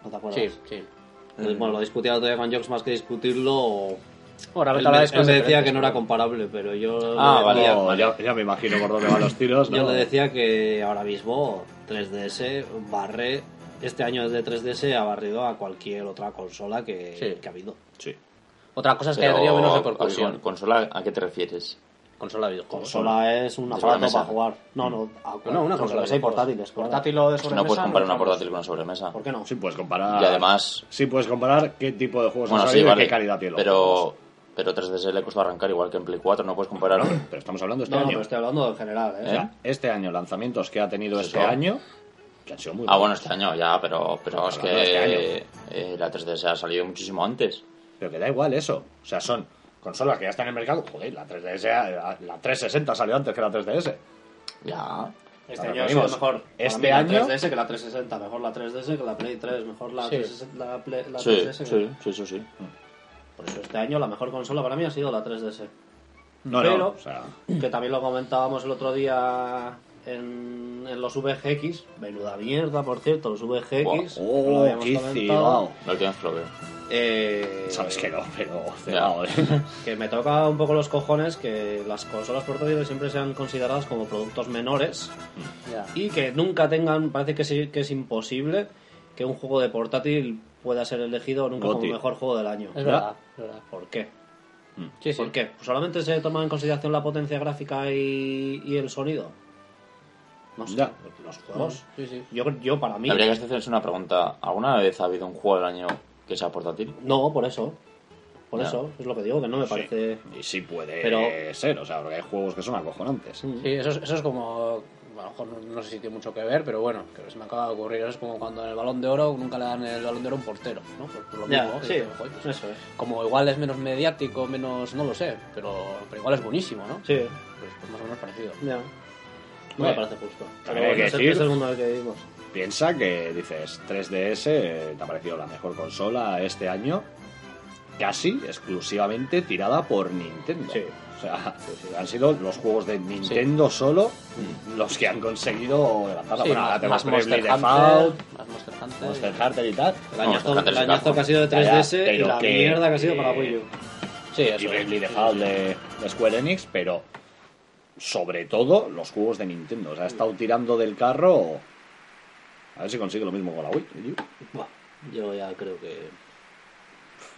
¿No te acuerdas? Sí, sí. Eh, Bueno, lo discutí el otro día con Jox más que discutirlo. Bueno, Él, me, él me decía que no era comparable, pero yo Ah, le vale. No, ya, ya me imagino por dónde van los tiros. ¿no? yo le decía que ahora mismo 3DS barre. Este año desde 3DS ha barrido a cualquier otra consola que, Sí. que ha habido. Sí. Otra cosa es que Pero, haya tenido menos con- repercusión. ¿Consola a qué te refieres? Consola de videojuegos. Consola es un aparato sobremesa. para jugar. No, no, a- No, una sobremesa consola y portátiles. Portátil o de Es que no sobremesa. puedes comparar una portátil con una sobremesa. ¿Por qué no? Sí puedes comparar. Y además, Sí puedes comparar qué tipo de juegos bueno, han sí, salido y vale. qué calidad tiene Pero, juegos. pero 3DS le costó arrancar igual que en Play 4, no puedes comparar. Pero estamos hablando de este No, no, año. pero estoy hablando en general, ¿eh? O sea, este año, lanzamientos que ha tenido este eso. año, que han sido muy Ah, buenos. bueno, este año ya, pero, pero es Hablando que este eh, la 3DS ha salido muchísimo antes. Pero que da igual eso. O sea, son consolas que ya están en el mercado. Joder, la 3DS, ha- la 360 salió antes que la 3DS. Ya. Este año ha sido venimos. mejor. Este mí la año- 3DS que la 360, mejor la 3DS que la Play 3, mejor la, Sí. 360, la, Play- la Sí, 3DS. que- sí, sí, eso sí. Por eso este año la mejor consola para mí ha sido la 3DS. No, Pero- no. O sea, Que también lo comentábamos el otro día en, en los VGX. Menuda mierda, por cierto, los VGX. oh, lo habíamos qué última vez que lo veo. Eh, Sabes que no, pero cebao, ¿eh? <laughs> que me toca un poco los cojones que las consolas portátiles siempre sean consideradas como productos menores Ya. y que nunca tengan, parece que, sí- que es imposible que un juego de portátil pueda ser elegido nunca Goti. como mejor juego del año. Es verdad, es verdad. ¿Por qué? Sí, sí. ¿Por qué? Pues solamente se toma en consideración la potencia gráfica y, y el sonido. No sé, Ya. los juegos. Sí, sí. Yo, yo para mí... Habría que hacerse una pregunta. ¿Alguna vez ha habido un juego del año que sea portátil? No, por eso. Por Ya. eso, es lo que digo, que no me parece... Y sí puede Pero- ser, o sea, porque hay juegos que son acojonantes. Sí, eso es, eso es como. A lo mejor no, no sé si tiene mucho que ver, pero bueno, que se me acaba de ocurrir. Eso es como cuando en el balón de oro nunca le dan el balón de oro a un portero, ¿no? Por lo Ya, mismo. sí, dices, "Joder, pues eso es. como igual es menos mediático, menos. no lo sé, pero, pero igual es buenísimo, ¿no? Sí, Pues, pues más o menos parecido. ya. No Bueno, me parece justo. También hay que es, el- decir- es el mundo en el que vivimos. Piensa que dices 3DS eh, te ha parecido la mejor consola este año, casi exclusivamente tirada por Nintendo. Sí. O sea, han sido los juegos de Nintendo solo los que han conseguido levantarla. Sí, bueno, ahora más, más Monster Bravely Hunter, más Monster Hunter. Monster Hunter y tal. El añazo, el Capcom. que ha sido de Ya, ya, 3DS y la que- mierda que ha sido para Wii U. Sí, y eso. Bravely sí, Default sí. de, de Square Enix, pero sobre todo los juegos de Nintendo. O sea, ha estado tirando del carro. A ver si consigue lo mismo con la Wii. Buah, yo ya creo que...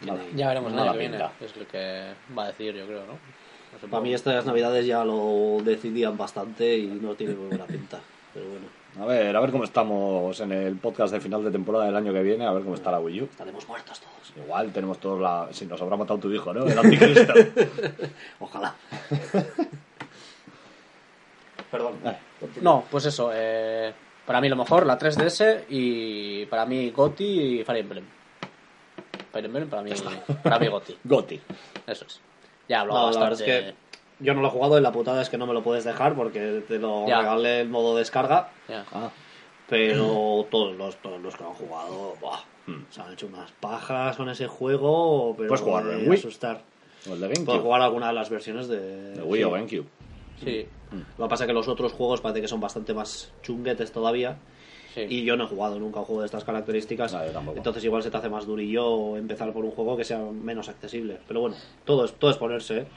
Nada. Ya veremos Nada que viene. Es lo que va a decir, yo creo, ¿no? No sé, Para mí estas navidades ya lo decidían bastante y no tiene muy buena pinta. Pero bueno, A ver, a ver cómo estamos en el podcast de final de temporada del año que viene, a ver cómo está la Wii U. estaremos muertos todos. Igual tenemos todos la... Si nos habrá matado tu hijo, ¿no? El anticristo. <laughs> Ojalá. <laughs> Perdón. No, pues eso. eh, para mí lo mejor, la 3DS y para mí Goti y Fire Emblem. Fire Emblem para mí, para mí Goti. <laughs> Goti. Eso es. Ya hablo No, la bastante. verdad es que yo no lo he jugado y la putada es que no me lo puedes dejar porque te lo Ya. regalé el modo descarga. Ya. Ah, Pero todos los, todos los que han jugado, buah, Se han hecho unas pajas con ese juego, pero Puedes jugarlo en Wii. asustar. O el de Puedes jugar alguna de las versiones de, De Wii sí. o GameCube. Sí, Lo que pasa es que los otros juegos parece que son bastante más chunguetes todavía. sí. Y yo no he jugado nunca un juego de estas características. No, yo tampoco. Entonces igual se te hace más durillo empezar por un juego que sea menos accesible. Pero bueno, todo es, todo es ponerse, ¿eh?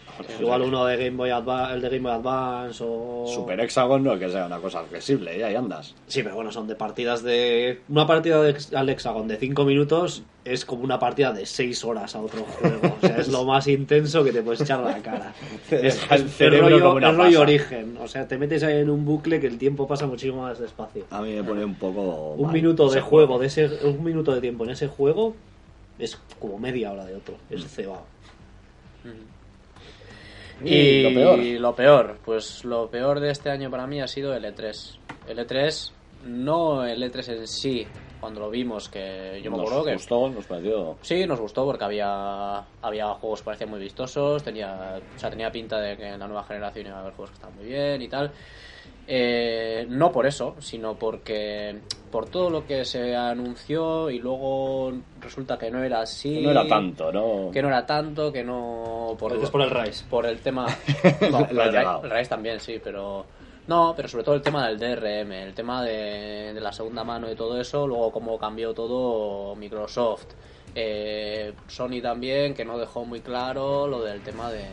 Igual uno de Game Boy Advance, el de Game Boy Advance o... Super Hexagon no es que sea una cosa accesible, y ahí andas. Sí, pero bueno, son de partidas de... Una partida de al Hexagon de 5 minutos es como una partida de 6 horas a otro juego. O sea, es lo más intenso que te puedes echar a la cara. <laughs> Es, el cerebro rollo, como una es rollo origen. O sea, te metes ahí en un bucle que el tiempo pasa muchísimo más despacio. A mí me pone un poco. Un mal minuto de juego, de ese, un minuto de tiempo en ese juego es como media hora de otro. Mm. Es cebado. Y lo peor. lo peor, pues lo peor de este año para mí ha sido el E3. El E3, no el E3 en sí, cuando lo vimos, que yo me Nos acuerdo que gustó, nos pareció. Sí, nos gustó porque había, había juegos que parecían muy vistosos, tenía, o sea, tenía pinta de que en la nueva generación iba a haber juegos que estaban muy bien y tal. Eh, no por eso, sino porque por todo lo que se anunció y luego resulta que no era así. No era tanto, ¿no? Que no era tanto, que no... Por, por el Rise. por el tema... <laughs> No, el, el Rise también, sí, pero... No, pero sobre todo el tema del DRM, el tema de, de la segunda mano y todo eso, luego cómo cambió todo Microsoft. Eh, Sony también, que no dejó muy claro lo del tema de,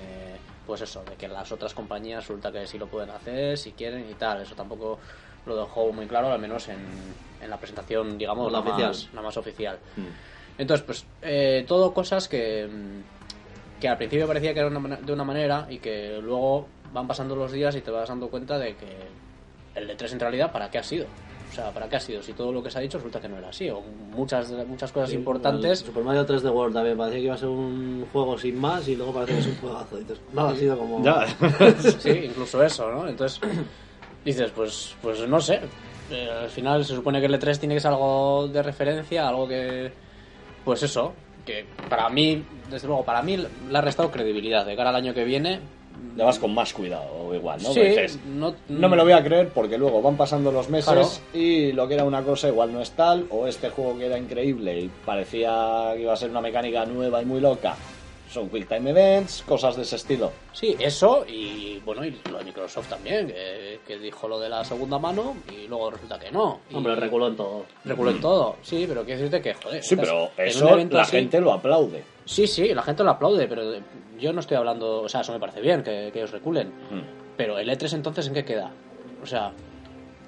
pues eso, de que las otras compañías resulta que sí lo pueden hacer, si quieren y tal. Eso tampoco lo dejó muy claro, al menos en, en la presentación, digamos, La más, la más oficial. Entonces, pues, eh, todo cosas que, mm, que al principio parecía que era una de una manera y que luego van pasando los días y te vas dando cuenta de que el de 3 en realidad, ¿para qué ha sido? O sea, ¿para qué ha sido? Si todo lo que se ha dicho resulta que no era así, o muchas, muchas cosas El importantes. Super Mario 3D World también parecía que iba a ser un juego sin más y luego parece que es un juegazo. Dices, no, ha sido como. Ya. <laughs> Sí, incluso eso, ¿no? Entonces, <clears throat> dices, pues, pues no sé. Eh, al final se supone que el E3 tiene que ser algo de referencia, algo que. Pues eso, que para mí, desde luego, para mí le ha restado credibilidad. De cara al año que viene. Le vas con más cuidado, o igual, ¿no? Sí, dices, no, no me lo voy a creer porque luego van pasando los meses Claro. y lo que era una cosa igual no es tal, o este juego que era increíble y parecía que iba a ser una mecánica nueva y muy loca. Son Quick Time Events, cosas de ese estilo. Sí, eso y bueno, y lo de Microsoft también, que, que dijo lo de la segunda mano y luego resulta que no. Y Hombre, reculó en todo. reculó en todo. Sí, pero quiero decirte que, joder. Sí, pero eso la así- gente lo aplaude. Sí, sí, la gente lo aplaude, pero yo no estoy hablando, o sea, eso me parece bien, que, que ellos reculen. Mm. Pero el E3 entonces, ¿en qué queda? O sea,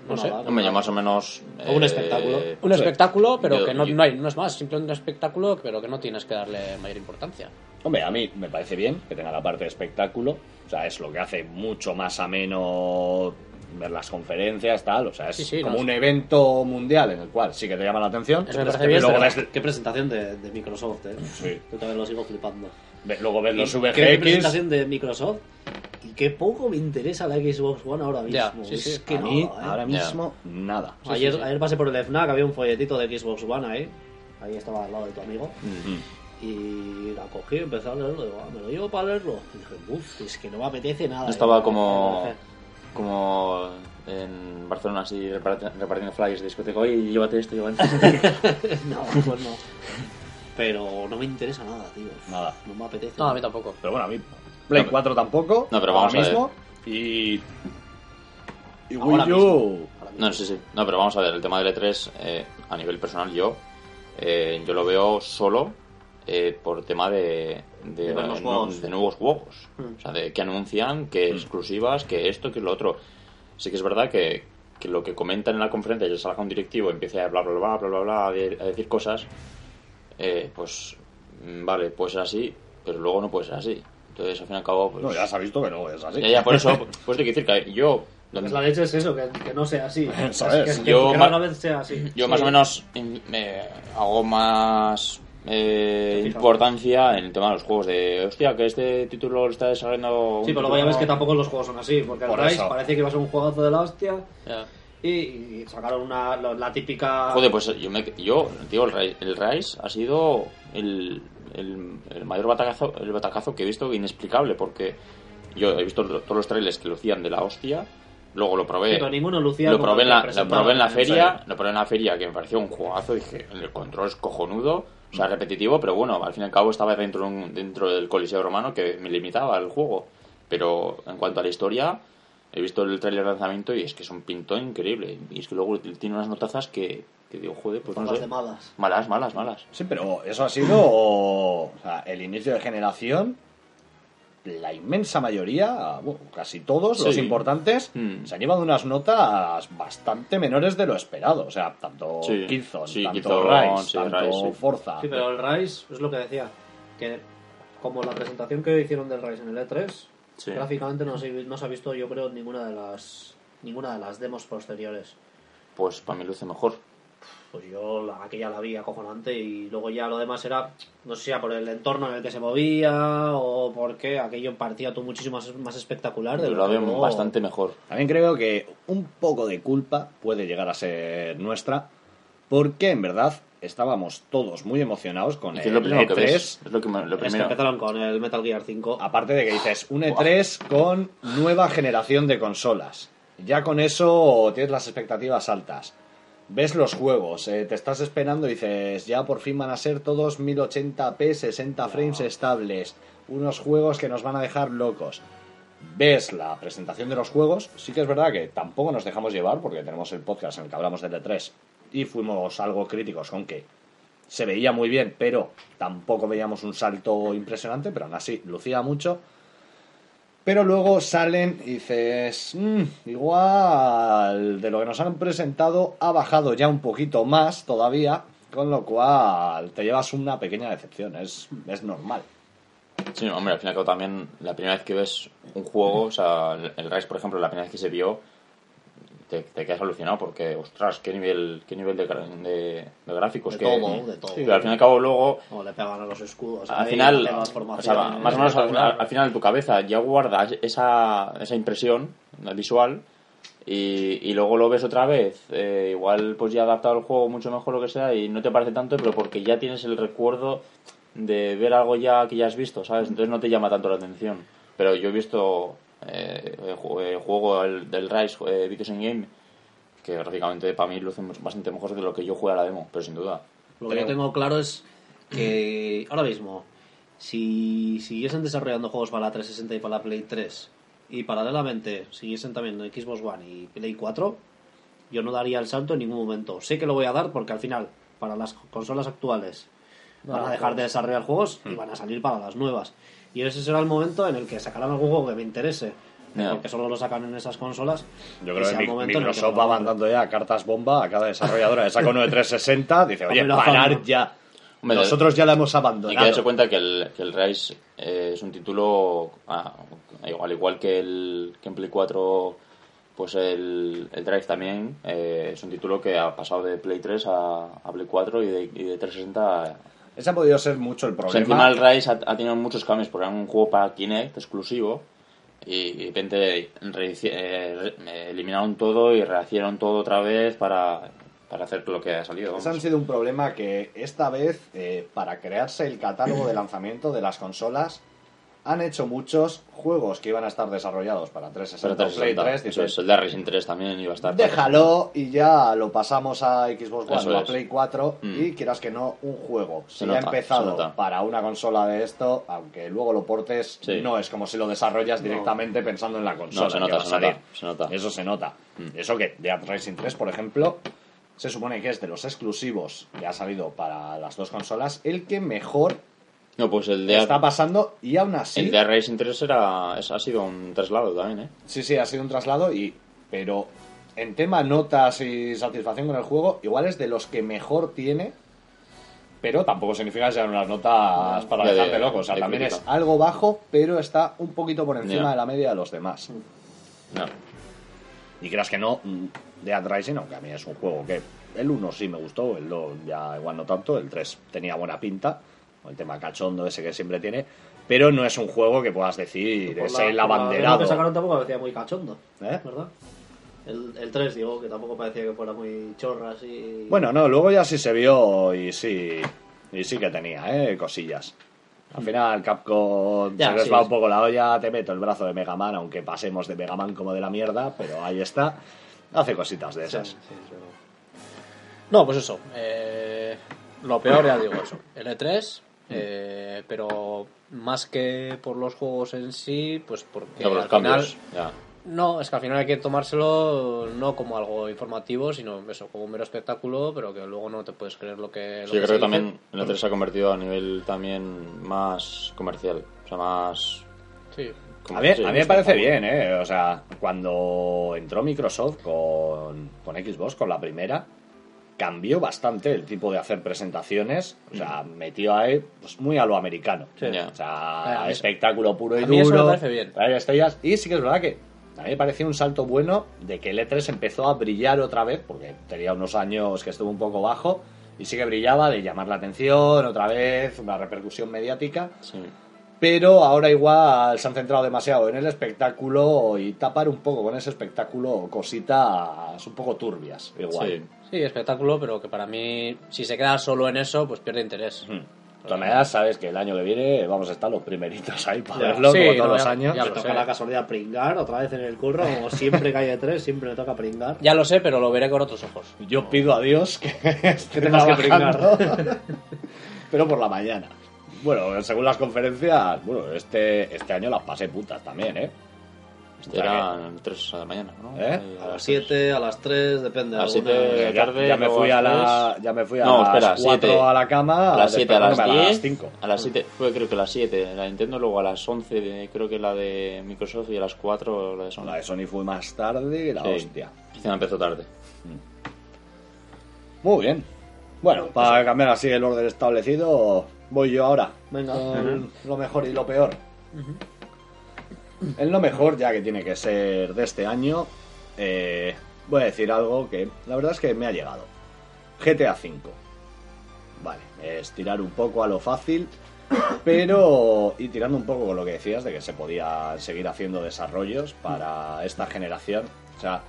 no Nada, sé. nada. Hombre, yo más o menos... O un eh, espectáculo. Un Sí. espectáculo, pero Yo- que no, yo- no, hay, no es más, simplemente un espectáculo, pero que no tienes que darle mayor importancia. Hombre, a mí me parece bien que tenga la parte de espectáculo. O sea, es lo que hace mucho más ameno ver las conferencias, tal. O sea, es Sí, sí, como no, un evento mundial en el cual sí que te llama la atención. Eso me parece bien, luego, pero- ves, Qué presentación de, de Microsoft, eh. Sí. Yo también lo sigo flipando. luego ves los ¿Qué VGX. presentación de Microsoft? Y qué poco me interesa la Xbox One ahora mismo. Ya, sí, es sí. que a mí, nada, ¿eh? ahora mismo, nada. ayer, sí, sí. ayer pasé por el FNAC, había un folletito de Xbox One ahí. Ahí estaba al lado de tu amigo. Mm. Y la cogí, empecé a leerlo. Digo, ah, me lo llevo para leerlo. Y dije, uff, es que no me apetece nada. Estaba Digo, como, "Eh, como en Barcelona así reparti- repartiendo flyers de discoteca. Oye, llévate esto, llévate esto. <laughs> No, pues no. Pero no me interesa nada, tío. Nada. No me apetece. No, a mí tampoco. Pero bueno, a mí Play No, 4 tampoco. No, pero ahora vamos a ver. mismo. Y. Y Wii U. No, sí, sí. No, pero vamos a ver, el tema del E3, eh, a nivel personal, yo, eh, yo lo veo solo eh, por tema de, de, De ver los nu- juegos. de nuevos juegos. Mm. O sea, de que anuncian, que exclusivas, que esto, que lo otro. Sí que es verdad que, que lo que comentan en la conferencia, ya salga un directivo y empiece a bla, bla, bla, bla, bla, bla, a, de- a decir cosas, eh, pues mm, vale, puede ser así, pero luego no puede ser así. Entonces, al fin y al cabo, pues... No, ya se ha visto que no es así. ya, ya, por eso, pues hay que decir que yo... Pues la leche es eso, que, que no sea así. Eso que, que- Yo que ma- rara vez sea así. Yo Sí. más o menos me hago más eh, importancia en el tema de los juegos de hostia que este título lo está desarrollando un Sí, pero luego ya ves que tampoco los juegos son así, porque Por el Rise eso. parece que iba a ser un juegazo de la hostia y, y sacaron una, la, la típica... joder pues yo me yo tío el, Ri- el Rise ha sido el, el, el mayor batacazo el batacazo que he visto inexplicable porque yo he visto todos los trailers que lucían de la hostia luego lo probé. Sí, pero ninguno lucía lo probé en la, lo presentaron probé en la en- feria, lo probé en la feria que me pareció un juegazo, dije, el control es cojonudo, o sea, repetitivo, pero bueno, al fin y al cabo estaba dentro, dentro del Coliseo Romano que me limitaba el juego. Pero en cuanto a la historia, he visto el trailer de lanzamiento y es que es un pintón increíble. Y es que luego tiene unas notazas que, que digo, joder, pues no sé. de malas. Malas, malas, malas. Sí, pero eso ha sido o sea, el inicio de generación. La inmensa mayoría, bueno, casi todos los importantes, Mm. se han llevado unas notas bastante menores de lo esperado. O sea, tanto Sí. Tanto sí, tanto Rise, sí. Forza. Sí, pero el Rise es lo que decía. Que como la presentación que hicieron del Rise en el E3, Sí. gráficamente no se, no se ha visto, yo creo, ninguna de las ninguna de las demos posteriores. Pues para mí luce mejor. Pues yo la, aquella la vi acojonante y luego ya lo demás era, no sé si era por el entorno en el que se movía o porque aquello parecía todo muchísimo más, más espectacular. De Lo lo veo bastante mejor. También creo que un poco de culpa puede llegar a ser nuestra, porque en verdad estábamos todos muy emocionados con el que es lo primero que E3. ves. Es lo, que me- lo Es que empezaron con el Metal Gear 5. Aparte de que dices, un E3 con nueva generación de consolas. Ya con eso tienes las expectativas altas. Ves los juegos, eh, te estás esperando y dices, ya por fin van a ser todos 1080p, 60 frames estables. Unos juegos que nos van a dejar locos. Ves la presentación de los juegos, sí que es verdad que tampoco nos dejamos llevar porque tenemos el podcast en el que hablamos del E3 y fuimos algo críticos con que se veía muy bien, pero tampoco veíamos un salto impresionante, pero aún así lucía mucho. Pero luego salen y dices, "Mm, igual de lo que nos han presentado ha bajado ya un poquito más todavía, con lo cual te llevas una pequeña decepción, es, es normal. Sí, hombre, al fin y al cabo también la primera vez que ves un juego, o sea, el Rise, por ejemplo, la primera vez que se vio, te, te quedas alucinado porque, ostras, qué nivel, qué nivel de, gra- de- de gráficos. De que, todo, de todo. Sí, pero al fin y al cabo luego, O le pegan a los escudos. al final, o sea, más o menos al, al final tu cabeza ya guarda esa, esa impresión visual y, y luego lo ves otra vez, eh, igual pues ya adaptado al juego mucho mejor lo que sea y no te parece tanto, pero porque ya tienes el recuerdo de ver algo ya que ya has visto, ¿sabes? Entonces no te llama tanto la atención. Pero yo he visto eh, juego el- del Rise, eh, Videos in Game, que gráficamente para mí luce bastante mejor de lo que yo jugué a la demo, pero sin duda. Lo que yo tengo claro es que ahora mismo, si siguiesen desarrollando juegos para la 360 y para la Play 3 y paralelamente siguiesen también Xbox One y Play 4, yo no daría el salto en ningún momento. Sé que lo voy a dar porque al final, para las consolas actuales, van a dejar de desarrollar juegos y van a salir para las nuevas. Y ese será el momento en el que sacarán algún juego que me interese. Ya. Porque solo lo sacan en esas consolas. Yo creo que que Microsoft va mandando ya cartas bomba a cada desarrolladora. Saca uno de 360, dice, oye, Hombre, parar ya. Hombre, Nosotros ya la hemos Y que abandonado. darse cuenta que el, que el Rise eh, es un título, ah, al igual que el que en Play 4, pues el, el Drive también, eh, es un título que ha pasado de Play 3 a, a Play 4 y de, y de 360 a... Ese ha podido ser mucho el O sea, problema. encima el Rise ha, ha tenido muchos cambios, porque era un juego para Kinect exclusivo y de repente eh, re- eh, eliminaron todo y rehacieron todo otra vez para, para hacer lo que ha salido. Ese han sido un problema que esta vez, eh, para crearse el catálogo de lanzamiento de las consolas, han hecho muchos juegos que iban a estar desarrollados para 360 Pero o Play 360, 3. eso es, el de Racing 3 también iba a estar. déjalo y ya lo pasamos a Xbox One Eso o a. Play 4 Mm. y quieras que no, un juego. Se Si nota, ha empezado para una consola de esto, aunque luego lo portes, Sí. no es como si lo desarrollas directamente pensando en la consola. No, se que nota, se salir. nota, se nota. Eso se nota. Mm. Eso que Dead Racing 3, por ejemplo, se supone que es de los exclusivos que ha salido para las dos consolas, el que mejor No, pues el de, está pasando y aún así... el de Racing 3 era, es- ha sido un traslado también, ¿eh? Sí, sí, ha sido un traslado y... Pero en tema notas y satisfacción con el juego, igual es de los que mejor tiene, pero tampoco significa que sean unas notas para de- dejarte loco. O sea, de también es algo bajo, pero está un poquito por encima de la media de los demás. No. Y creas que no, mm, Dead Rising, aunque a mí es un juego que el 1 sí me gustó, el 2 ya igual no tanto, el 3 tenía buena pinta, el tema cachondo ese que siempre tiene, pero no es un juego que puedas decir, Por es la- el la abanderado. que sacaron tampoco parecía muy cachondo, ¿Eh? ¿verdad? El, el 3, digo, que tampoco parecía que fuera muy chorras y... Bueno, no, luego ya sí se vio y sí, y sí que tenía, ¿eh? cosillas. Al final Capcom Ya, se les sí, va sí. un poco la olla, te meto el brazo de Mega Man, aunque pasemos de Mega Man como de la mierda, pero ahí está. Hace cositas de esas. No, pues eso. eh, lo peor, ya digo eso. El E3, eh, pero más que por los juegos en sí, pues porque los al final... Ya. No, es que al final hay que tomárselo no como algo informativo, sino eso, como un mero espectáculo, pero que luego no te puedes creer lo que... lo Sí, yo que creo se que también dice. el E3 se ha convertido a nivel también más comercial. O sea, más... Sí. A mí, sí, a mí me parece bien, ¿eh? O sea, cuando entró Microsoft con, con Xbox, con la primera, cambió bastante el tipo de hacer presentaciones. O sea, metió ahí pues, muy a lo americano. Ya. O sea, A eso- espectáculo puro y a mí eso duro. me parece bien. estrellas. Y sí que es verdad que a mí me pareció un salto bueno de que el E3 empezó a brillar otra vez, porque tenía unos años que estuvo un poco bajo. Y sí que brillaba de llamar la atención otra vez, una repercusión mediática. Sí. Pero ahora igual se han centrado demasiado en el espectáculo y tapar un poco con ese espectáculo cositas un poco turbias. Igual. Sí. Sí, espectáculo, pero que para mí, si se queda solo en eso, pues pierde interés. Hmm. De todas maneras, sabes que el año que viene vamos a estar los primeritos ahí para Ya. verlo, Sí, como todos no, los ya- años. ya Me lo toca sé. la casualidad pringar otra vez en el curro, como <laughs> siempre que hay de tres, siempre me toca pringar. Ya lo sé, pero lo veré con otros ojos. Yo pido a Dios que, esté tengas que trabajando, pero por la mañana. Bueno, según las conferencias, bueno, este, este año las pasé putas también, ¿eh? Sea Eran 3 de la mañana, ¿no? ¿Eh? A las 7, a las 3, depende. A las alguna- siete que de ya, tarde, ya me fui a a las la, ya me fui a No, las espera, 4 siete. a la cama, A las 7, a las despertándome 10. 5. A las 7 fue creo que a las 7 la Nintendo, luego a las 11 de- creo que la de Microsoft y a las 4 la de Sony. La de Sony fue más tarde que la Sí. hostia. Encima empezó tarde. Muy bien. Bueno, para cambiar así el orden establecido, voy yo ahora. Venga. Lo mejor y lo peor. En lo mejor, ya que tiene que ser de este año, eh, voy a decir algo que la verdad es que me ha llegado. GTA V. Vale, es tirar un poco a lo fácil, <coughs> pero y tirando un poco con lo que decías de que se podía seguir haciendo desarrollos para esta generación. O sea,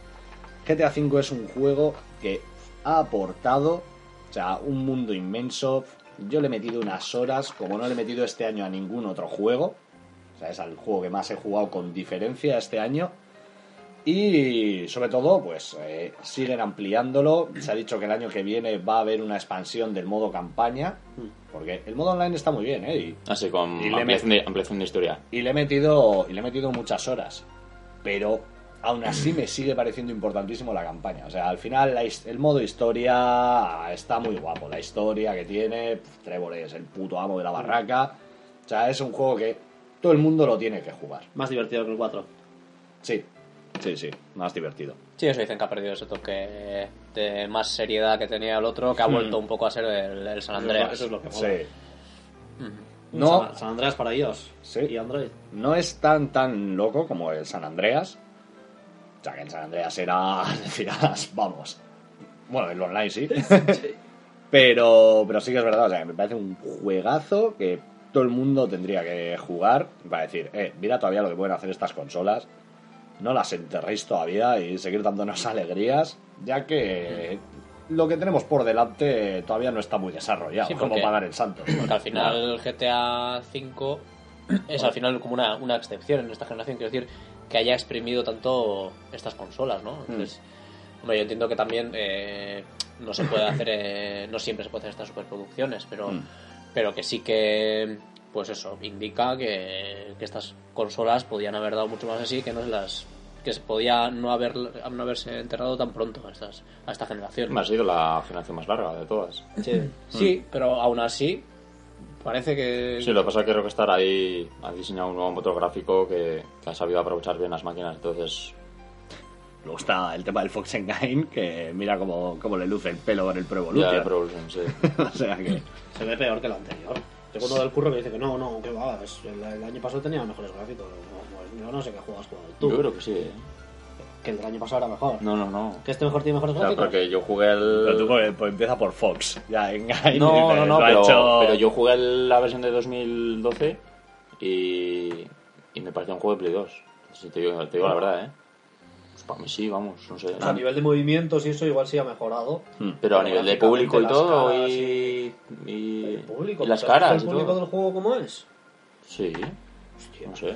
GTA V es un juego que ha aportado, o sea, un mundo inmenso. Yo le he metido unas horas, como no le he metido este año a ningún otro juego. O sea, es el juego que más he jugado con diferencia este año. Y sobre todo, pues eh, siguen ampliándolo. Se ha dicho que el año que viene va a haber una expansión del modo campaña. Porque el modo online está muy bien, ¿eh? Y, Así con Y le ampliación de, ampliación de historia. y le he metido y le he metido muchas horas pero aún así me sigue pareciendo importantísimo la campaña o sea al final la el modo historia está muy guapo la historia que tiene Trevor es el puto amo de la barraca o sea es un juego que todo el mundo lo tiene que jugar Más divertido que el 4. sí sí sí más divertido Sí, eso dicen que ha perdido ese toque de más seriedad que tenía el otro, que ha vuelto un poco a ser el, el San Andreas. Eso es lo que mola. sí no San, San Andreas para iOS Sí. y Android. no es tan tan loco como el San Andreas. O sea, que el San Andreas era, <laughs> decías, vamos. Bueno, el online sí. pero, pero sí que es verdad, o sea, me parece un juegazo que todo el mundo tendría que jugar para decir, eh, mira todavía lo que pueden hacer estas consolas. No las enterréis todavía y seguir dándonos <laughs> alegrías, ya que lo que tenemos por delante todavía no está muy desarrollado, Sí, como pagar el santo. Porque al final el GTA V es al final como una, una excepción en esta generación, quiero decir, que haya exprimido tanto estas consolas, ¿no? Entonces, hombre, yo entiendo que también eh, no se puede hacer, eh, no siempre se puede hacer estas superproducciones, pero, Mm. pero que sí que, pues eso, indica que, que estas consolas podían haber dado mucho más así, que no se las que se podía no haber no haberse enterrado tan pronto a estas a esta generación. Ha sido la generación más larga de todas. Sí. Sí, pero aún así parece que Sí, lo que pasa es que Rockstar ahí ha diseñado un nuevo motor gráfico que, que ha sabido aprovechar bien las máquinas. Entonces, Luego está el tema del Fox Engine, que mira cómo, cómo le luce el pelo con el Pro ya Evolution. de Pro <laughs> Evolution, sí. o sea que... Se ve peor que el anterior. Tengo uno del curro que dice que no, no, que va. el, el año pasado tenía mejores gráficos. No, no, yo no sé qué juegas jugado tú. Yo creo que sí. ¿eh? Que el del año pasado era mejor. No, no, no. ¿Que este mejor tiene mejores O sea, gráficos? porque yo jugué Pero tú el... pues, pues empieza por Fox. Ya, Engine. No, no, no, pero, hecho- pero yo jugué el- la versión de 2012 y, y me pareció un juego de Play 2. Si te digo, te digo la verdad, ¿eh? Pues para mí sí, vamos, no sé. A nivel de movimientos y eso igual sí ha mejorado. Pero a nivel de público y todo, caras y, y, El público, y las ¿tú has visto caras ¿El y público todo. del juego cómo es? Sí, Hostia, no sé.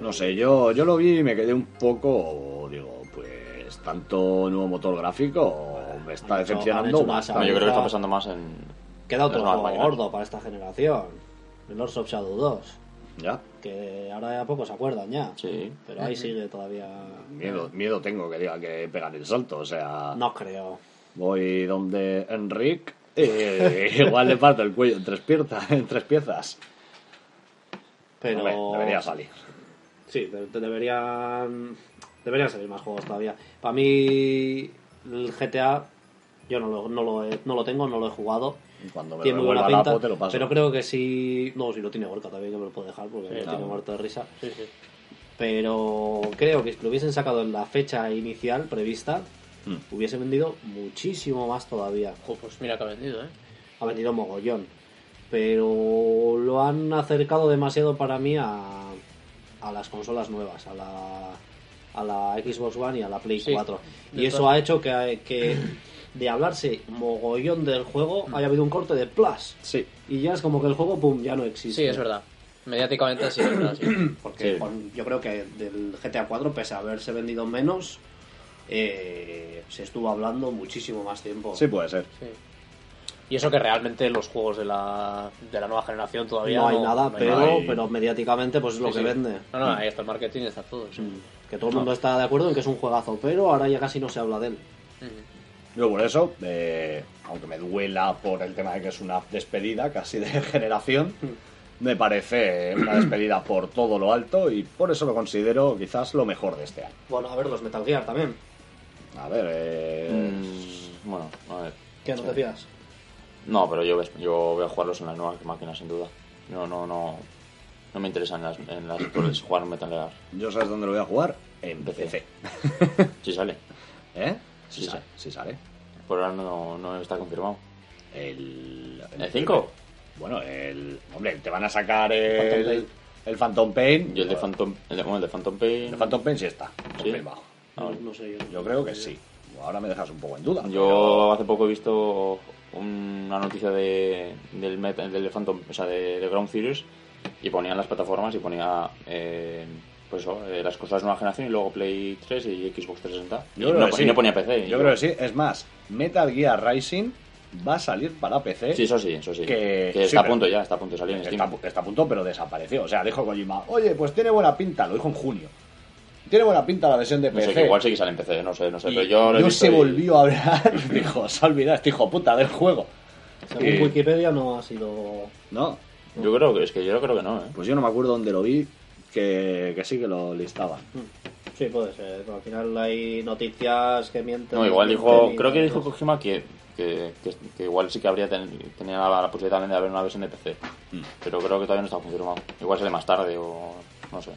No sé, yo, yo lo vi y me quedé un poco, digo, pues tanto nuevo motor gráfico me está hecho- decepcionando. No, yo creo que está pasando más en. Queda otro juego gordo para esta generación. El Lords of Shadow 2. Ya, Que ahora ya pocos se acuerdan ya. Sí. Pero ahí sigue todavía. miedo, miedo tengo que diga que pegan el salto, o sea, No creo. voy donde Enric y <laughs> igual le parto el cuello en tres, piezas en tres piezas. Pero. Hombre, debería salir. Sí, de- de- deberían. Deberían salir más juegos todavía. Para mí, el GTA. Yo no lo, no lo, he- no lo tengo, no lo he jugado. Y Cuando me Tiene muy buena pinta. po, te lo paso. Pero creo que sí. No, si lo tiene Gorka también, que me lo puedo dejar porque Sí, me claro. tiene muerto de risa. Pero creo que si lo hubiesen sacado en la fecha inicial prevista, Hmm. hubiese vendido muchísimo más todavía. Jo, pues mira que ha vendido, ¿eh? Ha vendido mogollón. Pero lo han acercado demasiado para mí a, a las consolas nuevas, a la, a la Xbox One y a la Play Sí, 4. de Y eso ha hecho que, que de hablarse mogollón del juego haya habido un corte de plus. Sí, Y ya es como que el juego, pum, ya no existe. Sí, es verdad. Mediáticamente sí, es verdad, sí. Porque Sí. con- yo creo que del GTA 4, pese a haberse vendido menos, eh, se estuvo hablando muchísimo más tiempo. sí puede ser. Sí. Y eso que realmente los juegos de la, de la nueva generación todavía no hay nada, no hay pero, nada. pero mediáticamente pues es lo Sí, que sí. vende. No, no, ahí está el marketing, está todo. sí. Que todo el mundo está de acuerdo en que es un juegazo, pero ahora ya casi no se habla de él. Yo por eso, eh, aunque me duela por el tema de que es una despedida casi de <laughs> generación, me parece una despedida por todo lo alto y por eso lo considero quizás lo mejor de este año. Bueno, a ver, los Metal Gear también. A ver, eh, Mm, bueno, a ver. ¿Qué no te fías? No, pero yo, ves- yo voy a jugarlos en las nuevas máquinas, sin duda. No, no, no. No me interesan en las, en las actuales <clears throat> jugar Metal Gear. yo sabes dónde lo voy a jugar en PC. PC. Si sale. <laughs> ¿Eh? Sí, Sí, sale, sí sale. Por ahora no, no está confirmado. El, ¿El 5? Bueno, el. Hombre, te van a sacar el. Pain. El Phantom Pain. Y el de Phantom, el de, bueno, el de Phantom Pain. El Phantom Pain sí está. ¿Sí? Ah. No sé, yo, Yo creo que sí. Ahora me dejas un poco en duda. Yo hace poco he visto una noticia de, del, del Phantom, o sea, de, de Ground Series y ponían las plataformas y ponía eh, pues eso, eh, las consolas de nueva generación y luego Play 3 y Xbox 360. Yo y, creo no, que y sí. no ponía PC. Yo creo que sí. Es más, Metal Gear Rising va a salir para PC. Sí, eso sí, eso sí. Que- Que, sí, está a punto ya, está a punto de salir en Steam. Está, está a punto, pero desapareció. O sea, dijo Kojima, oye, pues tiene buena pinta, lo dijo en junio. Tiene buena pinta la versión de No PC. sé, que igual sí que sale en PC, no sé, no sé, Y pero yo no se y- volvió a hablar. <laughs> dijo, se ha olvidado este hijo puta del juego. Según Y- Wikipedia no ha sido... No, Yo creo que es que yo creo que no, ¿eh? pues yo no me acuerdo dónde lo vi, que, que sí que lo listaban. Sí, puede ser. Al final hay noticias que mienten. No, igual dijo, creo que dijo Kojima que, que, que, que igual sí que habría ten- tenía la, la posibilidad también de haber una versión de PC. Mm. Pero creo que todavía no está confirmado. Igual sale más tarde o no sé.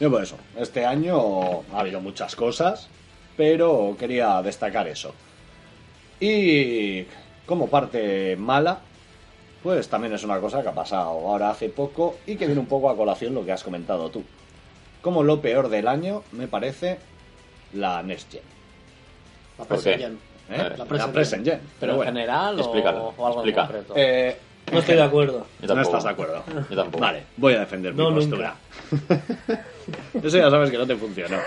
Yo por eso, este año ha habido muchas cosas, pero quería destacar eso. Y como parte mala, pues también es una cosa que ha pasado ahora hace poco y que viene un poco a colación lo que has comentado tú. Como lo peor del año me parece la Next Gen. La ¿Por Present? Gen. ¿eh? La La, Present Present Gen. Pero en bueno, general o, explícalo, o algo explica. en concreto. eh, No estoy de acuerdo. No estás de acuerdo. Yo tampoco. Vale, voy a defender No, mi nunca. <laughs> Eso ya sabes que no te funcionó.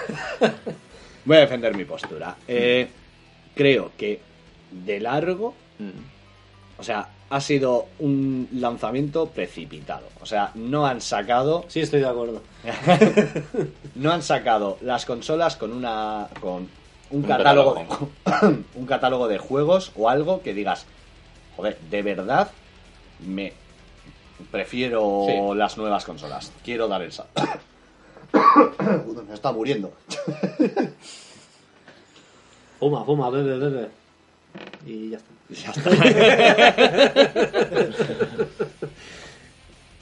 Voy a defender mi postura. Eh, creo que de largo, o sea, ha sido un lanzamiento precipitado. O sea, no han sacado, Sí, estoy de acuerdo. <laughs> no han sacado las consolas con una, con un, Un catálogo, <coughs> un catálogo de juegos o algo que digas, joder, de verdad me prefiero Sí. las nuevas consolas. Quiero dar el salto. Me está muriendo. <laughs> Fuma, fuma, bebe, bebe. Y ya está. Ya está. <laughs>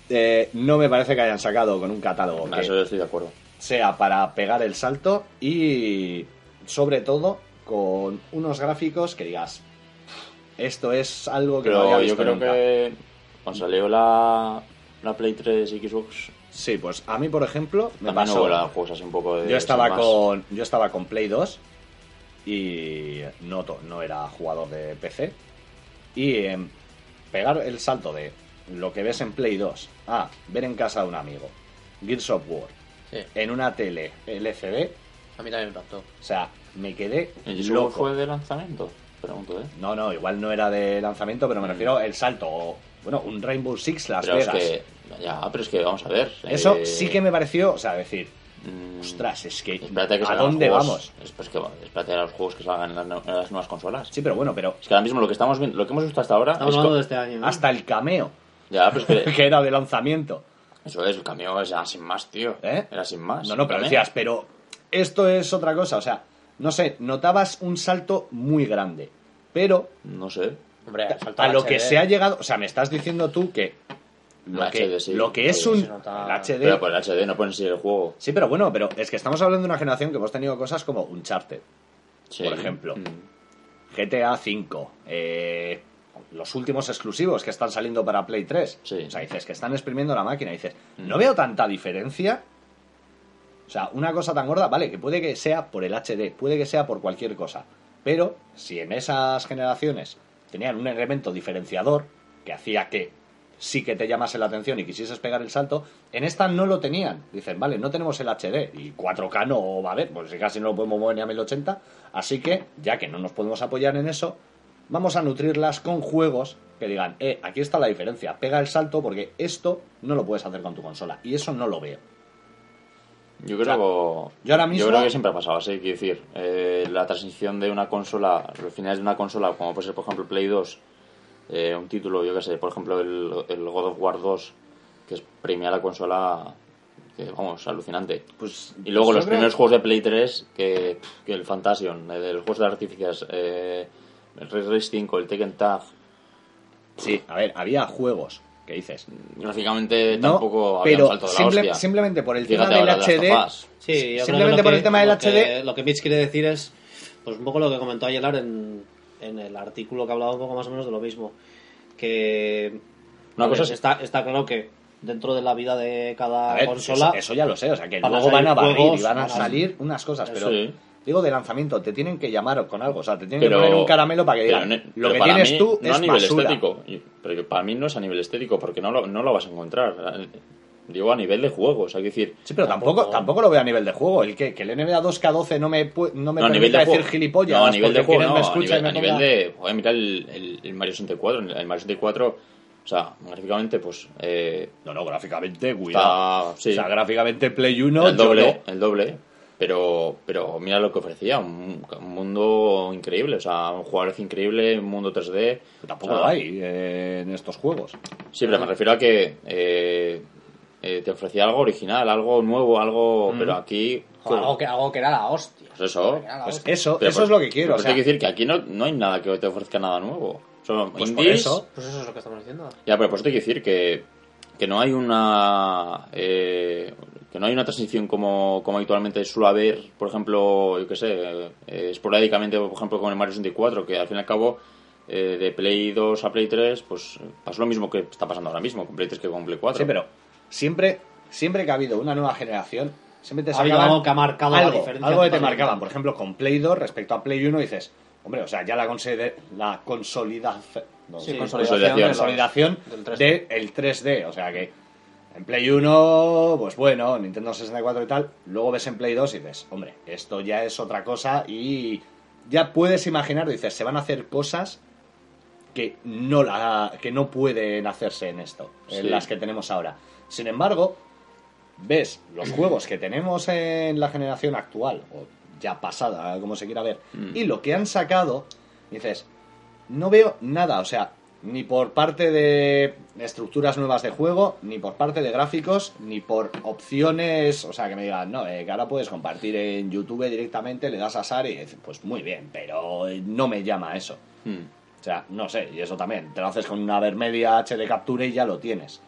Eh, no me parece que hayan sacado con un catálogo Ah, que Eso yo estoy de acuerdo. sea para pegar el salto y sobre todo con unos gráficos que digas esto es algo que no había Pero yo visto creo nunca". que cuando salió la, la Play 3 y Xbox, Sí, pues a mí, por ejemplo, me También pasó. juegos así un poco de... Yo estaba con yo estaba con Play 2 y no, to- no era jugador de PC y em, pegar el salto de lo que ves en Play 2 a ver en casa de un amigo Gears of War Sí, en una tele LCD, a mí también me impactó. o sea, me quedé ¿El loco. fue de lanzamiento? Pregunto, ¿eh? No, no, igual no era de lanzamiento, pero me refiero el salto o, bueno, un Rainbow Six Las pero Vegas. es que... Ya, pero es que vamos a ver. Eso eh, sí que me pareció, o sea, decir, mm, ostras, es que Espérate que ¿a dónde juegos- vamos? es- pues que, espérate a los juegos que salgan en las, nu- en las nuevas consolas. Sí, pero bueno, pero Es que ahora mismo lo que estamos viendo, lo que hemos visto hasta ahora... Estamos es hablando de este año. ¿no? hasta el cameo Ya, pero es que... <laughs> que era de lanzamiento. Eso es, el cambio es ya sin más, tío. ¿Eh? Era sin más. No, no, pero decías, pero esto es otra cosa, o sea, no sé, notabas un salto muy grande, pero No sé. Hombre, a lo que se ha llegado, o sea, me estás diciendo tú que lo, El que, HD, sí. lo que es un se nota. el HD, Pero por el HD no pueden seguir el juego. sí, pero bueno, pero es que estamos hablando de una generación que hemos tenido cosas como Uncharted, Sí. Por ejemplo. Mm. GTA V, eh, los últimos exclusivos que están saliendo para Play 3. Sí. O sea, dices que están exprimiendo la máquina. Dices, Mm. no veo tanta diferencia. O sea, una cosa tan gorda, vale, que puede que sea por el HD, puede que sea por cualquier cosa. Pero si en esas generaciones tenían un elemento diferenciador que hacía que sí que te llamase la atención y quisieses pegar el salto, en esta no lo tenían. Dicen, vale, no tenemos el HD y 4K no va a haber, pues si casi no lo podemos mover ni a 1080. Así que, ya que no nos podemos apoyar en eso, vamos a nutrirlas con juegos que digan, eh, aquí está la diferencia, pega el salto porque esto no lo puedes hacer con tu consola. Y eso no lo veo. Yo creo, yo ahora mismo- creo que siempre ha pasado así. Quiero decir, eh, la transición de una consola, los finales de una consola, como puede ser, por ejemplo, Play 2, eh, un título, yo que sé, por ejemplo, el, el God of War 2, que es premia la consola, que vamos, alucinante. Pues, Y luego pues los primeros juegos de Play 3, que, que el Fantasion, eh, de los juegos de artificias, eh, el Red Race 5, el Tekken Tag, Sí, a ver, había juegos que dices. gráficamente No, tampoco había un pero salto de la simple- hostia. simplemente por el tema Fíjate del ahora de Last HD. Sí, que Simplemente lo por que- el tema del lo que- HD. lo que Mitch quiere decir es, pues un poco lo que comentó ayer en, en el artículo que hablaba un poco más o menos de lo mismo. Que Una cosa es- está, está claro que dentro de la vida de cada ver, consola, eso, eso ya lo sé, o sea, que luego van a barrir y van a salir unas cosas, pero Sí. digo de lanzamiento, te tienen que llamar con algo, o sea, te tienen Pero- que poner un caramelo para que pero digan, ne- lo pero que tienes mí, tú no es a nivel basura. estético pero para mí no es a nivel estético porque no lo, no lo vas a encontrar digo a nivel de juegos hay que decir Sí, pero tampoco, tampoco lo veo a nivel de juego. El que, que el NBA 2K12 no me, no me no, decir juego gilipollas. no a nivel de juego no a nivel, a de joder mira el, el, el Mario 64 el Mario 64 o sea gráficamente pues eh, No, no, gráficamente, cuidado. está sí, O sea, gráficamente Play 1, el doble el doble pero pero mira lo que ofrecía un, un mundo increíble o sea un jugador increíble un mundo 3D Tampoco o sea, lo hay eh, en estos juegos. Sí, pero me refiero a que eh, eh, te ofrecía algo original, algo nuevo, algo. Pero aquí. Joder, algo, que, algo que era la hostia. Pues eso. Que era la Pues hostia. eso, Pero eso por- es lo que quiero. pero O por sea, eso hay que decir que aquí no, no hay nada que te ofrezca nada nuevo. Son Pues por eso. Pues eso es lo que estamos diciendo. Ya, pero por eso te hay que decir que, que no hay una. eh, que no hay una transición como, como habitualmente suele haber, por ejemplo, yo qué sé, eh, esporádicamente, por ejemplo, con el Mario 64, que al fin y al cabo. eh, de Play 2 a Play 3, pues pasó lo mismo que está pasando ahora mismo, con Play 3 que con Play 4. Sí, pero siempre, siempre que ha habido una nueva generación, siempre te sacaban algo que ha marcado algo, algo que te marcaban. Por ejemplo, con Play 2 respecto a Play 1 dices, hombre, o sea, ya la, la consolidación, no, Sí, sí, consolidación, del 3D. de el 3D. O sea que en Play 1, pues bueno, Nintendo 64 y tal, luego ves en Play 2 y dices, hombre, esto ya es otra cosa y ya puedes imaginar, dices, se van a hacer cosas que no la que no pueden hacerse en esto, en las que tenemos ahora. Sin embargo, ves los juegos que tenemos en la generación actual, o ya pasada, como se quiera ver, y lo que han sacado, dices, no veo nada, o sea, ni por parte de estructuras nuevas de juego, ni por parte de gráficos, ni por opciones, o sea, que me digan, no, eh, que ahora puedes compartir en YouTube directamente, le das a SAR y dices, pues muy bien, pero no me llama eso. O sea, no sé, y eso también, te lo haces con una Vermedia HD Capture y ya lo tienes.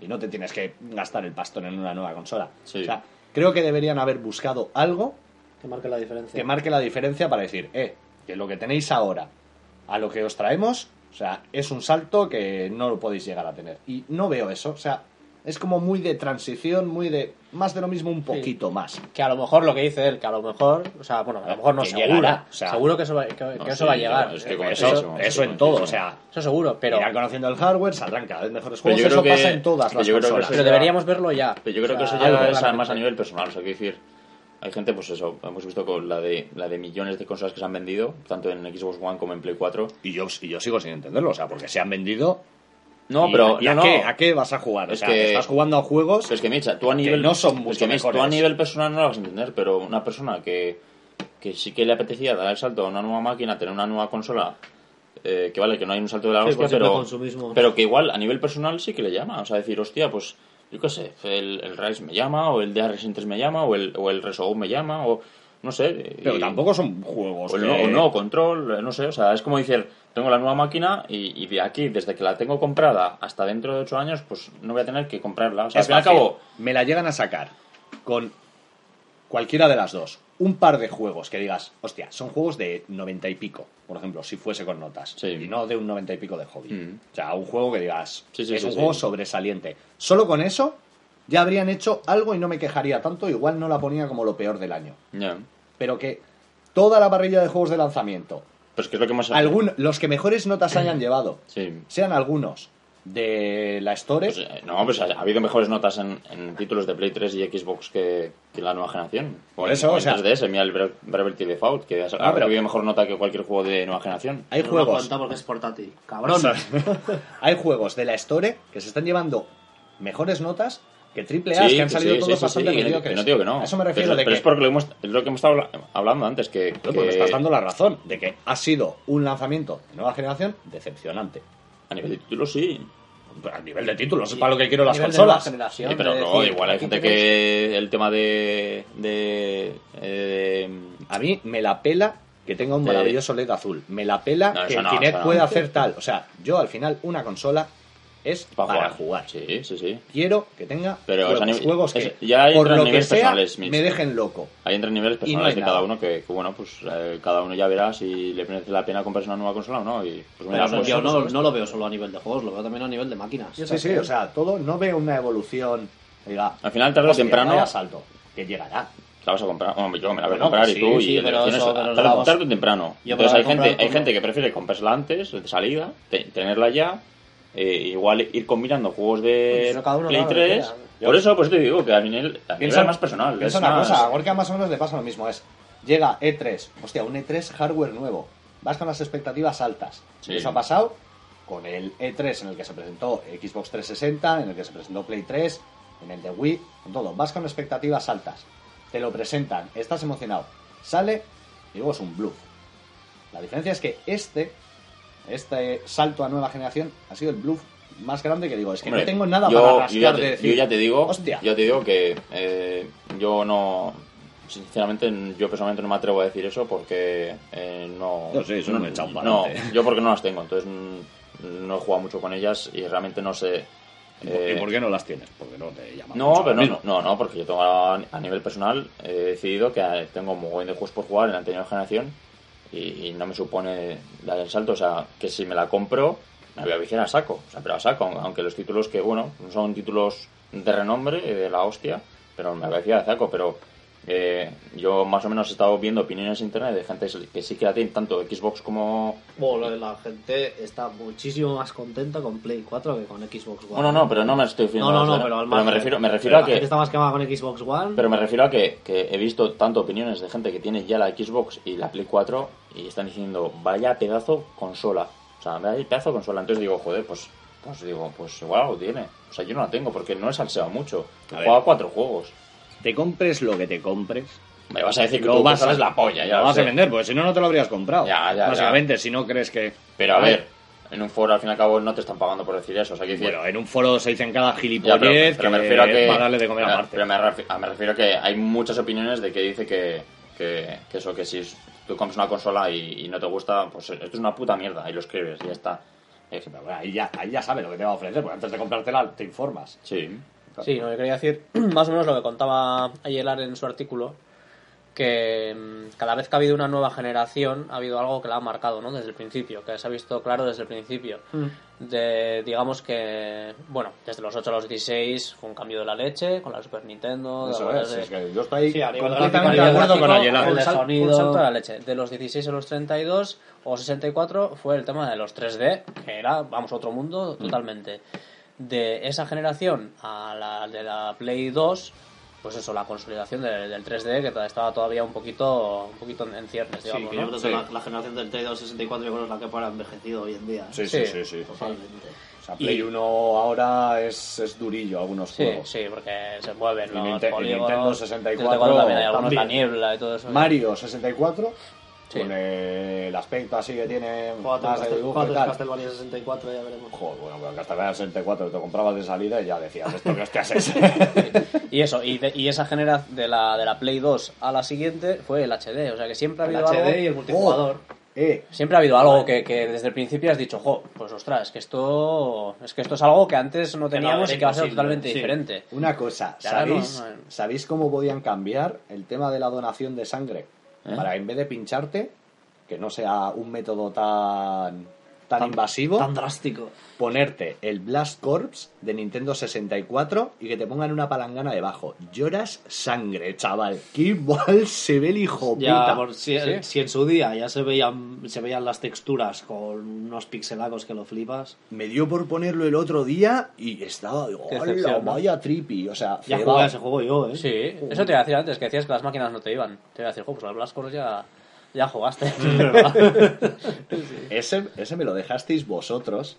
Y no te tienes que gastar el pastón en una nueva consola. Sí. O sea, creo que deberían haber buscado algo que marque la diferencia. que marque la diferencia para decir, eh, que lo que tenéis ahora a lo que os traemos, o sea, es un salto que no lo podéis llegar a tener. Y no veo eso, o sea, es como muy de transición, muy de más de lo mismo, un poquito más. Que a lo mejor lo que dice él, que a lo mejor, o sea, bueno, a lo mejor no, Que seguro. llegará, o sea- seguro que eso va, que, eso sí, va a llegar. es que con Eso, eso- eso en todo, o sea, Eso seguro, pero, irán conociendo el hardware, saldrán cada vez mejores juegos, eso que- pasa en todas las consolas. pero deberíamos verlo ya. Pero yo creo O que eso ya es más a nivel personal, o sea, quiero decir, hay gente, pues eso, hemos visto con la de, la de millones de consolas que se han vendido, tanto en Xbox One como en Play 4. Y yo, y yo sigo sin entenderlo, o sea, porque se han vendido. No, pero ¿y a, no, qué, no. a qué vas a jugar? O Es sea, que- estás jugando a juegos. Pero es que, Micha, tú a nivel... no son es mucho que, Mitch, tú a nivel personal no lo vas a entender, pero una persona que, que sí que le apetecía dar el salto a una nueva máquina, tener una nueva consola, eh, que vale, que no hay un salto de la Sí, hostia, pero, pero que igual a nivel personal sí que le llama. O sea, decir, hostia, pues yo qué sé, el, el Rise me llama, o el DRS 3 me llama, o el, o el Resogun me llama, o no sé. pero y- tampoco son juegos. o el, que- no, o no, control, eh, no sé, o sea, es como decir, tengo la nueva máquina y, y de aquí, desde que la tengo comprada hasta dentro de 8 años, pues no voy a tener que comprarla. O sea, Es al fin y al cabo, me la llegan a sacar con cualquiera de las dos. Un par de juegos que digas, hostia, son juegos de 90 y pico, por ejemplo, si fuese con notas. Sí. Y no de un 90 y pico de hobby. Mm. O sea, un juego que digas, Sí, sí, es un juego sobresaliente. Solo con eso ya habrían hecho algo y no me quejaría tanto, igual no la ponía como lo peor del año. ya. Pero que toda la parrilla de juegos de lanzamiento, Pues que es lo que hemos algún, los que mejores notas <clears throat> hayan llevado, Sí. sean algunos de la Store, Pues, eh, no, pues ha, ha habido mejores notas en, en títulos de Play 3 y Xbox que, que la nueva generación. Por eso, o sea- 3DS, mira el Bra- Bravely Default, que ha, ha pero- recibido mejor nota que cualquier juego de nueva generación. hay No juegos... cuenta porque es portátil. Cabrón. <laughs> Hay juegos de la Store que se están llevando mejores notas que triple A, Sí, que han salido sí, todos sí, bastante mediocres. que no digo que no. A eso me refiero pero, de pero que... es porque lo hemos, es lo que hemos estado habla- hablando antes, que... Pues que me estás dando la razón de que ha sido un lanzamiento de nueva generación decepcionante. A nivel de títulos sí. A nivel de títulos, es para lo que quiero las Nivel de nueva consolas. generación, Sí, pero de no, decir, igual hay gente que el tema de... de, eh, A mí me la pela que tenga un maravilloso LED azul. Me la pela No, que no, Kinect pueda hacer tal. O sea, yo al final una consola es para, jugar. Sí, sí, sí. Quiero que tenga Pero, juegos, o sea, ni- juegos que, es- ya por lo que niveles sea, me dejen loco. Hay entre niveles no personales hay de cada uno que, que, bueno, pues eh, cada uno ya verá si le merece la pena comprarse una nueva consola o no. Y pues mira, Pero pues, yo no, no lo veo solo a nivel de juegos, lo veo también a nivel de máquinas. Sí, sí, o sea, todo no veo una evolución. Diga, Al final, tarde o temprano- vaya salto, que llegará. la vas a comprar. Hombre, yo me la voy a Bueno, comprar pues y tú. sí, y tarde, o temprano. Entonces hay gente, hay gente que prefiere comprársela antes, de salida, te- tenerla ya. Eh, igual ir combinando juegos de Pues cada uno Play haga lo que 3. quiera. Por eso, pues te digo que a nivel, a nivel Piensa, más personal. Piensa es una más- cosa, a Gorka más o menos le pasa lo mismo. Es, llega E3, hostia, un E3 hardware nuevo. Vas con las expectativas altas. Sí. Eso ha pasado con el E3 en el que se presentó Xbox 360, en el que se presentó Play 3, en el de Wii, con todo. Vas con expectativas altas. Te lo presentan, estás emocionado. Sale y luego es un bluff. La diferencia es que este, este salto a nueva generación, ha sido el bluff más grande que digo. Es que Hombre, no tengo nada yo, para yo rascar ya de te, decir. yo ya te digo, hostia. yo te digo que eh, yo no, sinceramente, yo personalmente no me atrevo a decir eso porque eh, no, No, sí, eso no me echado para no, yo porque no las tengo, entonces mm, no he jugado mucho con ellas y realmente no sé. ¿Y por- eh, ¿Y por qué no las tienes? Porque no te llaman no, mucho pero no, ahora no, no, no, porque yo tengo a, a nivel personal he decidido que eh, tengo un mogollón de juegos por jugar en la anterior generación y, no me supone dar el salto, o sea, que si me la compro me voy a viciar a saco, o sea, pero a saco, aunque los títulos que, bueno, no son títulos de renombre, de la hostia, pero me voy a viciar a saco, pero eh, yo más o menos he estado viendo opiniones en internet de gente que sí que la tiene tanto Xbox como... Bueno, la gente está muchísimo más contenta con Play 4 que con Xbox One. Bueno, no, pero no me estoy refiriendo No, no, a no, ¿eh? pero al me margen. refiero, me refiero Pero a La que... gente está más quemada con Xbox One. Pero me refiero a que, que he visto tanto opiniones de gente que tiene ya la Xbox y la Play 4 y están diciendo, vaya pedazo consola. O sea, vaya pedazo consola. Entonces digo, joder, pues, pues digo, pues igual lo tiene. O sea, yo no la tengo porque no he salseado mucho. He jugado a cuatro juegos. Te compres lo que te compres. Me vas a decir que Lo tú vas a sabes la polla, ya lo lo vas sé. a vender, porque si no, no te lo habrías comprado. Ya, ya, Básicamente, si no crees que. Pero a ver, en un foro al fin y al cabo no te están pagando por decir eso. O sea, que decir, Bueno, en un foro se dicen cada Ya, gilipollez pero, pero me refiero a que. para darle de comer aparte. Pero me, refi- a- me refiero a que hay muchas opiniones de que dice que, que, que eso, que si tú compras una consola y, y no te gusta, pues esto es una puta mierda. Ahí lo escribes y ya está. Eh, Pero bueno, ahí, ya, ahí ya sabe lo que te va a ofrecer, porque antes de comprártela te informas. Sí. Sí, no, yo quería decir <clears throat> más o menos lo que contaba Ayelar en su artículo, que mm, cada vez que ha habido una nueva generación ha habido algo que la ha marcado, ¿no? Desde el principio, que se ha visto claro desde el principio. De, digamos que, bueno, desde los 8 a los 16 fue un cambio de la leche con la Super Nintendo. Eso de- es, de- es que yo estoy Sí, completamente de acuerdo con Ayala. el un salto de la leche. De los 16 a los 32 o 64 fue el tema de los 3D, que era, vamos, otro mundo totalmente. De esa generación a la de la Play 2, pues eso, la consolidación de- del 3D, que estaba todavía un poquito, un poquito en ciernes, Sí, digamos, que ¿no? yo creo Sí. que la, la generación del T2 64 yo creo que es la que para envejecido hoy en día. Sí, sí, Sí. sí, sí. Totalmente. O sea, Play 1 ahora es, es durillo algunos Sí, juegos. sí, porque se mueven Y los y. Nintendo 64 también hay algunos, la también. niebla y todo eso. Mario 64, Sí. con el aspecto así que tiene Jugate más de dibujo y tal. Castlevania 64 ya veremos. Joder, bueno, pero Castlevania 64 te comprabas de salida y ya decías, esto que hostias es. <laughs> Y eso, y, de- y esa generación de la, de la Play 2 a la siguiente fue el HD. O sea que siempre ha El habido HD algo. y el multijugador. eh, Siempre ha habido algo que, que desde el principio has dicho, jo, pues ostras, es que esto es que esto es algo que antes no teníamos y que va a ser totalmente sí. diferente. una cosa, ¿sabéis, no, no. ¿sabéis cómo podían cambiar el tema de la donación de sangre? ¿Eh? Para en vez de pincharte, que no sea un método tan, tan, invasivo, Tan drástico. ponerte el Blast Corps de Nintendo 64 y que te pongan una palangana debajo. Lloras sangre, chaval. Qué mal se ve el hijo Ya, puta. por- si, Sí. si en su día ya se veían, se veían las texturas con unos pixelacos que lo flipas. Me dio por ponerlo el otro día y estaba, "Hola, vaya trippy. O sea, Ya jugué a ese juego yo, ¿eh? Sí, eso te iba a decir antes, que decías que las máquinas no te iban. Te iba a decir, pues Blast Corps ya, ya jugaste. <laughs> ese, ese me lo dejasteis vosotros.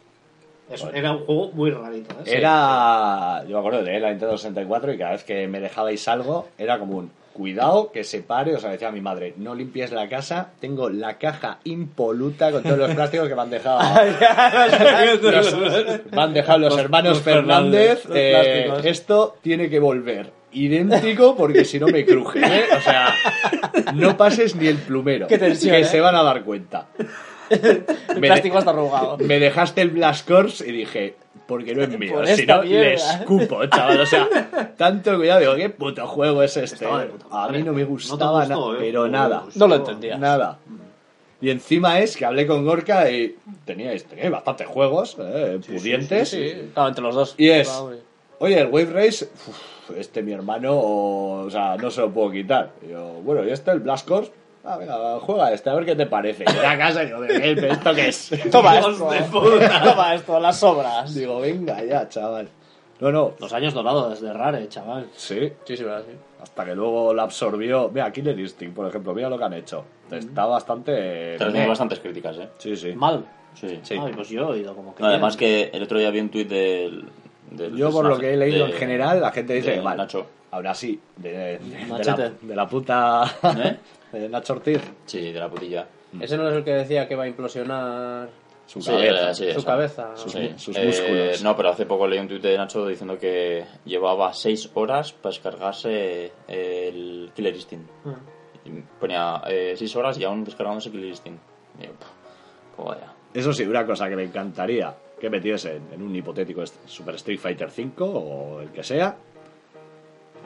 Eso, era un juego muy rarito, ¿eh? Era. Yo me acuerdo de la Nintendo 64 y cada vez que me dejabais algo era como un. Cuidado que se pare, o sea, decía mi madre, no limpies la casa, tengo la caja impoluta con todos los plásticos que me han dejado. <laughs> los, me han dejado los, hermanos los Fernández. Fernández, los eh, esto tiene que volver idéntico porque si no me cruje, ¿eh? O sea, no pases ni el plumero. Qué tensión, que ¿eh? se van a dar cuenta. El Me plástico está arrugado. me dejaste el Blast Corps y dije, porque no es mío, Por si no, le escupo, chaval. O sea, tanto cuidado, digo, qué puto juego es este. Puta A mí no me No gustaba gustó, ¿eh? pero No me nada. No lo entendía. Nada. Y encima es que hablé con Gorka y teníais, teníais bastantes juegos, eh, pudientes. Sí, claro, entre los dos. Y es, oye, el Wave Race, uf, este mi hermano, o sea, no se lo puedo quitar. Y yo, bueno, ¿y este, el Blast Corps? Ah, venga, juega este, a ver qué te parece. Y a casa y digo, "Eh, ¿esto qué es? <laughs> Toma esto. de puta. <laughs> Toma esto, las sobras. Digo, venga ya, chaval. No, no, Los años dorados de Rare, chaval. sí, Sí, sí, verdad, sí. hasta que luego la absorbió. Mira, Killer Instinct, por ejemplo, mira lo que han hecho. Está bastante... Recibiendo bastantes críticas, ¿eh? Sí, sí. Mal. Sí. Sí. Ay, pues yo he oído como que. No, además que el otro día vi un tuit del, del Yo por lo que he leído de- en general, la gente dice mal. Nacho. Ahora sí, de, de- de la, Machete. de la puta... ¿Eh? <laughs> de Nacho Ortiz. Sí, de la putilla. Ese no es el que decía que va a implosionar Su Sí, cabeza. eh, sí, su cabeza. Sus, Sí. sus Eh, músculos. no, pero hace poco leí un tuit de Nacho diciendo que llevaba 6 horas para descargarse el Killer Instinct. Y ponía 6 horas y aún descargándose Killer Instinct. Y yo, "Puf, pues vaya. Eso sí, una cosa que me encantaría que metiesen en un hipotético Super Street Fighter 5 o el que sea.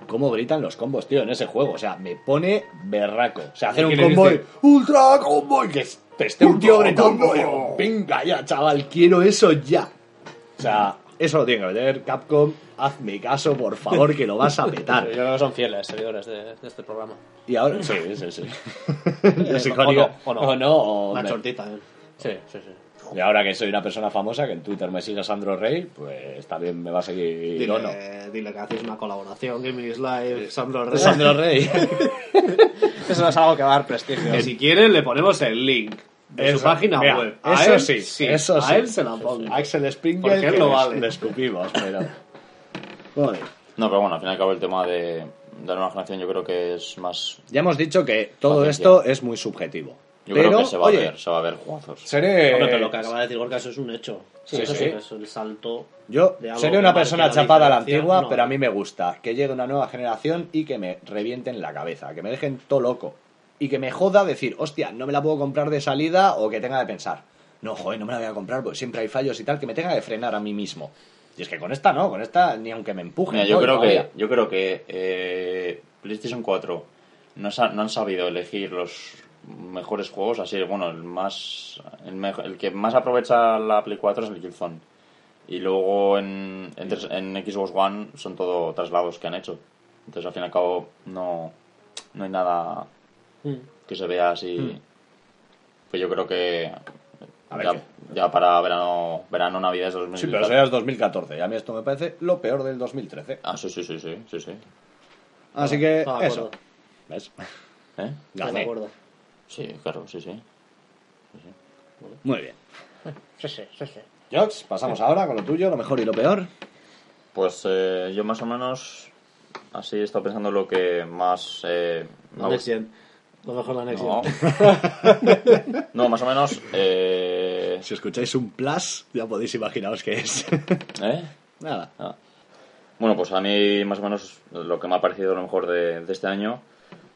Cómo gritan los combos, tío, en ese juego. O sea, me pone berraco. O sea, hacer un combo. ¡Ultra combo! Y que te esté un tío gritando. yo, Venga ya, chaval, quiero eso ya. O sea, eso lo tiene que meter Capcom. Hazme caso, por favor, que lo vas a petar. <laughs> Yo creo que son fieles seguidores de, de este programa. Y ahora, sí, sí, sí. <laughs> Es o no, o no. O no, o Nacho me- también. Sí, sí, sí. Y ahora que soy una persona famosa, que en Twitter me sigue Sandro Rey, pues también me va a seguir Dile, o no. dile que hacéis una colaboración, Gaming is Live, Sandro Rey. Sandro Rey. <laughs> Eso no es algo que va a dar prestigio. Que si quieren le ponemos el link de Eso, su página mira, web. A eso él, sí, eso a sí. él se la pongo. Axel Springer, Porque él lo vale. le escupimos, pero... Joder. No, pero bueno, al fin y al cabo el tema de, de la nueva generación yo creo que es más... Ya hemos dicho que todo Paciencia. esto es muy subjetivo. Yo pero, creo que se va oye, a ver, se va a ver juegazos. seré... Hombre, pero lo que acaba de decir Gorka, eso es un hecho. Sí, eso sí. es el salto. Yo de seré una persona la chapada a la antigua, no. pero a mí me gusta que llegue una nueva generación y que me revienten la cabeza, que me dejen todo loco. Y que me joda decir, hostia, no me la puedo comprar de salida o que tenga de pensar, no, joder, no me la voy a comprar porque siempre hay fallos y tal, que me tenga que frenar a mí mismo. Y es que con esta no, con esta ni aunque me empuje. Mira, yo, no, creo que, yo creo que eh, PlayStation 4 no, sa- no han sabido elegir los mejores juegos. Así, bueno, el más el, mejo- el que más aprovecha la Play 4 es el Killzone. Y luego en, en, Xbox One son todo traslados que han hecho. Entonces, al fin y al cabo, no, no hay nada Mm. que se vea así. Pues yo creo que A ver ya, para verano, verano navidades de Sí, 2014. pero eso ya es 2014. Y a mí esto me parece lo peor del 2013. Ah, sí, sí, sí, sí, sí, sí. Así que Ah, eso. ¿Ves? ¿Eh? Acuerdo. Sí, claro, sí, sí. Muy bien. <laughs> Sí, sí, sí, sí. Jox, pasamos ahora con lo tuyo, lo mejor y lo peor. Pues eh, yo más o menos así he estado pensando lo que más eh, me Next Gen. Lo mejor la Next No. Gen. <laughs> no, más o menos. Eh... Si escucháis un plus, ya podéis imaginaros qué es. <laughs> ¿eh? Nada. Ah. Bueno, pues a mí más o menos lo que me ha parecido lo mejor de, de este año.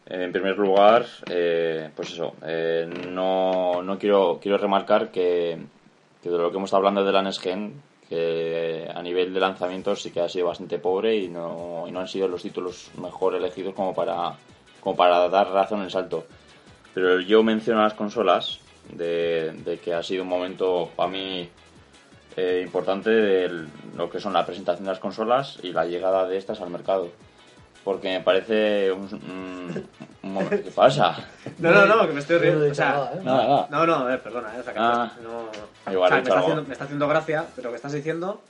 Eh, En primer lugar, eh, pues eso, eh, no, no quiero, quiero remarcar que, de lo que hemos estado hablando de la Next Gen, que a nivel de lanzamientos sí que ha sido bastante pobre y no, y no han sido los títulos mejor elegidos como para, como para dar razón en el salto. Pero yo menciono las consolas de, de que ha sido un momento para mí eh, importante de lo que son la presentación de las consolas y la llegada de estas al mercado. Porque me parece un, un- un momento... ¿Qué pasa? <laughs> No, no, no, que me estoy No riendo. O sea, nada, ¿eh? No, no, eh, perdona, eh, o sea, que Ah. no, Igual o sea, he me, está haciendo, me está haciendo gracia, pero que estás diciendo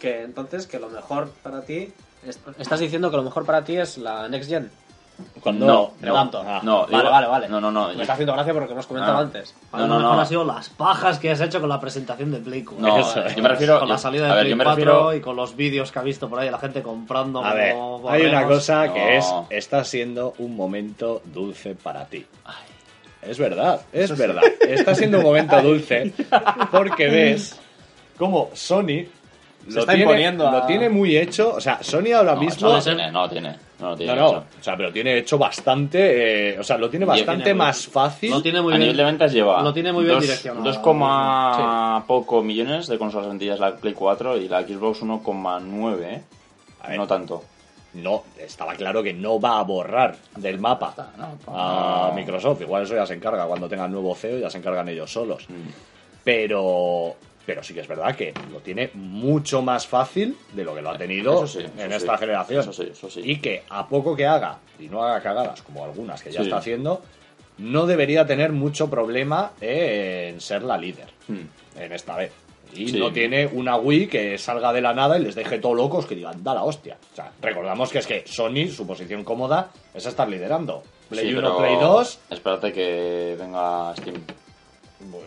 que entonces que lo mejor para ti es... Estás diciendo que lo mejor para ti es la Next Gen. Cuando No, pregunto. Ah, No, Vale, digo- vale, vale. No, no, no. Me está haciendo gracia porque lo hemos comentado Ah. antes. Para mí No, no, mejor no. ha sido las pajas que has hecho con la presentación de Play 4. No, Eso, yo me refiero... Con la salida a de ver, Play yo me 4 refiero... y con los vídeos que ha visto por ahí la gente comprando A ver, como hay una cosa que No. es, está siendo un momento dulce para ti. Es verdad, es verdad. Está siendo un momento <laughs> dulce porque ves <laughs> cómo Sony lo, está tiene, imponiendo a- lo tiene muy hecho. O sea, Sony ahora No, mismo... no tiene, no lo tiene. No lo tiene. No, no, o sea, pero tiene hecho bastante, eh, o sea, lo tiene bastante tiene muy- más fácil. Lo tiene muy a bien. nivel de ventas lleva lo tiene muy bien dos- direccionado. 2, coma poco millones de consolas vendidas la Play 4 y la Xbox 1,9, ¿eh? No tanto. No, estaba claro que no va a borrar del mapa no, a no. Microsoft. Igual eso ya se encarga cuando tengan nuevo CEO, ya se encargan ellos solos. Mm. Pero, pero sí que es verdad que lo tiene mucho más fácil de lo que lo ha tenido sí, en sí. esta generación. Eso sí, eso sí. Y que a poco que haga, y no haga cagadas como algunas que ya está haciendo, no debería tener mucho problema en ser la líder Mm. en esta vez. Y Sí. no tiene una Wii que salga de la nada y les deje todo locos que digan, da la hostia. O sea, recordamos que es que Sony, su posición cómoda es estar liderando. Play Sí, 1, pero Play 2, Espérate que venga Steam.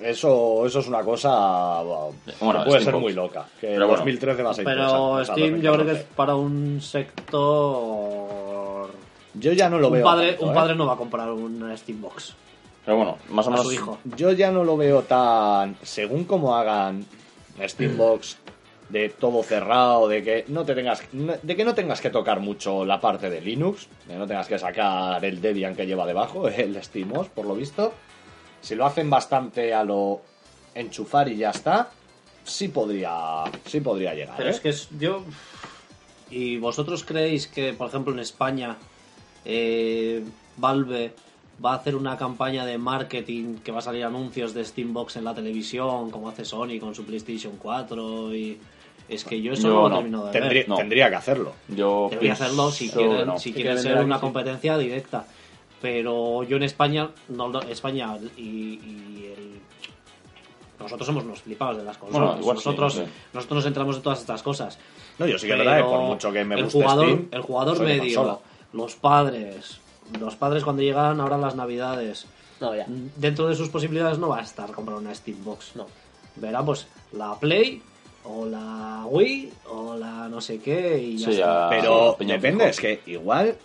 Eso, eso es una cosa bueno, Bueno, que puede ser muy loca. Que Pero en bueno. 2013 va a ser Pero Steam yo creo que es 2014. para un sector... Yo ya no lo un veo padre, tanto, un ¿eh? padre no va a comprar una Steambox Pero bueno, más o a menos. su hijo. Yo ya no lo veo tan. Según como hagan Steambox de todo cerrado, de que no te tengas, de que no tengas que tocar mucho la parte de Linux, de que no tengas que sacar el Debian que lleva debajo, <laughs> el SteamOS, por lo visto. Si lo hacen bastante a lo enchufar y ya está, sí podría, sí podría llegar. Pero ¿eh? es que es, yo... ¿Y vosotros creéis que, por ejemplo, en España eh, Valve va a hacer una campaña de marketing que va a salir anuncios de Steambox en la televisión, como hace Sony con su PlayStation 4? Y es que yo eso Yo no lo he no. terminado de tendría, ver. no. tendría que hacerlo. Yo Debería hacerlo si quieren, no. si quieren ser una competencia directa. Pero yo en España, no, lo- España y, y el- nosotros somos unos flipados de las consolas. Bueno, igual sí, nosotros, no sé. nosotros nos centramos en todas estas cosas. No, yo sí que verdad por mucho que me el guste jugador, Steam, el jugador medio, los padres, los padres cuando llegan ahora las navidades, No, ya. dentro de sus posibilidades no va a estar comprar una Steambox. No. Verá pues la Play o la Wii o la no sé qué y ya Sí, está. ya- Pero depende, es que igual,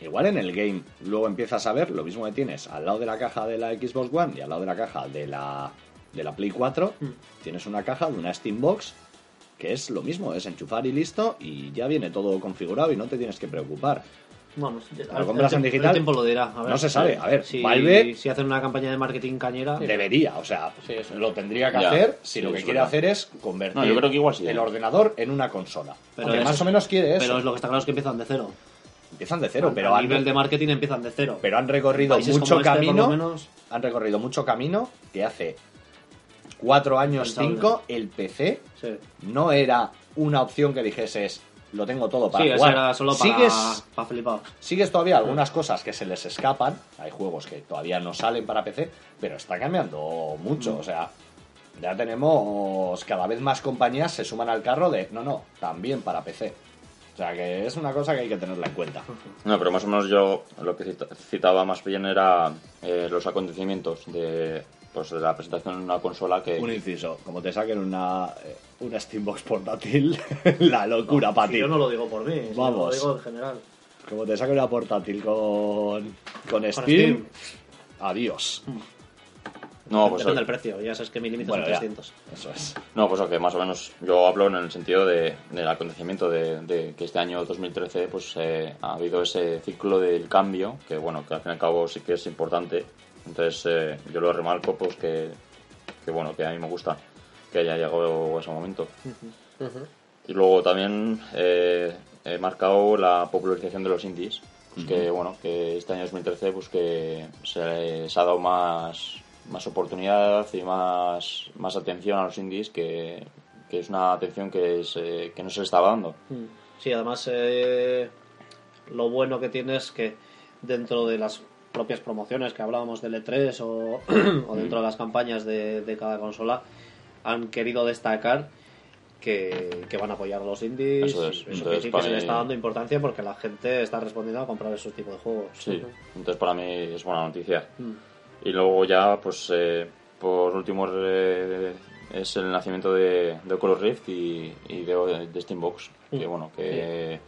igual en el game luego empiezas a ver lo mismo que tienes al lado de la caja de la Xbox One y al lado de la caja de la, de la Play 4, Hmm. tienes una caja de una Steambox que es lo mismo, es enchufar y listo y ya viene todo configurado y no te tienes que preocupar. Bueno, ¿Lo compras el en digital? El tiempo lo dirá. A ver, No se sabe, a ver, si, Valve- si hacen una campaña de marketing cañera, Debería, o sea, Sí, eso. lo tendría que Ya, hacer si sí, lo que quiere verdad. hacer es convertir No, yo creo que igual sí, el ordenador en una consola. Pero más es- o menos quiere eso. pero es lo que está claro es que empiezan de cero. Empiezan de cero, pero a han, nivel de marketing empiezan de cero. pero han recorrido mucho este, camino. menos, Han recorrido mucho camino que hace cuatro años, Pensable. cinco, el PC sí. no era una opción que dijeses lo tengo todo para Sí, jugar. era solo para, Sigues, para flipados. sigues todavía algunas cosas que se les escapan. Hay juegos que todavía no salen para PC, pero está cambiando mucho. O sea, ya tenemos cada vez más compañías se suman al carro de no, no, también para PC. O sea que es una cosa que hay que tenerla en cuenta. No, pero más o menos yo lo que cita- citaba más bien era eh, los acontecimientos de, pues, de la presentación de una consola que... Un inciso, como te saquen una, eh, una Steambox portátil, <laughs> la locura para Si ti. yo no lo digo por mí, Vamos. lo digo en general. Como te saquen una portátil con, con Steam, Steam. adiós. No, pues Depende del precio, ya sabes que mi límite Bueno, son ya. 300. Eso es. No, pues que más o menos yo hablo en el sentido de, del acontecimiento de, de que este año 2013 pues eh, ha habido ese ciclo del cambio que bueno que al fin y al cabo sí que es importante. Entonces eh, yo lo remarco pues que, que bueno que a mí me gusta que haya llegado ese momento. Y luego también eh, he marcado la popularización de los indies, pues que bueno, que este año 2013 pues que se, se ha dado más, más oportunidad y más, más atención a los indies que, que es una atención que, se- que no se le estaba dando. Sí, además eh, lo bueno que tiene es que dentro de las propias promociones que hablábamos del E3 o, <clears throat> o dentro de las campañas de, de cada consola han querido destacar que, que van a apoyar a los indies. Eso es. Eso Entonces, que para se le está dando importancia porque la gente está respondiendo a comprar esos tipos de juegos. Sí, entonces para mí es buena noticia. Mm. Y luego ya, pues eh, por último eh, es el nacimiento de, de Oculus Rift y, y de, de Steambox. Que Mm. bueno, que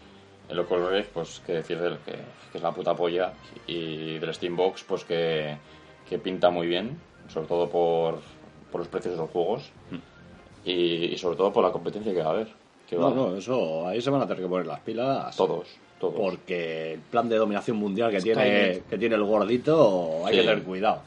el Oculus Rift, pues que decir del que, que es la puta polla. Y del Steambox, pues que, que pinta muy bien, sobre todo por, por los precios de los juegos. Y, y sobre todo por la competencia que va a haber. No, no, eso, ahí se van a tener que poner las pilas. Todos, todos. Porque el plan de dominación mundial que tiene, que tiene el gordito, hay Sí. que tener cuidado.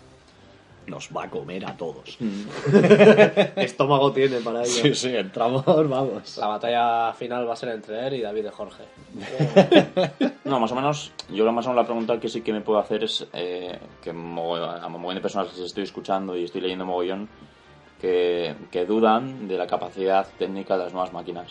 Nos va a comer a todos. <laughs> Estómago tiene para ello. Sí, sí, entramos, <laughs> vamos. La batalla final va a ser entre él y David de Jorge. <laughs> No, más o menos, yo más o menos la pregunta que sí que me puedo hacer es eh, que a mogollón de personas que estoy escuchando y estoy leyendo mogollón que, que dudan de la capacidad técnica de las nuevas máquinas.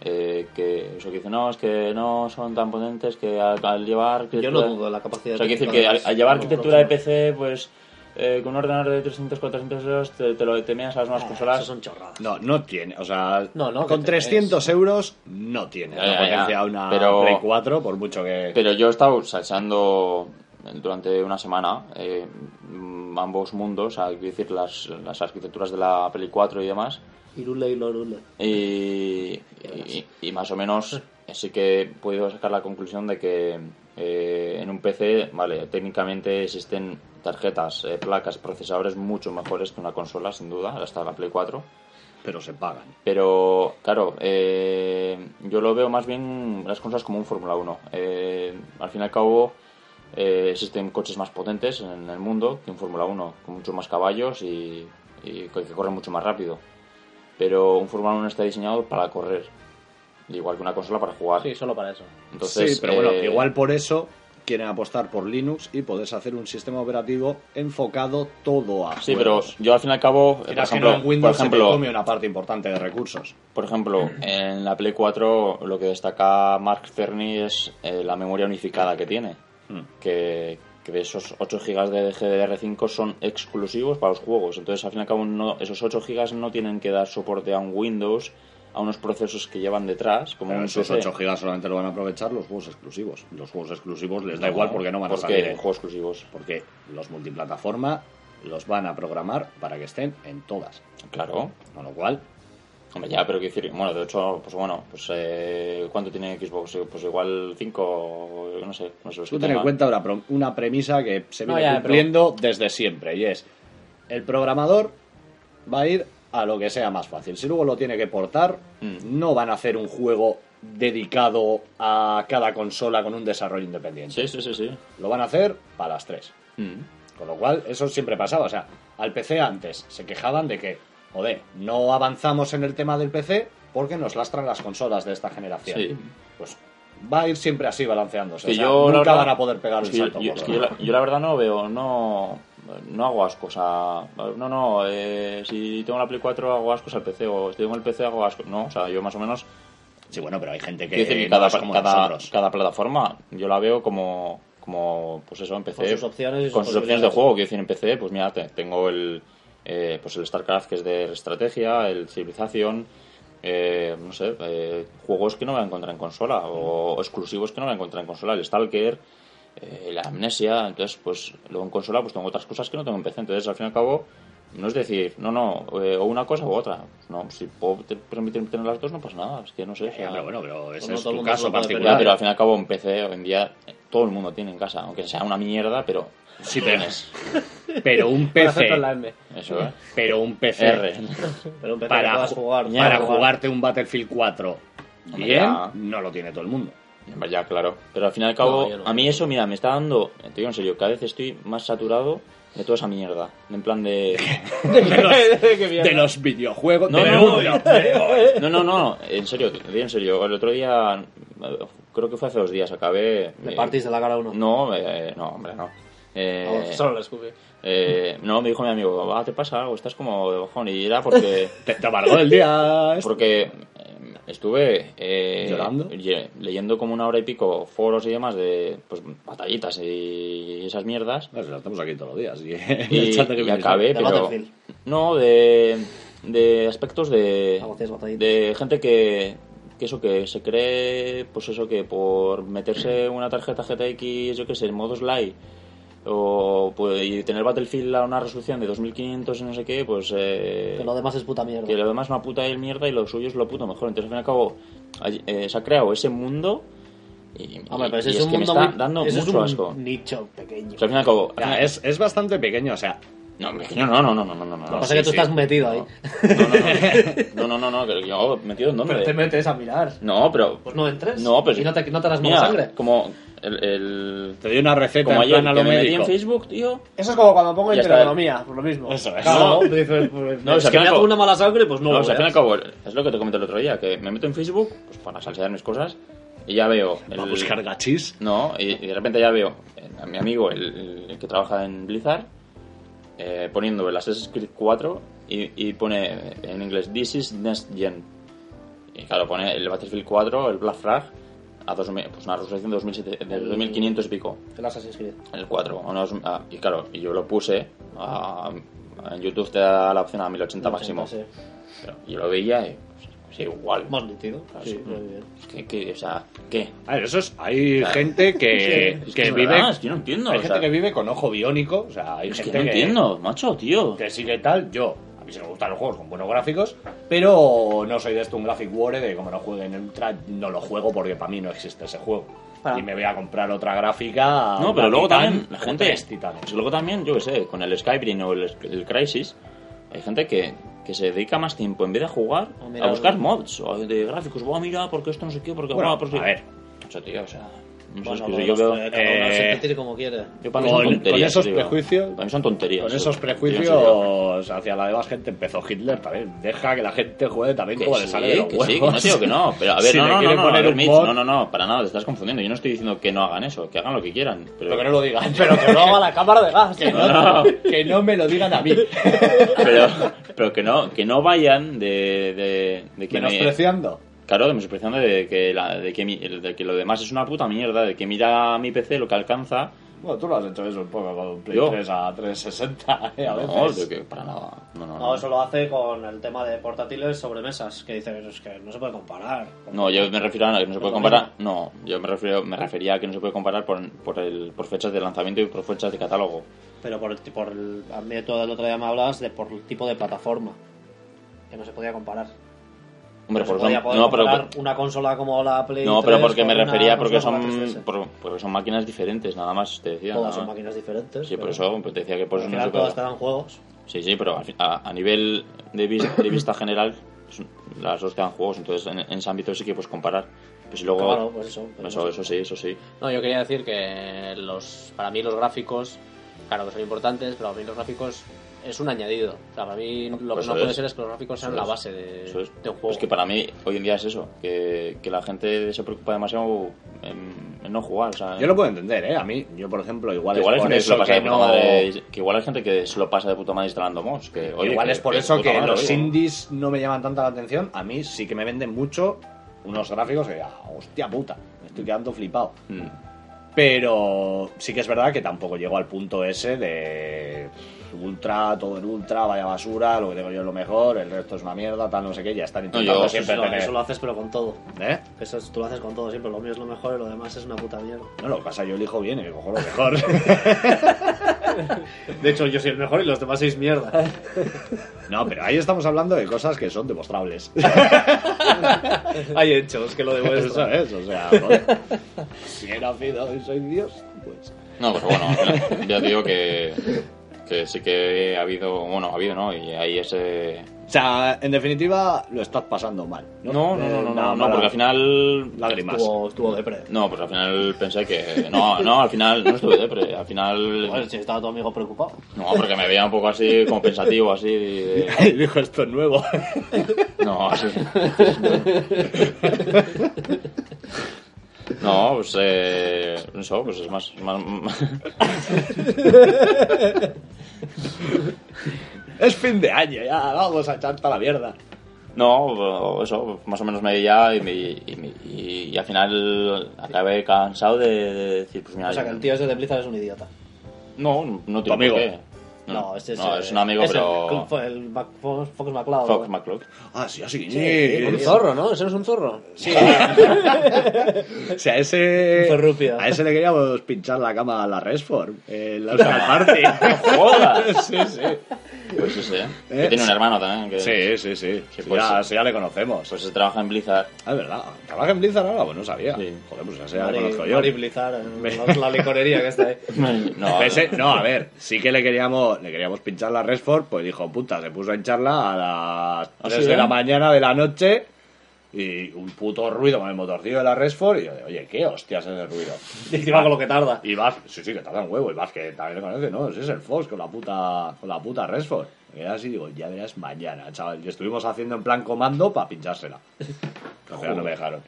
Eh, que eso que dicen, no, es que no son tan potentes que al, al llevar... Yo no dudo de la capacidad. O sea, quiere decir que de al, al llevar arquitectura de. PC, pues eh, con un ordenador de 300, 400 euros te, te lo te miras a las nuevas Eso consolas. son chorradas. No, no tiene, o sea, No, no, con que te 300 euros no tiene Ya, la ya, ya. potencia de una Pero- Play 4, por mucho que... Pero yo he estado salseando durante una semana eh, ambos mundos, o sea, decir, las, las arquitecturas de la Play 4 y demás, Y Lorule. y, y, y más o menos <laughs> sí que he podido sacar la conclusión de que eh, en un PC, vale, técnicamente existen tarjetas, eh, placas, procesadores mucho mejores que una consola, sin duda, hasta la Play 4. Pero se pagan. Pero, claro, eh, yo lo veo más bien las cosas como un Fórmula 1. Eh, al fin y al cabo, eh, existen coches más potentes en el mundo que un Fórmula 1, con muchos más caballos y, que corren mucho más rápido. Pero un Fórmula 1 está diseñado para correr, igual que una consola para jugar. Sí, solo para eso. Entonces, sí, pero bueno, eh, igual por eso quieren apostar por Linux y podés hacer un sistema operativo enfocado todo a Sí, pero yo al fin y al cabo, por ejemplo, no, en Windows por se come una parte importante de recursos. Por ejemplo, en la Play 4 lo que destaca Mark Cerny es eh, la memoria unificada que tiene. Hmm. Que, que de esos 8 GB de GDDR5 son exclusivos para los juegos. Entonces, al fin y al cabo, no- esos 8 GB no tienen que dar soporte a un Windows, a unos procesos que llevan detrás, como Pero un esos PC. 8 GB solamente lo van a aprovechar los juegos exclusivos. Los juegos exclusivos les da No, igual porque no van a salir. en- juegos exclusivos. Porque los multiplataforma los van a programar para que estén en todas. Claro. Con lo cual, Hombre, ya, pero quiero decir, bueno, de hecho, pues bueno, pues eh, ¿cuánto tiene Xbox? Pues igual 5, no sé, no sé los tú ten en cuenta una, premisa que se No, viene ya, cumpliendo desde siempre y es el programador va a ir a lo que sea más fácil. Si luego lo tiene que portar, Mm. no van a hacer un juego dedicado a cada consola con un desarrollo independiente. Sí, sí, sí, sí. Lo van a hacer para las tres. Mm. Con lo cual, eso siempre pasaba. O sea, al PC antes se quejaban de que, joder, no avanzamos en el tema del PC porque nos lastran las consolas de esta generación. Sí. Pues va a ir siempre así balanceándose. Que o sea, yo, nunca verdad- van a poder pegar que yo- salto. yo, por es que yo la, menos. yo la verdad no veo, no, no hago ascos a... No, no, eh, si tengo la Play 4 hago ascos al PC, o si tengo el PC hago ascos... No, o sea, yo más o menos... Sí, bueno, pero hay gente que, Quiero decir que no cada, es como cada, plataforma yo la veo como, como pues eso, en PC. Con sus opciones y sus con sus opciones de juego. Quiero decir, en PC, pues mira, te- tengo el, eh, pues el StarCraft que es de estrategia, el Civilización, eh, no sé, eh, juegos que no voy a encontrar en consola o, o exclusivos que no voy a encontrar en consola, el Stalker, eh, la Amnesia, entonces pues luego en consola pues tengo otras cosas que no tengo en PC, entonces al fin y al cabo no es decir, no, no, eh, o una cosa u otra, no, si puedo te- permitirme tener las dos no pasa nada, es que no sé, o Sí, sea, hombre, bueno, pero ese no es tu caso particular. pero al fin y al cabo en PC hoy en día eh, todo el mundo tiene en casa, aunque sea una mierda, pero Sí, pero, pero un PC, eso, ¿eh? pero un PC R. Pero un PC para, jugar. Para jugar. jugarte un Battlefield 4 Hombre, bien, ya. no lo tiene todo el mundo. Ya, claro. Pero al fin y al cabo, No, yo no. a mí eso, mira, me está dando, te digo en serio, cada vez estoy más saturado de toda esa mierda. En plan de... <laughs> De los videojuegos. No, de no, uno. No, no, no, en serio, en serio. El otro día, eh, creo que fue hace dos días, acabé... Le eh, partiste la cara a uno. No, eh, no, hombre, no. Eh, solo la Scooby. eh, no, me dijo mi amigo, ah, te pasa algo, estás como de bajón. Y era porque... <laughs> Te, te amargó el día. este. Porque eh, estuve eh, ¿Llorando? ye- leyendo como una hora y pico foros y demás de pues batallitas y esas mierdas estamos aquí todos los días. Y, <laughs> que acabé, pero no de, de aspectos de de gente que que eso que se cree pues eso que por meterse una tarjeta GTX yo qué sé en modo slide o pues, y tener Battlefield a una resolución de 2500 y no sé qué pues eh, Que lo demás es puta mierda. que lo demás es una puta y mierda y lo suyo es lo puto mejor. Entonces, al fin y al cabo, hay- eh, se ha creado ese mundo y, Hombre, pero y ese es, es un que me está muy- dando ese es mucho un asco. nicho pequeño. O sea, al fin y al cabo, Ya, es, es bastante pequeño, o sea. no, pequeño, no, no, no, no, no, no, no, Lo que pasa es que tú sí, estás metido ahí. no, no, no, no, no, yo metido en dónde. Pero te metes a mirar. No, pero Pues no entres. No, pero- Y no te, no te das mira, sangre. como el, el Te doy una receta como en ayer plan a que lo me metí médico. en Facebook, tío. Eso es como cuando pongo Ya está. intereconomía, pues lo mismo. Eso es. Claro, dices, pues, No, o es sea, que y me al hago cabo- una mala sangre, pues no, No, lo o sea, al fin y al cabo, es lo que te comenté el otro día, que me meto en Facebook pues, para salsear mis cosas y ya veo Para el- buscar gachis. No, y, y de repente ya veo a mi amigo, el, el que trabaja en Blizzard, eh, poniendo el Assassin's Creed 4 y, y pone en inglés This is Next Gen. Y claro, pone el Battlefield 4, el Black Flag, a 2000, pues una resolución de, 2700 de 2500 y pico. El Assassin's Creed. El 4. a unos- a- y claro, y yo lo puse, a- en YouTube te da la opción a 1080 máximo. Sí. Pero yo lo veía y pues, pues, igual. Más nítido. Sí, sí. muy bien. Es que, que, o sea, ¿qué? A ver, eso es. Hay gente <laughs> que, Es que es vive. verdad, es que no entiendo. hay gente sea, que vive con ojo biónico. O sea, hay Es que gente no entiendo, macho, tío. que sigue tal. Yo, mí sí me gustan los juegos con buenos gráficos, pero no soy de esto un graphic war de como no juegue en Ultra, no lo juego porque para mí no existe ese juego. Ah. Y me voy a comprar otra gráfica. No, pero luego Titan, también la o gente. tres titanes. pues luego también, yo qué sé, con el Skyrim o el, el Crisis, hay gente que, que se dedica más tiempo en vez de jugar A buscar mods o de gráficos. Buah, mira, porque esto no sé qué, porque Bueno, buah, porque... a ver. Macho, tío, o sea. No sé, es que yo veo. eh, eh, se como. Yo para mí con- son tonterías. con esos digo. prejuicios- Para mí son tonterías. Con sí. esos prejuicios hacia la demás gente empezó Hitler también. Deja que la gente juegue también Que como sí, le sale de los que huevos. sí, que no digo que no. Pero a ver, <laughs> Si no, no, no, no, poner a ver, un Mitch, mod- no, no, no, para nada, te estás confundiendo. Yo no estoy diciendo que no hagan eso, que hagan lo que quieran. Pero, Pero que no lo digan. Pero que no haga la cámara de gas. <laughs> que, No, que no me lo digan a mí. <laughs> pero, pero que no, que no vayan de, de, de que me, Menospreciando. Claro, de menospreciando de que, la, de, que mi- de que lo demás es una puta mierda, de que mira mi PC lo que alcanza. Bueno, tú lo has hecho eso un poco con Play Yo. 3 a 360, <laughs> ¿eh? A No, veces. que para nada. No, no, No, eso lo hace con el tema de portátiles sobre mesas, que dice es que no se puede comparar. No, yo me refiero a que no se puede comparar. No, yo me refiero, me refería a que no se puede comparar por, por, el, por fechas de lanzamiento y por fechas de catálogo. Pero por el, por el, a mí todo el otro día me hablabas de por el tipo de plataforma, que no se podía comparar. Hombre, no por se podía eso- poder no, pero, una consola como la Play no, pero 3 porque me refería porque son, como la 3DS. por- porque son máquinas diferentes, nada más te decía. Todas son más. máquinas diferentes. Sí, por eso pues, te decía que por eso no se todas te dan juegos. Sí, sí, pero a, a nivel de, vis- de vista general, pues, las dos te dan juegos, entonces en, en ese ámbito sí que puedes comparar. Pues luego. Claro, pues eso. pero eso, eso sí, eso sí. No, yo quería decir que los, para mí los gráficos, claro que son importantes, pero a mí los gráficos es un añadido. O sea, para mí lo Pues que no puede es. ser es que los gráficos sean Eso la base de, es. de un juego. Es que para mí hoy en día es eso, que, que la gente se preocupa demasiado en, en no jugar. O sea, Yo lo puedo entender, ¿eh? A mí, yo por ejemplo, igual, que igual es hay por gente que se lo eso pasa que de puta no... madre, que igual hay gente que se lo pasa de puta madre instalando mods. Que, oye, igual que- es por que eso que madre, los oye. indies no me llaman tanta la atención. A mí sí que me venden mucho unos gráficos que, ah, hostia puta, me estoy quedando flipado. Mm. Pero sí que es verdad que tampoco llego al punto ese de ultra, todo en ultra, vaya basura, lo que tengo yo es lo mejor, el resto es una mierda, tal, no sé qué, ya están intentando yo- Eso, siempre lo, tener... eso lo haces pero con todo. ¿Eh? Eso es- tú lo haces con todo siempre. Lo mío es lo mejor y lo demás es una puta mierda. No, lo que pasa yo elijo bien y cojo lo mejor. <laughs> De hecho, yo soy el mejor y los demás sois mierda. <laughs> no, pero ahí estamos hablando de cosas que son demostrables. <laughs> Hay hechos que lo Eso demuestran. es, o sea, joder. si he nacido y soy Dios, pues... No, pero bueno, ya te digo que, que sí que ha habido, bueno, ha habido, ¿no? Y hay ese... O sea, en definitiva, lo estás pasando mal. No, No, no, no, no, no, porque al final... Lágrimas. Estuvo, estuvo depre. No, pues al final pensé que... No, no, al final no estuve depre, al final... Joder, si estaba tu amigo preocupado. No, porque me veía un poco así, como pensativo, así... de- Dijo, esto es nuevo. No, así... <laughs> No, pues eh, eso, pues es más... más- es fin de año, ya, vamos a echarte a la mierda. No, eso, más o menos me veía y, me- y, y- y al final acabé cansado de, de decir, pues mira... O sea, que el tío ese de Blizzard es un idiota. No, no tiene amigo. por qué. No, este es, no, eh, es un amigo, es pero... fue el, Mac- Fox Fox McCloud. Fox McCloud. Ah, sí, así. Sí, Un zorro, ¿no? ¿Ese no es un zorro? Sí. <laughs> o sea, a ese. Ferrupia. A ese le queríamos pinchar la cama a la Resform. En la <laughs> Party. ¡Jodas! <laughs> sí, sí. Pues sí, sí. ¿Eh? Que tiene un hermano también. Que, Sí, sí, sí. Pues ya, sí. sí, ya le conocemos. Pues se trabaja en Blizzard. Ah, es verdad. ¿Trabaja en Blizzard ahora? Pues no sabía. Sí. Joder, pues ya se ya le Mari, conozco yo. Mari Blizzard, la, licorería que está ahí. No, Ese- no, a ver, sí que le queríamos, le queríamos pinchar la Resford, pues dijo, puta, se puso a hincharla a las ¿Ah, 3 sí, de eh? la mañana de la noche y un puto ruido con el motorcillo de la Resford y yo, oye, ¿qué hostias es el ruido? <laughs> Y encima con lo que tarda. Y vas, sí, sí, que tarda un huevo, y vas que también le conoce, ¿no? Ese es el Fox con la puta, con la puta Resford. Y era así, digo, ya verás mañana, chaval. Y estuvimos haciendo en plan comando para pinchársela. Al final no me dejaron.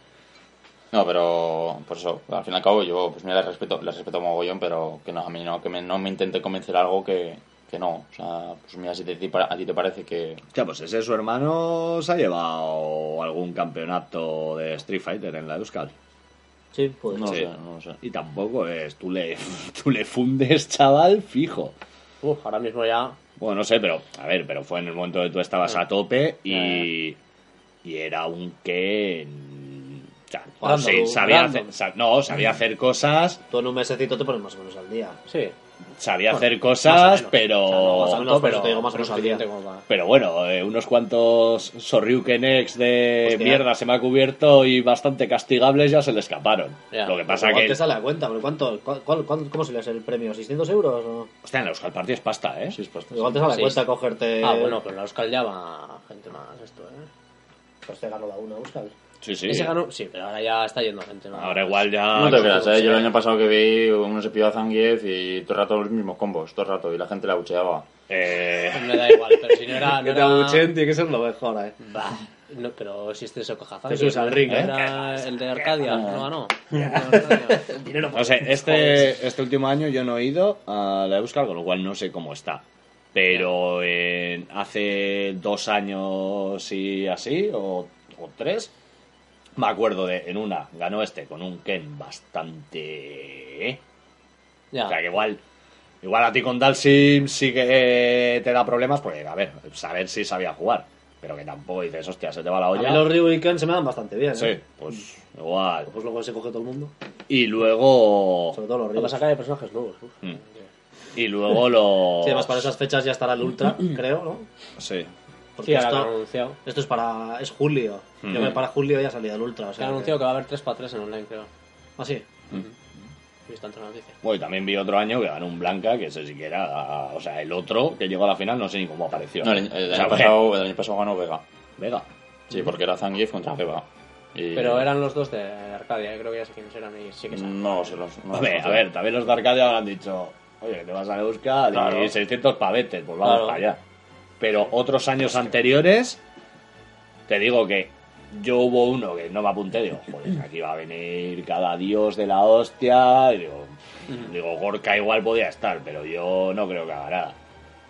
No, pero por eso, al fin y al cabo yo, pues mira, les respeto, les respeto mogollón, pero que no, a mí no, que me, no me intente convencer algo que, que no. O sea, pues mira, si te- a ti te parece que... Hostia, pues ese su hermano se ha llevado algún campeonato de Street Fighter en la Euskal. Sí, pues. No Sí. sé, no lo sé. Y tampoco es, tú le, <laughs> tú le fundes, chaval, fijo. Uf, ahora mismo ya. Bueno, no sé, pero, a ver, pero fue en el momento que tú estabas a tope y, y era un que... O sea, Random, sí, sabía hacer, no, sabía hacer cosas, Tú en un mesecito te pones más o menos al día. Sí. Sabía Bueno, hacer más o cosas, menos. pero... Pero Pero bueno, eh, unos cuantos Sorryuken X de Hostia. mierda se me ha cubierto y bastante castigables ya se le escaparon. Ya. Lo que pasa Igual que... te sale a cuenta, pero ¿cuánto, cuál, cuál- cuál- ¿cómo se le hace el premio? ¿600 euros? O? Hostia, en la Euskal Party es pasta, ¿eh? Sí, es pasta, Igual sí. te sale a Sí, cuenta sí. cogerte. Ah, bueno, pero en la Euskal ya va gente más esto, ¿eh? Pues te ganó la una, Euskal. Sí, sí. Ese ganó, sí, pero ahora ya está yendo gente. ¿no? Ahora igual ya... No te creas, ¿eh? Yo el año pasado que vi, uno se pidió a Zangief y todo el rato los mismos combos, todo el rato, y la gente la bucheaba. Eh, Me da igual, pero si no era. <laughs> No Que te era... abuchen, tiene que ser lo mejor, eh. Bah, no, pero si este es Okajazan. Jesús al ring, ¿eh? Era el de Arcadia, no ganó. <laughs> no sé, este, este último año yo no he ido a la Euskal, con lo cual no sé cómo está. Pero hace dos años y así, o, o tres, me acuerdo de, en una, ganó este con un Ken bastante... ¿eh? Ya. O sea, que igual, igual a ti con Dalsim sí que eh, te da problemas, porque, a ver, saber si sabía jugar. Pero que tampoco dices, hostia, se te va la A mí olla. los Ryu y Ken se me dan bastante bien, Sí, ¿eh? pues igual. Pues luego se coge todo el mundo. Y luego... Sobre todo los Lo Ryu. que hay personajes nuevos. Mm. Y luego <laughs> los... Sí, además para esas fechas ya estará el Ultra, <clears throat> creo, ¿no? Sí. Porque Sí, ahora lo han esto, anunciado. esto es para... es julio. Yo Mm. creo que para julio ya salía el Ultra, o Se sea... ha anunciado que va a haber 3 para 3 en online, creo. Ah, sí. He visto antes la noticia. Bueno, y también vi otro año que ganó un Blanca, que ese sí que era... O sea, el otro que llegó a la final no sé ni cómo apareció. No, el, el O sea, año <laughs> pasado, el año pasado ganó Vega. Vega. Sí, porque era Zangief contra Vega. Y- Pero eran los dos de Arcadia, eh, creo que ya sé quiénes eran y sí que saben. No sé, los, no a ver, los a ver, también los de Arcadia han dicho... Oye, que te vas a buscar Claro. y 600 pavetes, pues vamos Claro. para allá. Pero otros años anteriores, te digo que yo hubo uno que no me apunté, digo, joder, aquí va a venir cada dios de la hostia, y digo, digo, Gorka igual podía estar, pero yo no creo que haga nada.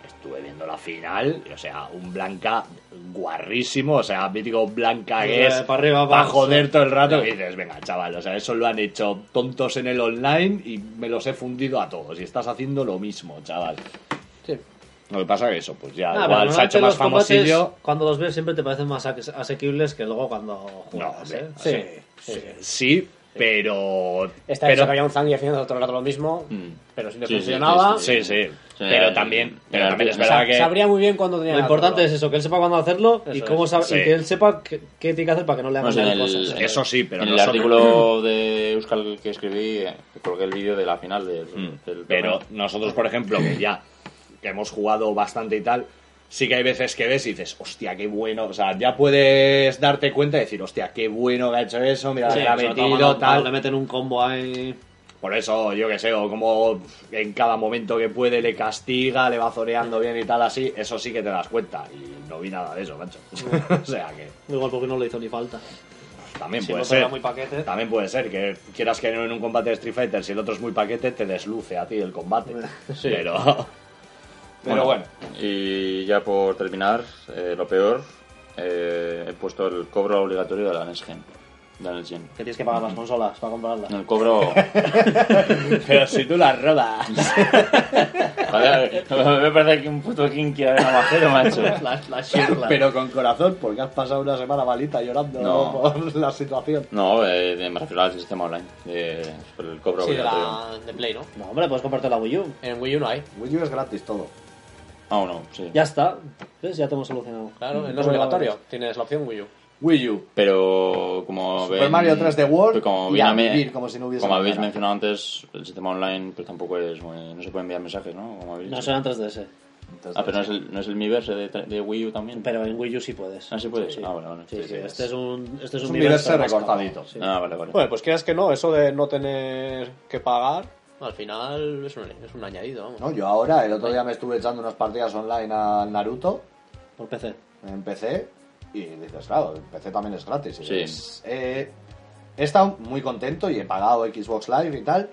Estuve viendo la final, y, o sea, un Blanca guarrísimo, o sea, mítico Blanca que Eh, es para arriba, para joder todo el rato, y dices, venga, chaval, o sea, eso lo han hecho tontos en el online y me los he fundido a todos, y estás haciendo lo mismo, chaval. Sí. Lo que pasa que eso, pues ya, Ah, igual se ha hecho más famosillo. Cuando los ves siempre te parecen más ase- asequibles que luego cuando No, juegas, hombre, ¿eh? Sí, sí. Sí, pero. Esta pero, que había un Zang y haciendo otro rato lo mismo, Mm. pero si le Sí, sí, funcionaba, Sí, sí. Sí, pero el- también, pero el también es verdad que. sabría muy bien cuándo tenía Lo importante es eso, que él sepa cuándo hacerlo y, Eso cómo es. sabe- Sí. y que él sepa qué, qué tiene que hacer para que no le hagan No el, cosas. Eso sí, pero en el nosotros- artículo de Euskal que escribí, eh, coloqué el vídeo de la final del, Mm. del Pero nosotros, por ejemplo, que ya que hemos jugado bastante y tal, sí que hay veces que ves y dices, hostia, qué bueno. O sea, ya puedes darte cuenta y decir, hostia, qué bueno que ha hecho eso, mira, Sí, que ha metido, tal. le meten un combo ahí. Por eso, yo que sé, o como en cada momento que puede le castiga, le va zoreando bien y tal, así, eso sí que te das cuenta. Y no vi nada de eso, macho. <laughs> o sea que Igual porque no le hizo ni falta. también Si puede ser. muy paquete. También puede ser que quieras que no en un combate de Street Fighter, si el otro es muy paquete, te desluce a ti el combate. <laughs> Pero. Pero bueno. Y ya por terminar, eh, lo peor, eh, he puesto el cobro obligatorio de la Nesgen. De la Next Gen. Que tienes que pagar las consolas para comprarlas. El cobro... <laughs> Pero si tú las robas. Joder, <laughs> me parece que un puto King quiere ver a Majero, macho. <laughs> Las, las. Pero con corazón, porque has pasado una semana malita llorando No. por la situación. No, eh, de- me refiero al sistema online. de- por el cobro Sí, de, obligatorio. la, de Play, ¿no? No, hombre, puedes comprarte la Wii U. En Wii U no hay. Wii U es gratis todo. Ah, no, sí. Ya está. ¿Ves? Ya te hemos solucionado. Claro, no es obligatorio. Tienes la opción Wii U. Wii U. Pero como Super ven- Mario 3D World como y bien a vivir como si no hubiese como habéis mencionado antes, el sistema online pues tampoco es muy... No se pueden enviar mensajes, ¿no? Como habéis No dicho. serán 3DS. Ah, pero no es el, no es el Miiverse de, de Wii U también. Pero en Wii U sí puedes. Ah, sí puedes. Ah, vale, vale. Sí, Sí, sí, sí, Este es un, este es Es un un universo universo más recortadito. Ah, vale, vale. Bueno, pues quieras que no, eso de no tener que pagar, al final es un, es un añadido, vamos. No, yo ahora, el otro día me estuve echando unas partidas online al Naruto Por PC. en PC y dices, claro, en PC también es gratis. Y Sí. dices, eh, he estado muy contento y he pagado Xbox Live y tal,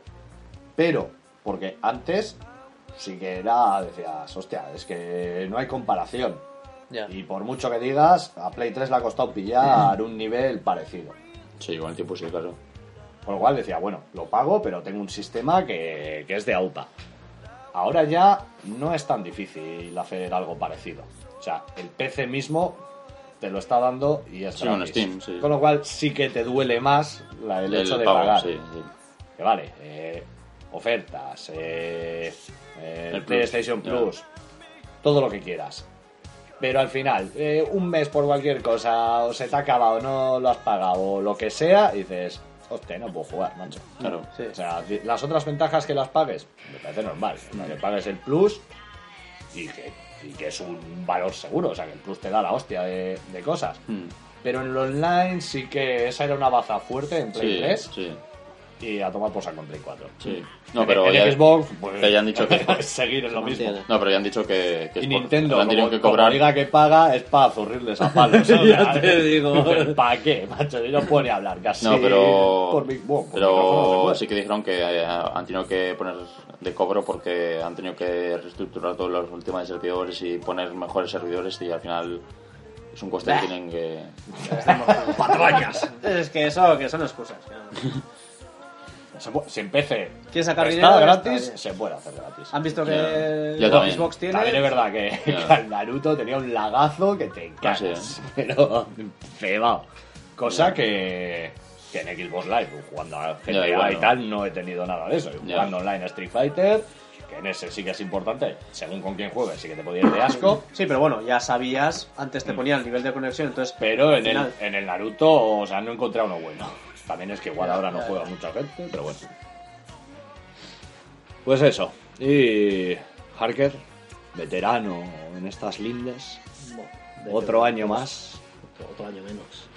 pero porque antes sí que era, decías, hostia, es que no hay comparación. Ya. Y por mucho que digas, a Play 3 le ha costado pillar <laughs> un nivel parecido. Sí, con el tiempo sí, claro. Por lo cual decía, bueno, lo pago, pero tengo un sistema que, que es de AUPA. Ahora ya no es tan difícil hacer algo parecido. O sea, el PC mismo te lo está dando y es Sí, con gratis. Steam, sí. Con lo cual sí que te duele más la- el, El hecho de pago, pagar. sí. Que vale, eh, ofertas, eh, eh, El PlayStation. Plus, todo lo que quieras. Pero al final, eh, un mes por cualquier cosa, o se te ha acabado, no lo has pagado, o lo que sea, y dices, hostia, no puedo jugar, macho. Claro. O sea, las otras ventajas que las pagues, me parece normal. Que pagues el plus y que, y que es un valor seguro. O sea, que el plus te da la hostia de, de cosas. Mm. Pero en el online sí que esa era una baza fuerte en Play Sí, 3 sí, y a tomar por saco en Play 4. sí. No, pero en ya, Xbox, pues, que ya han dicho que... seguir es lo mismo. No, pero ya han dicho que, que Y es por- Nintendo, tenido como, que cobrar... como diga que paga, es para zurrirles a palos. <laughs> Ya te digo. <laughs> ¿Para qué, macho? Y no puedo ni hablar casi. No, pero, por mi- bueno, por pero puede. sí que dijeron que eh, han tenido que poner de cobro porque han tenido que reestructurar todos los últimos servidores y poner mejores servidores y al final es un coste que tienen que... patrañas. Es que eso que son excusas. <laughs> Se puede- si en PC ¿Quieres sacar está dinero? gratis, Está se puede hacer gratis. ¿Han visto que el. Xbox tiene? También es verdad que, <laughs> el Naruto tenía un lagazo que te Ah, cagas. sí, Pero <laughs> cebado. Cosa que, que en Xbox Live, jugando a GTA Ya, igual y tal, no he tenido nada de eso. Jugando online a Street Fighter, que en ese sí que es importante, según con quién juegues, sí que te podía ir de asco. Sí, pero bueno, ya sabías, antes te ponía el nivel de conexión, entonces... Pero en el, en el Naruto, o sea, no he encontrado uno bueno. También es que igual ahora no juega mucha gente, pero bueno. Pues eso. Y Harker, veterano en estas lindes. Bueno, Otro año más. Otro, otro año menos.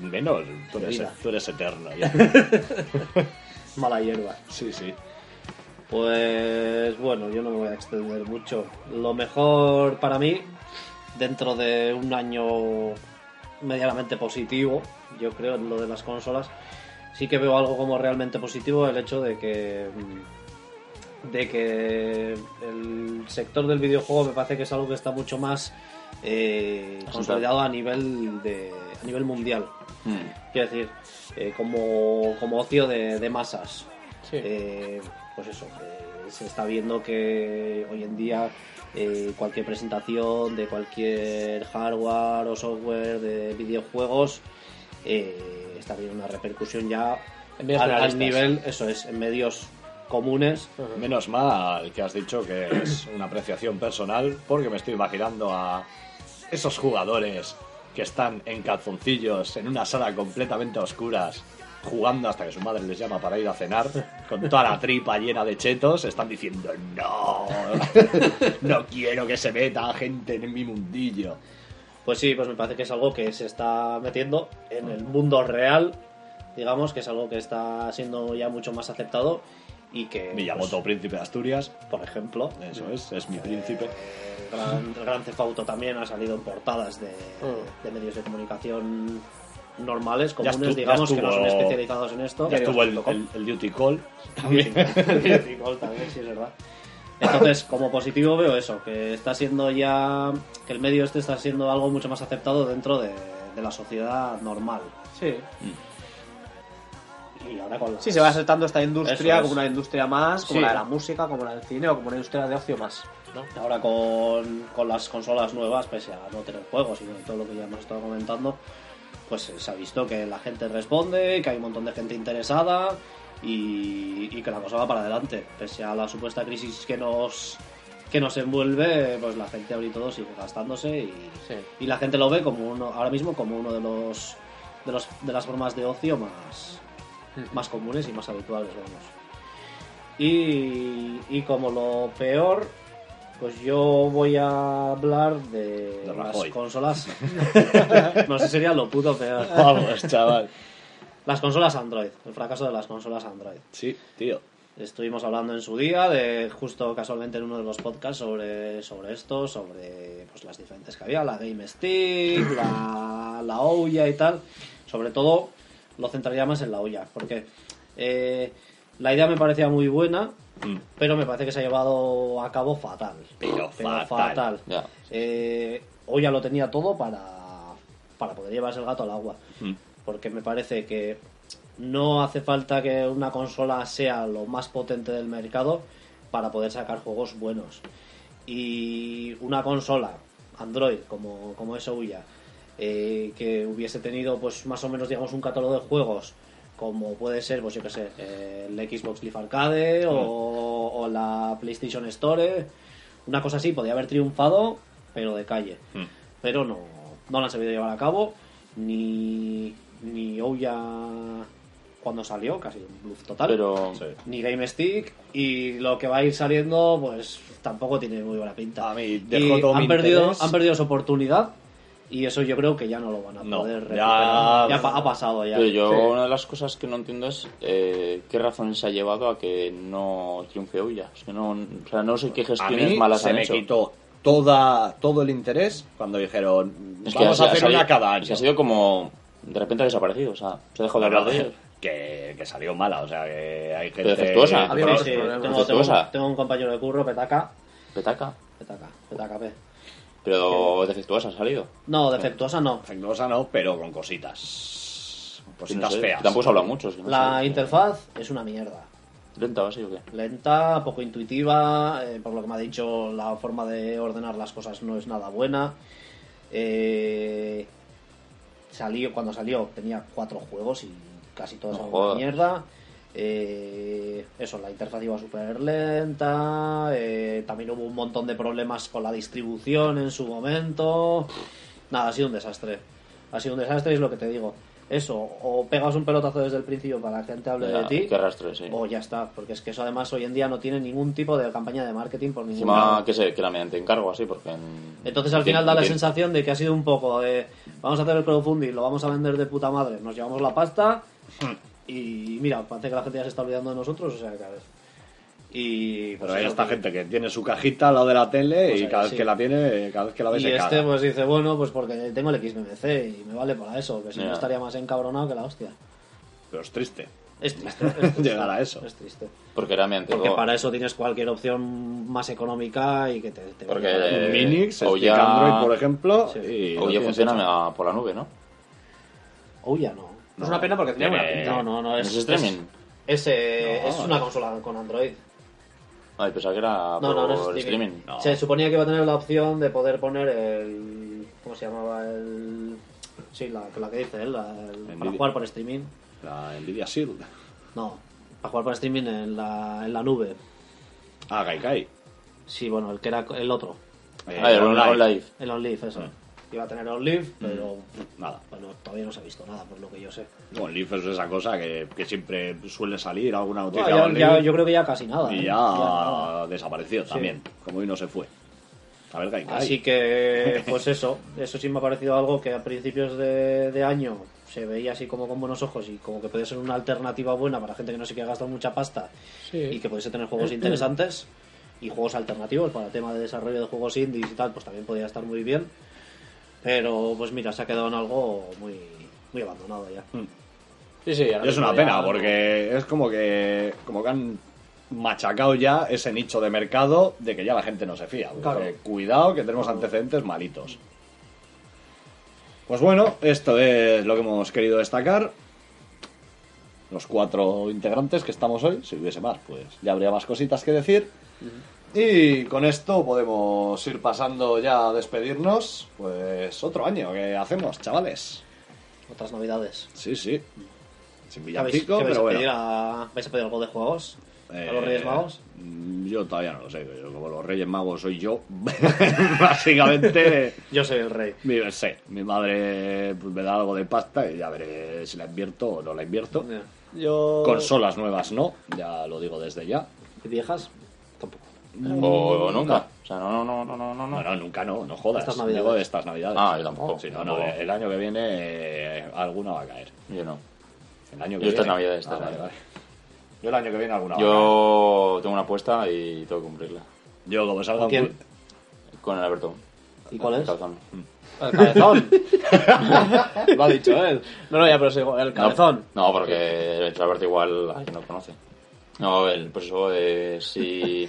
Menos, tú eres, tú eres eterno ya. <laughs> Mala hierba. Sí, sí. Pues bueno, yo no me voy a extender mucho. Lo mejor para mí, dentro de un año medianamente positivo, yo creo, en lo de las consolas, sí que veo algo como realmente positivo el hecho de que mm, de que el sector del videojuego me parece que es algo que está mucho más eh, consolidado a nivel de a nivel mundial Mm. quiero decir eh, como, como ocio de, de masas Sí. eh, pues eso, eh, se está viendo que hoy en día eh, cualquier presentación de cualquier hardware o software de videojuegos eh, está teniendo una repercusión ya En medios al, nivel, eso es, en medios comunes. Menos mal que has dicho que es una apreciación personal, porque me estoy imaginando a esos jugadores que están en calzoncillos en una sala completamente a oscuras, jugando hasta que su madre les llama para ir a cenar, con toda la tripa llena de chetos, están diciendo no, <laughs> no quiero que se meta gente en mi mundillo. Pues sí, pues me parece que es algo que se está metiendo en el mundo real, digamos, que es algo que está siendo ya mucho más aceptado y que, Miyamoto, príncipe de Asturias, pues, por ejemplo, eso es, es mi príncipe. El Gran, el Gran Theft Auto también ha salido en portadas de, de medios de comunicación normales, comunes, digamos, que no son especializados en esto. Ya estuvo el, el- el Duty Call. También, también, sí, es verdad. Entonces, como positivo veo eso, que está siendo ya, que el medio este está siendo algo mucho más aceptado dentro de, de la sociedad normal. Sí. Y ahora con las- Sí, se va aceptando esta industria es. como una industria más, como Sí. la de la música, como la del cine o como una industria de ocio más. ¿no? Ahora con, con las consolas nuevas, pese a no tener juegos y todo lo que ya hemos estado comentando, pues se ha visto que la gente responde, que hay un montón de gente interesada y, y que la cosa va para adelante. Pese a la supuesta crisis que nos que nos envuelve, pues la gente ahora y todo sigue gastándose y, Sí. y la gente lo ve como uno, ahora mismo como uno de los de, los, de las formas de ocio más, más comunes y más habituales, vamos. Y, y como lo peor, pues yo voy a hablar de, De las consolas. <laughs> <laughs> no sé, sería lo puto peor. Vamos, chaval. Las consolas Android, el fracaso de las consolas Android. Sí, tío. Estuvimos hablando en su día, de justo casualmente en uno de los podcasts sobre, sobre esto, sobre pues, las diferentes que había, la Game Stick, la, la Ouya y tal. Sobre todo lo centraría más en la Ouya, porque eh, la idea me parecía muy buena, Mm. pero me parece que se ha llevado a cabo fatal. Pero fatal. Ya. Eh, lo tenía todo para, para poder llevarse el gato al agua Mm. Porque me parece que no hace falta que una consola sea lo más potente del mercado para poder sacar juegos buenos. Y una consola Android como, como es Ouya, eh, que hubiese tenido pues más o menos digamos un catálogo de juegos como puede ser pues yo que sé eh, el Xbox Live Arcade o, o la PlayStation Store una cosa así podría haber triunfado pero de calle Mm. pero no, no la han sabido llevar a cabo, ni, ni Ouya cuando salió, casi un bluff total, Pero Sí. ni Game Stick, y lo que va a ir saliendo, pues tampoco tiene muy buena pinta. A mí Y dejó todo han, mi perdido, interés. han perdido su oportunidad, y eso yo creo que ya no lo van a No, poder recuperar. Ya, ha pasado ya. Pero yo Sí. una de las cosas que no entiendo es eh, qué razón se ha llevado a que no triunfe Ouya. Es que no, o sea, no sé qué A gestiones mí malas se han me hecho. quitó toda, todo el interés cuando dijeron Es que vamos ha- a ha hacer salido- una cada es año. que ha sido como de repente ha desaparecido, o sea, se ha dejado de hablar de ellos. <laughs> que, que salió mala, o sea, que hay gente... Pero defectuosa. Había Sí, tengo, tengo, Defectuosa. tengo un compañero de curro, Petaca, Petaca. Petaca, Petaca P. Pero defectuosa ha salido. No, defectuosa no. Defectuosa no, pero con cositas. Sí, no Cositas sé, feas. Tampoco se habla mucho. es que no La sé. interfaz es una mierda. ¿Lenta o así o qué? lenta, poco intuitiva, eh, por lo que me ha dicho la forma de ordenar las cosas no es nada buena. Eh, salió, cuando salió tenía cuatro juegos y casi todos No una mierda. Eh, eso, la interfaz iba súper lenta, eh, también hubo un montón de problemas con la distribución en su momento. Nada, ha sido un desastre. Ha sido un desastre, es lo que te digo. Eso, o pegas un pelotazo desde el principio para que la gente hable Ya, de ti, Qué arrastre, sí. o ya está, porque es que eso además hoy en día no tiene ningún tipo de campaña de marketing por ningún Encima lado. que, se, que era mediante encargo así, porque... en- Entonces al final da la sensación de que ha sido un poco de vamos a hacer el crowdfunding, lo vamos a vender de puta madre, nos llevamos la pasta y mira, parece que la gente ya se está olvidando de nosotros, o sea que a ver. Y pues Pero hay eso, esta que- gente que tiene su cajita al lado de la tele Pues y ahí, cada vez sí. que la tiene, cada vez que la ve Y se este pues dice, bueno, pues porque tengo el XBMC y me vale para eso, que si no estaría más encabronado que la hostia. Pero es triste. Es triste. <laughs> es triste. Llegar a eso. Es triste. Porque realmente. Porque para eso tienes cualquier opción más económica y que te... te Porque, Eh, Minix, o Stick ya- Android, por ejemplo. Sí. Y o ya funciona hecho. por la nube, ¿no? Oh, ya no. Es una pena porque tenía buena Tiene- pinta. No, no, no. ¿Es Es, streaming? Es, eh, No. es una consola con Android. Ay, pensaba que era No, por no, no es streaming. streaming. No. Se suponía que iba a tener la opción de poder poner el... ¿Cómo se llamaba? El... Sí, la, la que dice él, la- el- para jugar por streaming. La Nvidia Shield. No, para jugar por streaming en la, en la nube. Ah, Gaikai. Sí, bueno, el que era el otro. Eh, Ah, el OnLive. OnLive. El OnLive, eso. Mm. Iba a tener OnLive, pero Nada. bueno, todavía no se ha visto nada, por lo que yo sé. OnLive es esa cosa que, que siempre suele salir alguna noticia. Bueno, ya- ya- yo creo que ya casi nada. y ¿eh? ya, nada. desapareció también. Como hoy no se fue. A ver, Gaikai. Así que, <laughs> pues eso, eso sí me ha parecido algo que a principios de, de año se veía así como con buenos ojos y como que puede ser una alternativa buena para gente que no se quiera gastar mucha pasta Sí. y que pudiese tener juegos interesantes y juegos alternativos para el tema de desarrollo de juegos indies y tal, pues también podría estar muy bien. Pero pues mira, se ha quedado en algo muy, muy abandonado ya. Sí, sí, ahora Y es una pena porque es como que como que han machacado ya ese nicho de mercado de que ya la gente no se fía. Claro. Cuidado que tenemos antecedentes malitos. Pues bueno, esto es lo que hemos querido destacar. Los cuatro integrantes que estamos hoy, si hubiese más, pues ya habría más cositas que decir. Y con esto podemos ir pasando ya a despedirnos. Pues otro año que hacemos, chavales. Otras novedades. Sí, sí. Sin ¿Qué vais, villancico, qué vais pero a bueno. a- ¿Vais a pedir algo de juegos? Eh, ¿A los Reyes Magos? mm, Yo todavía no lo sé. yo como los Reyes Magos soy yo, <laughs> básicamente. <laughs> Yo soy el rey. Mi, sé, mi madre pues, me da algo de pasta y ya veré si la invierto o no la invierto. Yo... Consolas nuevas no, ya lo digo desde ya. ¿Y viejas? O, o nunca. O sea, no, no, no, no, no, no. No, no, nunca no, no jodas. Estas navidades. Digo de estas navidades. Ah, yo tampoco. Sí, no, no, Tampoco. el año que viene eh, alguna va a caer. Yo no. El año que Yo estas viene. navidades, estas Ah, vale, navidades. vale. Yo el año que viene alguna va a caer. Yo tengo una apuesta y tengo que cumplirla. Yo como salga ¿Con quién? Con el Alberto. ¿Y cuál es? Calzón. El cabezón. <laughs> Lo ha dicho él. No, no, ya, pero sí, el cabezón. No, no, porque el Alberto igual alguien no conoce. No, el, pues eso, eh, si,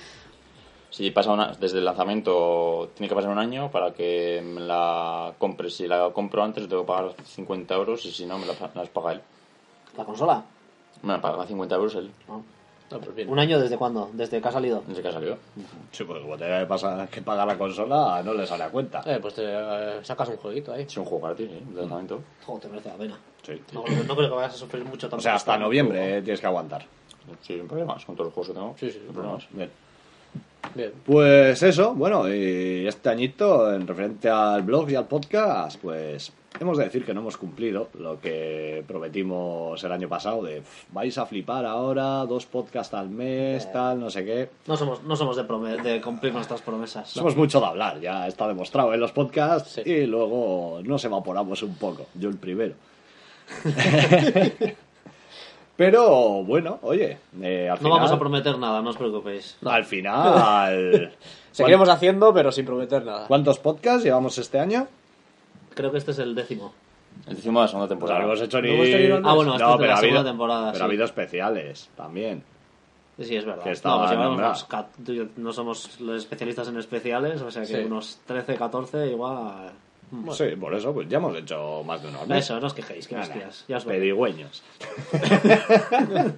si pasa una, desde el lanzamiento tiene que pasar un año para que me la compre. Si la compro antes tengo que pagar 50 euros y si no me la- me las paga él. ¿La consola? Me la paga 50 euros él, No. No, pues bien. ¿Un año desde cuándo? ¿Desde que ha salido? desde que ha salido. Sí, pues como te pasa que paga la consola, no le sale a cuenta. Eh, pues te eh, sacas un jueguito ahí. Es un juego para ti, sí, de lanzamiento. Joder, te merece la pena. Sí. No, no creo que vayas a sufrir mucho O tampoco. sea, hasta el noviembre juego. eh, tienes que aguantar. Sin problemas, con todos los juegos que tengo. Sí, sí, sin problemas. Bien. Bien. Pues eso, bueno, y este añito, en referente al blog y al podcast, pues hemos de decir que no hemos cumplido lo que prometimos el año pasado de "Pf, vais a flipar ahora, dos podcasts al mes, tal, no sé qué. No somos, no somos de, de cumplir nuestras promesas. Somos mucho de hablar, ya está demostrado en los podcasts Sí. y luego nos evaporamos un poco, yo el primero. <laughs> Pero bueno, oye, eh, al No final... vamos a prometer nada, no os preocupéis. Al final... <laughs> Seguiremos haciendo, pero sin prometer nada. ¿Cuántos podcasts llevamos este año? Creo que este es el décimo. El décimo de la segunda Pues temporada. no hemos hecho ni... ¿No hemos tenido Ah, bueno, este no, es de pero la ha habido, segunda temporada, Pero sí. ha habido especiales también. Sí, es verdad. Que estaba no, pues llevamos no somos los especialistas en especiales, o sea que Sí. unos 13, 14 igual... Mm. Sí, por eso, pues ya hemos hecho más de al mes. Eso, no os quejéis, que Nada, hostias. Ya os veo. pedigüeños. <laughs>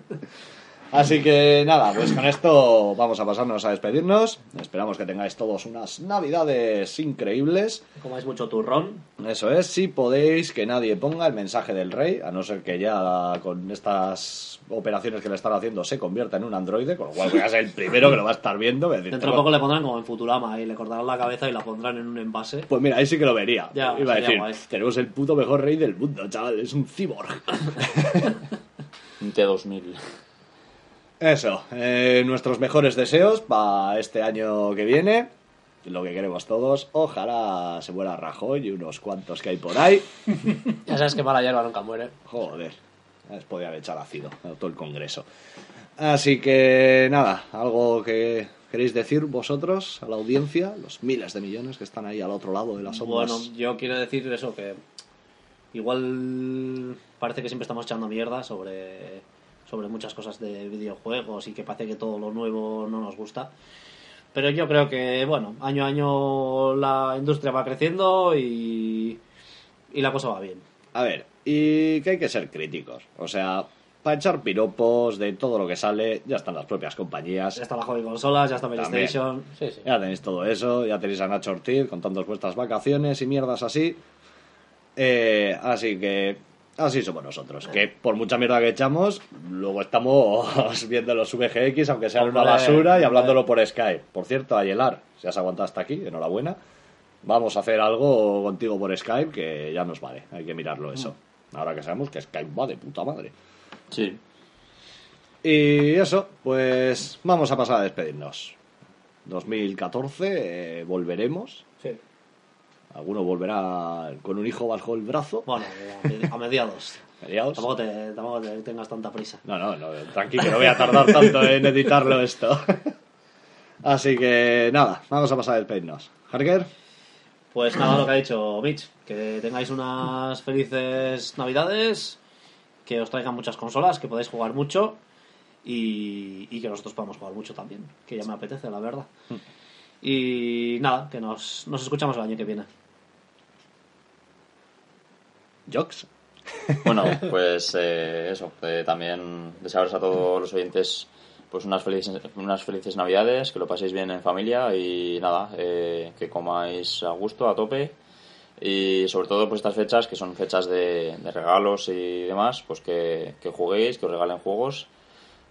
Así que nada, pues con esto vamos a pasarnos a despedirnos. Esperamos que tengáis todos unas navidades increíbles. Comáis mucho turrón. Eso es, si podéis que nadie ponga el mensaje del rey, a no ser que ya con estas operaciones que le están haciendo se convierta en un androide, con lo cual voy a ser el primero que lo va a estar viendo. decir, Dentro de "Tengo- poco le pondrán como en Futurama y le cortarán la cabeza y la pondrán en un envase. Pues mira, ahí sí que lo vería. Ya, Iba a decir, guay. tenemos el puto mejor rey del mundo, chaval, es un cyborg. <laughs> <laughs> Un T2000. Eso, eh, nuestros mejores deseos para este año que viene. Lo que queremos todos. Ojalá se muera Rajoy y unos cuantos que hay por ahí. <laughs> Ya sabes que mala hierba nunca muere. Joder, les podía haber echado ácido a todo el Congreso. Así que nada, algo que queréis decir vosotros a la audiencia, los miles de millones que están ahí al otro lado de las ondas. Bueno, yo quiero decir eso, que igual parece que siempre estamos echando mierda sobre, sobre muchas cosas de videojuegos y que parece que todo lo nuevo no nos gusta. Pero yo creo que, bueno, año a año la industria va creciendo y, y la cosa va bien. A ver, y que hay que ser críticos. O sea, para echar piropos de todo lo que sale, ya están las propias compañías. Ya está la hobby consolas, ya está. PlayStation. Sí, sí. Ya tenéis todo eso, ya tenéis a Nacho Ortiz contando vuestras vacaciones y mierdas así. Eh, así que así somos nosotros. Que por mucha mierda que echamos, luego estamos <laughs> viendo los VGX, aunque sean una basura, y hablándolo por Skype. Por cierto, Ayelar, si has aguantado hasta aquí, enhorabuena. Vamos a hacer algo contigo por Skype que ya nos vale. Hay que mirarlo eso. Ahora que sabemos que Skype va de puta madre. Sí. Y eso, pues vamos a pasar a despedirnos. 2014 eh, volveremos. Alguno volverá con un hijo bajo el brazo. Bueno, a- mediados. <laughs> Mediados. Tampoco te, tampoco te tengas tanta prisa. No, no, no, tranquilo, no voy a tardar tanto en editarlo esto. <laughs> Así que nada, vamos a pasar a despedirnos. Harker, Pues nada, lo que ha dicho Mitch, que tengáis unas felices navidades, que os traigan muchas consolas, que podáis jugar mucho y, y que nosotros podamos jugar mucho también, que ya me apetece, la verdad. Y nada, que nos, nos escuchamos el año que viene. Jox. Bueno, pues eh, eso, eh, también desearos a todos los oyentes pues unas felices, unas felices navidades, que lo paséis bien en familia y nada, eh, que comáis a gusto, a tope y sobre todo pues estas fechas que son fechas de, de regalos y demás, pues que, que juguéis, que os regalen juegos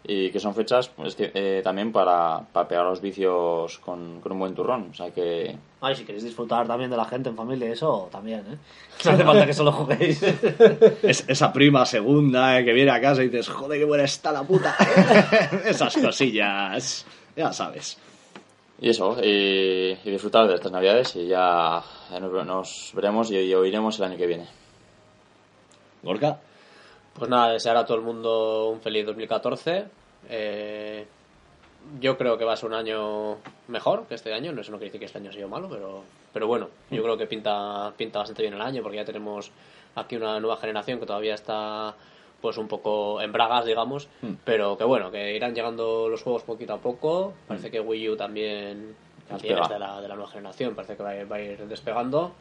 y que son fechas pues, eh, también para, para pegar los vicios con, con un buen turrón, o sea que Ay, si queréis disfrutar también de la gente en familia, eso también, ¿eh? <laughs> No hace falta que solo juguéis. <laughs> Es, esa prima segunda eh, que viene a casa y dices, joder, qué buena está la puta. <laughs> Esas cosillas, ya sabes. Y eso, y, y disfrutar de estas navidades y ya nos, nos veremos y, y oiremos el año que viene. Gorka. Pues nada, desear a todo el mundo un feliz 2014. Eh, yo creo que va a ser un año mejor que este año. No, eso no quiere decir que este año ha sido malo, pero, pero bueno, yo creo que pinta, pinta bastante bien el año porque ya tenemos aquí una nueva generación que todavía está pues un poco en bragas, digamos, pero que bueno, que irán llegando los juegos poquito a poco. Parece que Wii U también, también es de la, de la nueva generación, parece que va a ir despegando.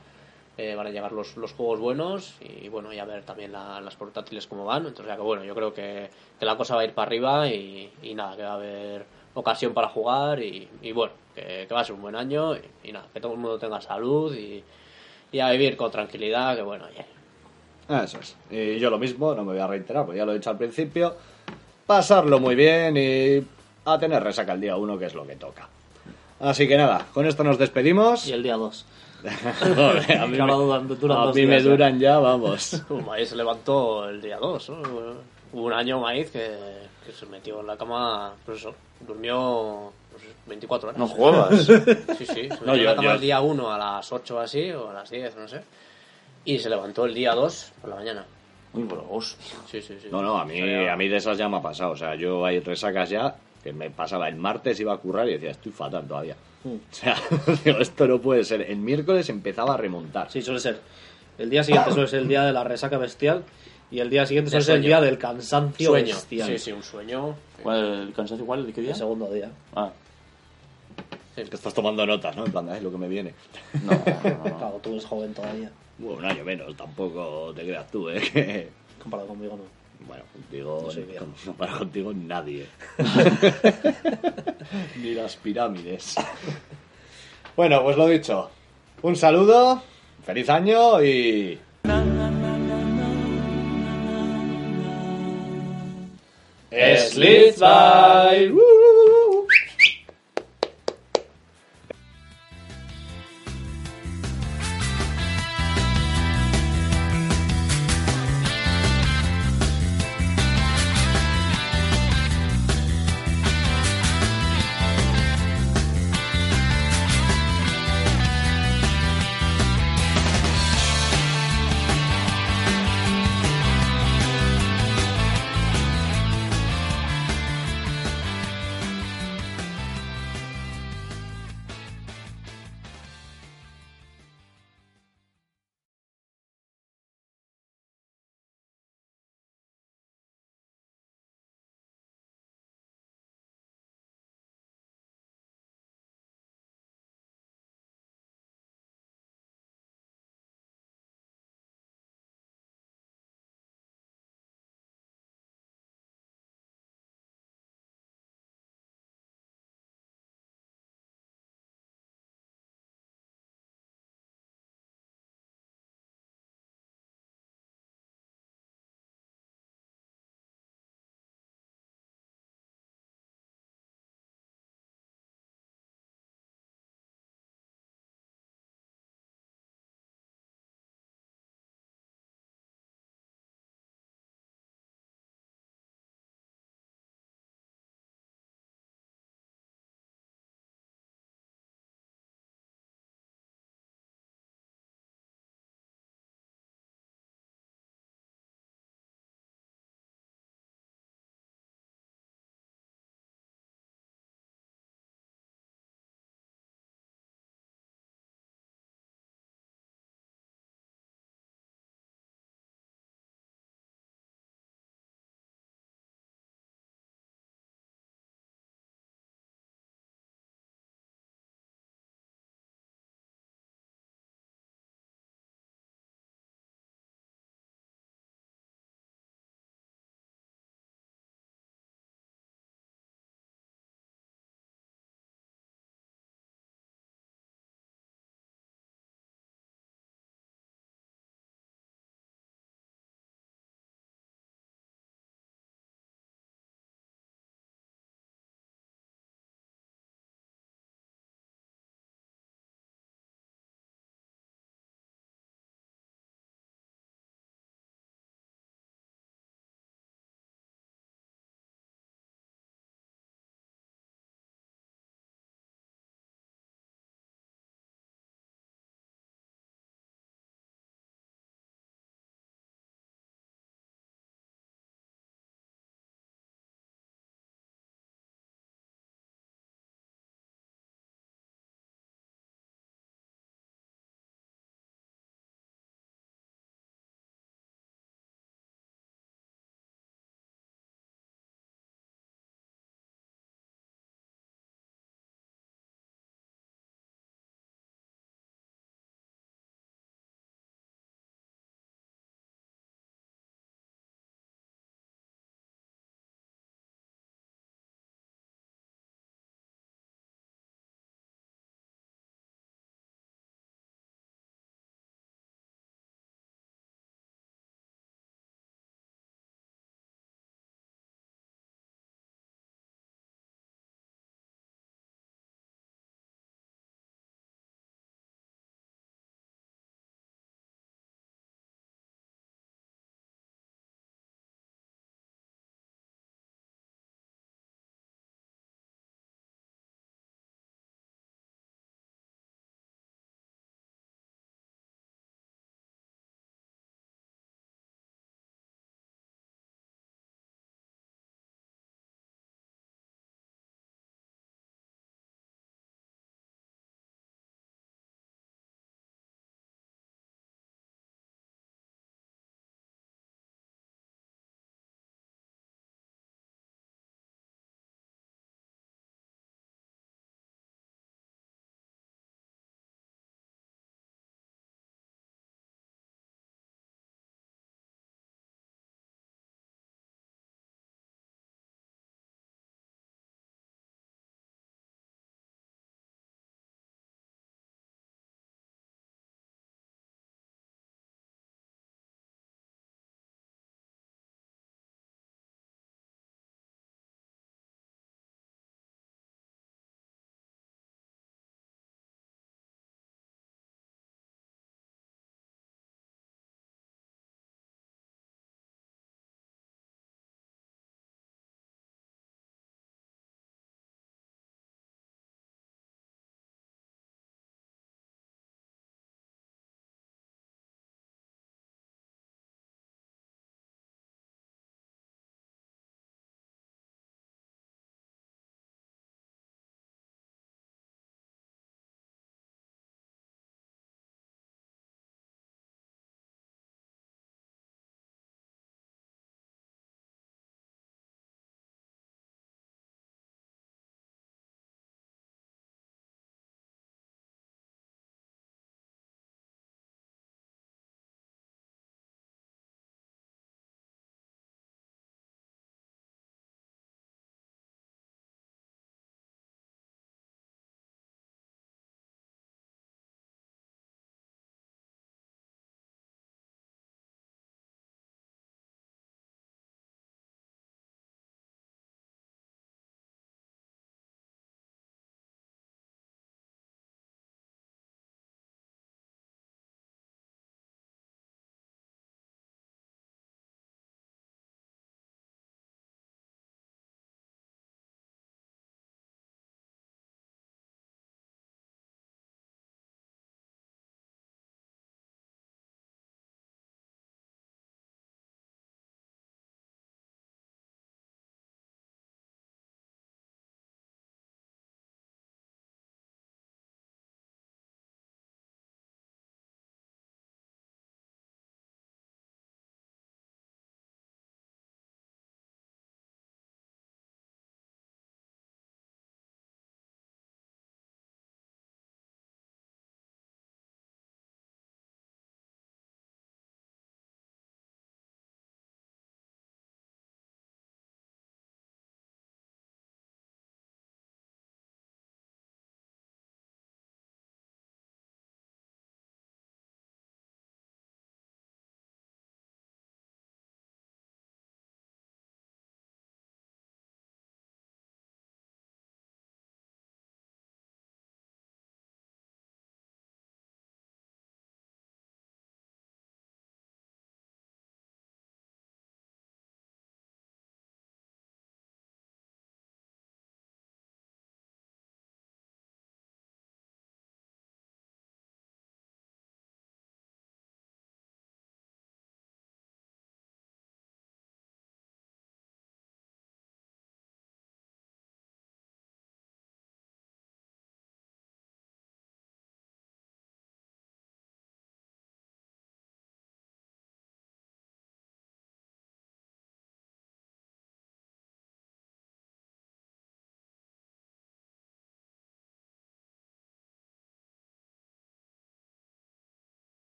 Eh, van a llegar los, los juegos buenos y bueno, y a ver también la- las portátiles cómo van. Entonces, ya que bueno, yo creo que, que la cosa va a ir para arriba y, y nada, que va a haber ocasión para jugar y, y bueno, que, que va a ser un buen año y, y nada, que todo el mundo tenga salud y, y a vivir con tranquilidad, que bueno, oye, Eso es. Y yo lo mismo, no me voy a reiterar, porque ya lo he dicho al principio. Pasarlo muy bien y a tener resaca el día uno, que es lo que toca. Así que nada, con esto nos despedimos. y el día 2. Joder, a mí, Claro, me, duran- duran a dos mí me días ya. duran ya, vamos. <laughs> Uh, Maíz se levantó el día 2. Hubo un año Maíz que, que se metió en la cama, pues eso, durmió pues, 24 horas. No jodas. Sí, sí, se <laughs> metió No, en yo- la cama yo- el día 1 a las 8 así, o a las 10, no sé. Y se levantó el día 2 por la mañana. Uy, bro, hostia. Sí, sí, sí. No, no, a mí, a mí de esas ya me ha pasado. O sea, yo hay resacas ya que me pasaba el martes, iba a currar y decía, estoy fatal todavía. Mm. O sea, <laughs> digo, esto no puede ser. El miércoles empezaba a remontar. Sí, suele ser. El día siguiente suele ser el día de la resaca bestial y el día siguiente suele ser el día del cansancio sueño. bestial. Sí, sí, un sueño. ¿Cuál, ¿El cansancio igual? ¿De qué día? El segundo día. Ah, Es que estás tomando notas, ¿no? En plan, es lo que me viene. no, no, no. <laughs> Claro, tú eres joven todavía. Bueno, un año menos, tampoco te creas tú, ¿eh? <laughs> Comparado conmigo, no. Bueno, contigo, No soy viejo. no para contigo nadie. <laughs> Ni las pirámides. Bueno, pues lo dicho. Un saludo, feliz año y... Slith by.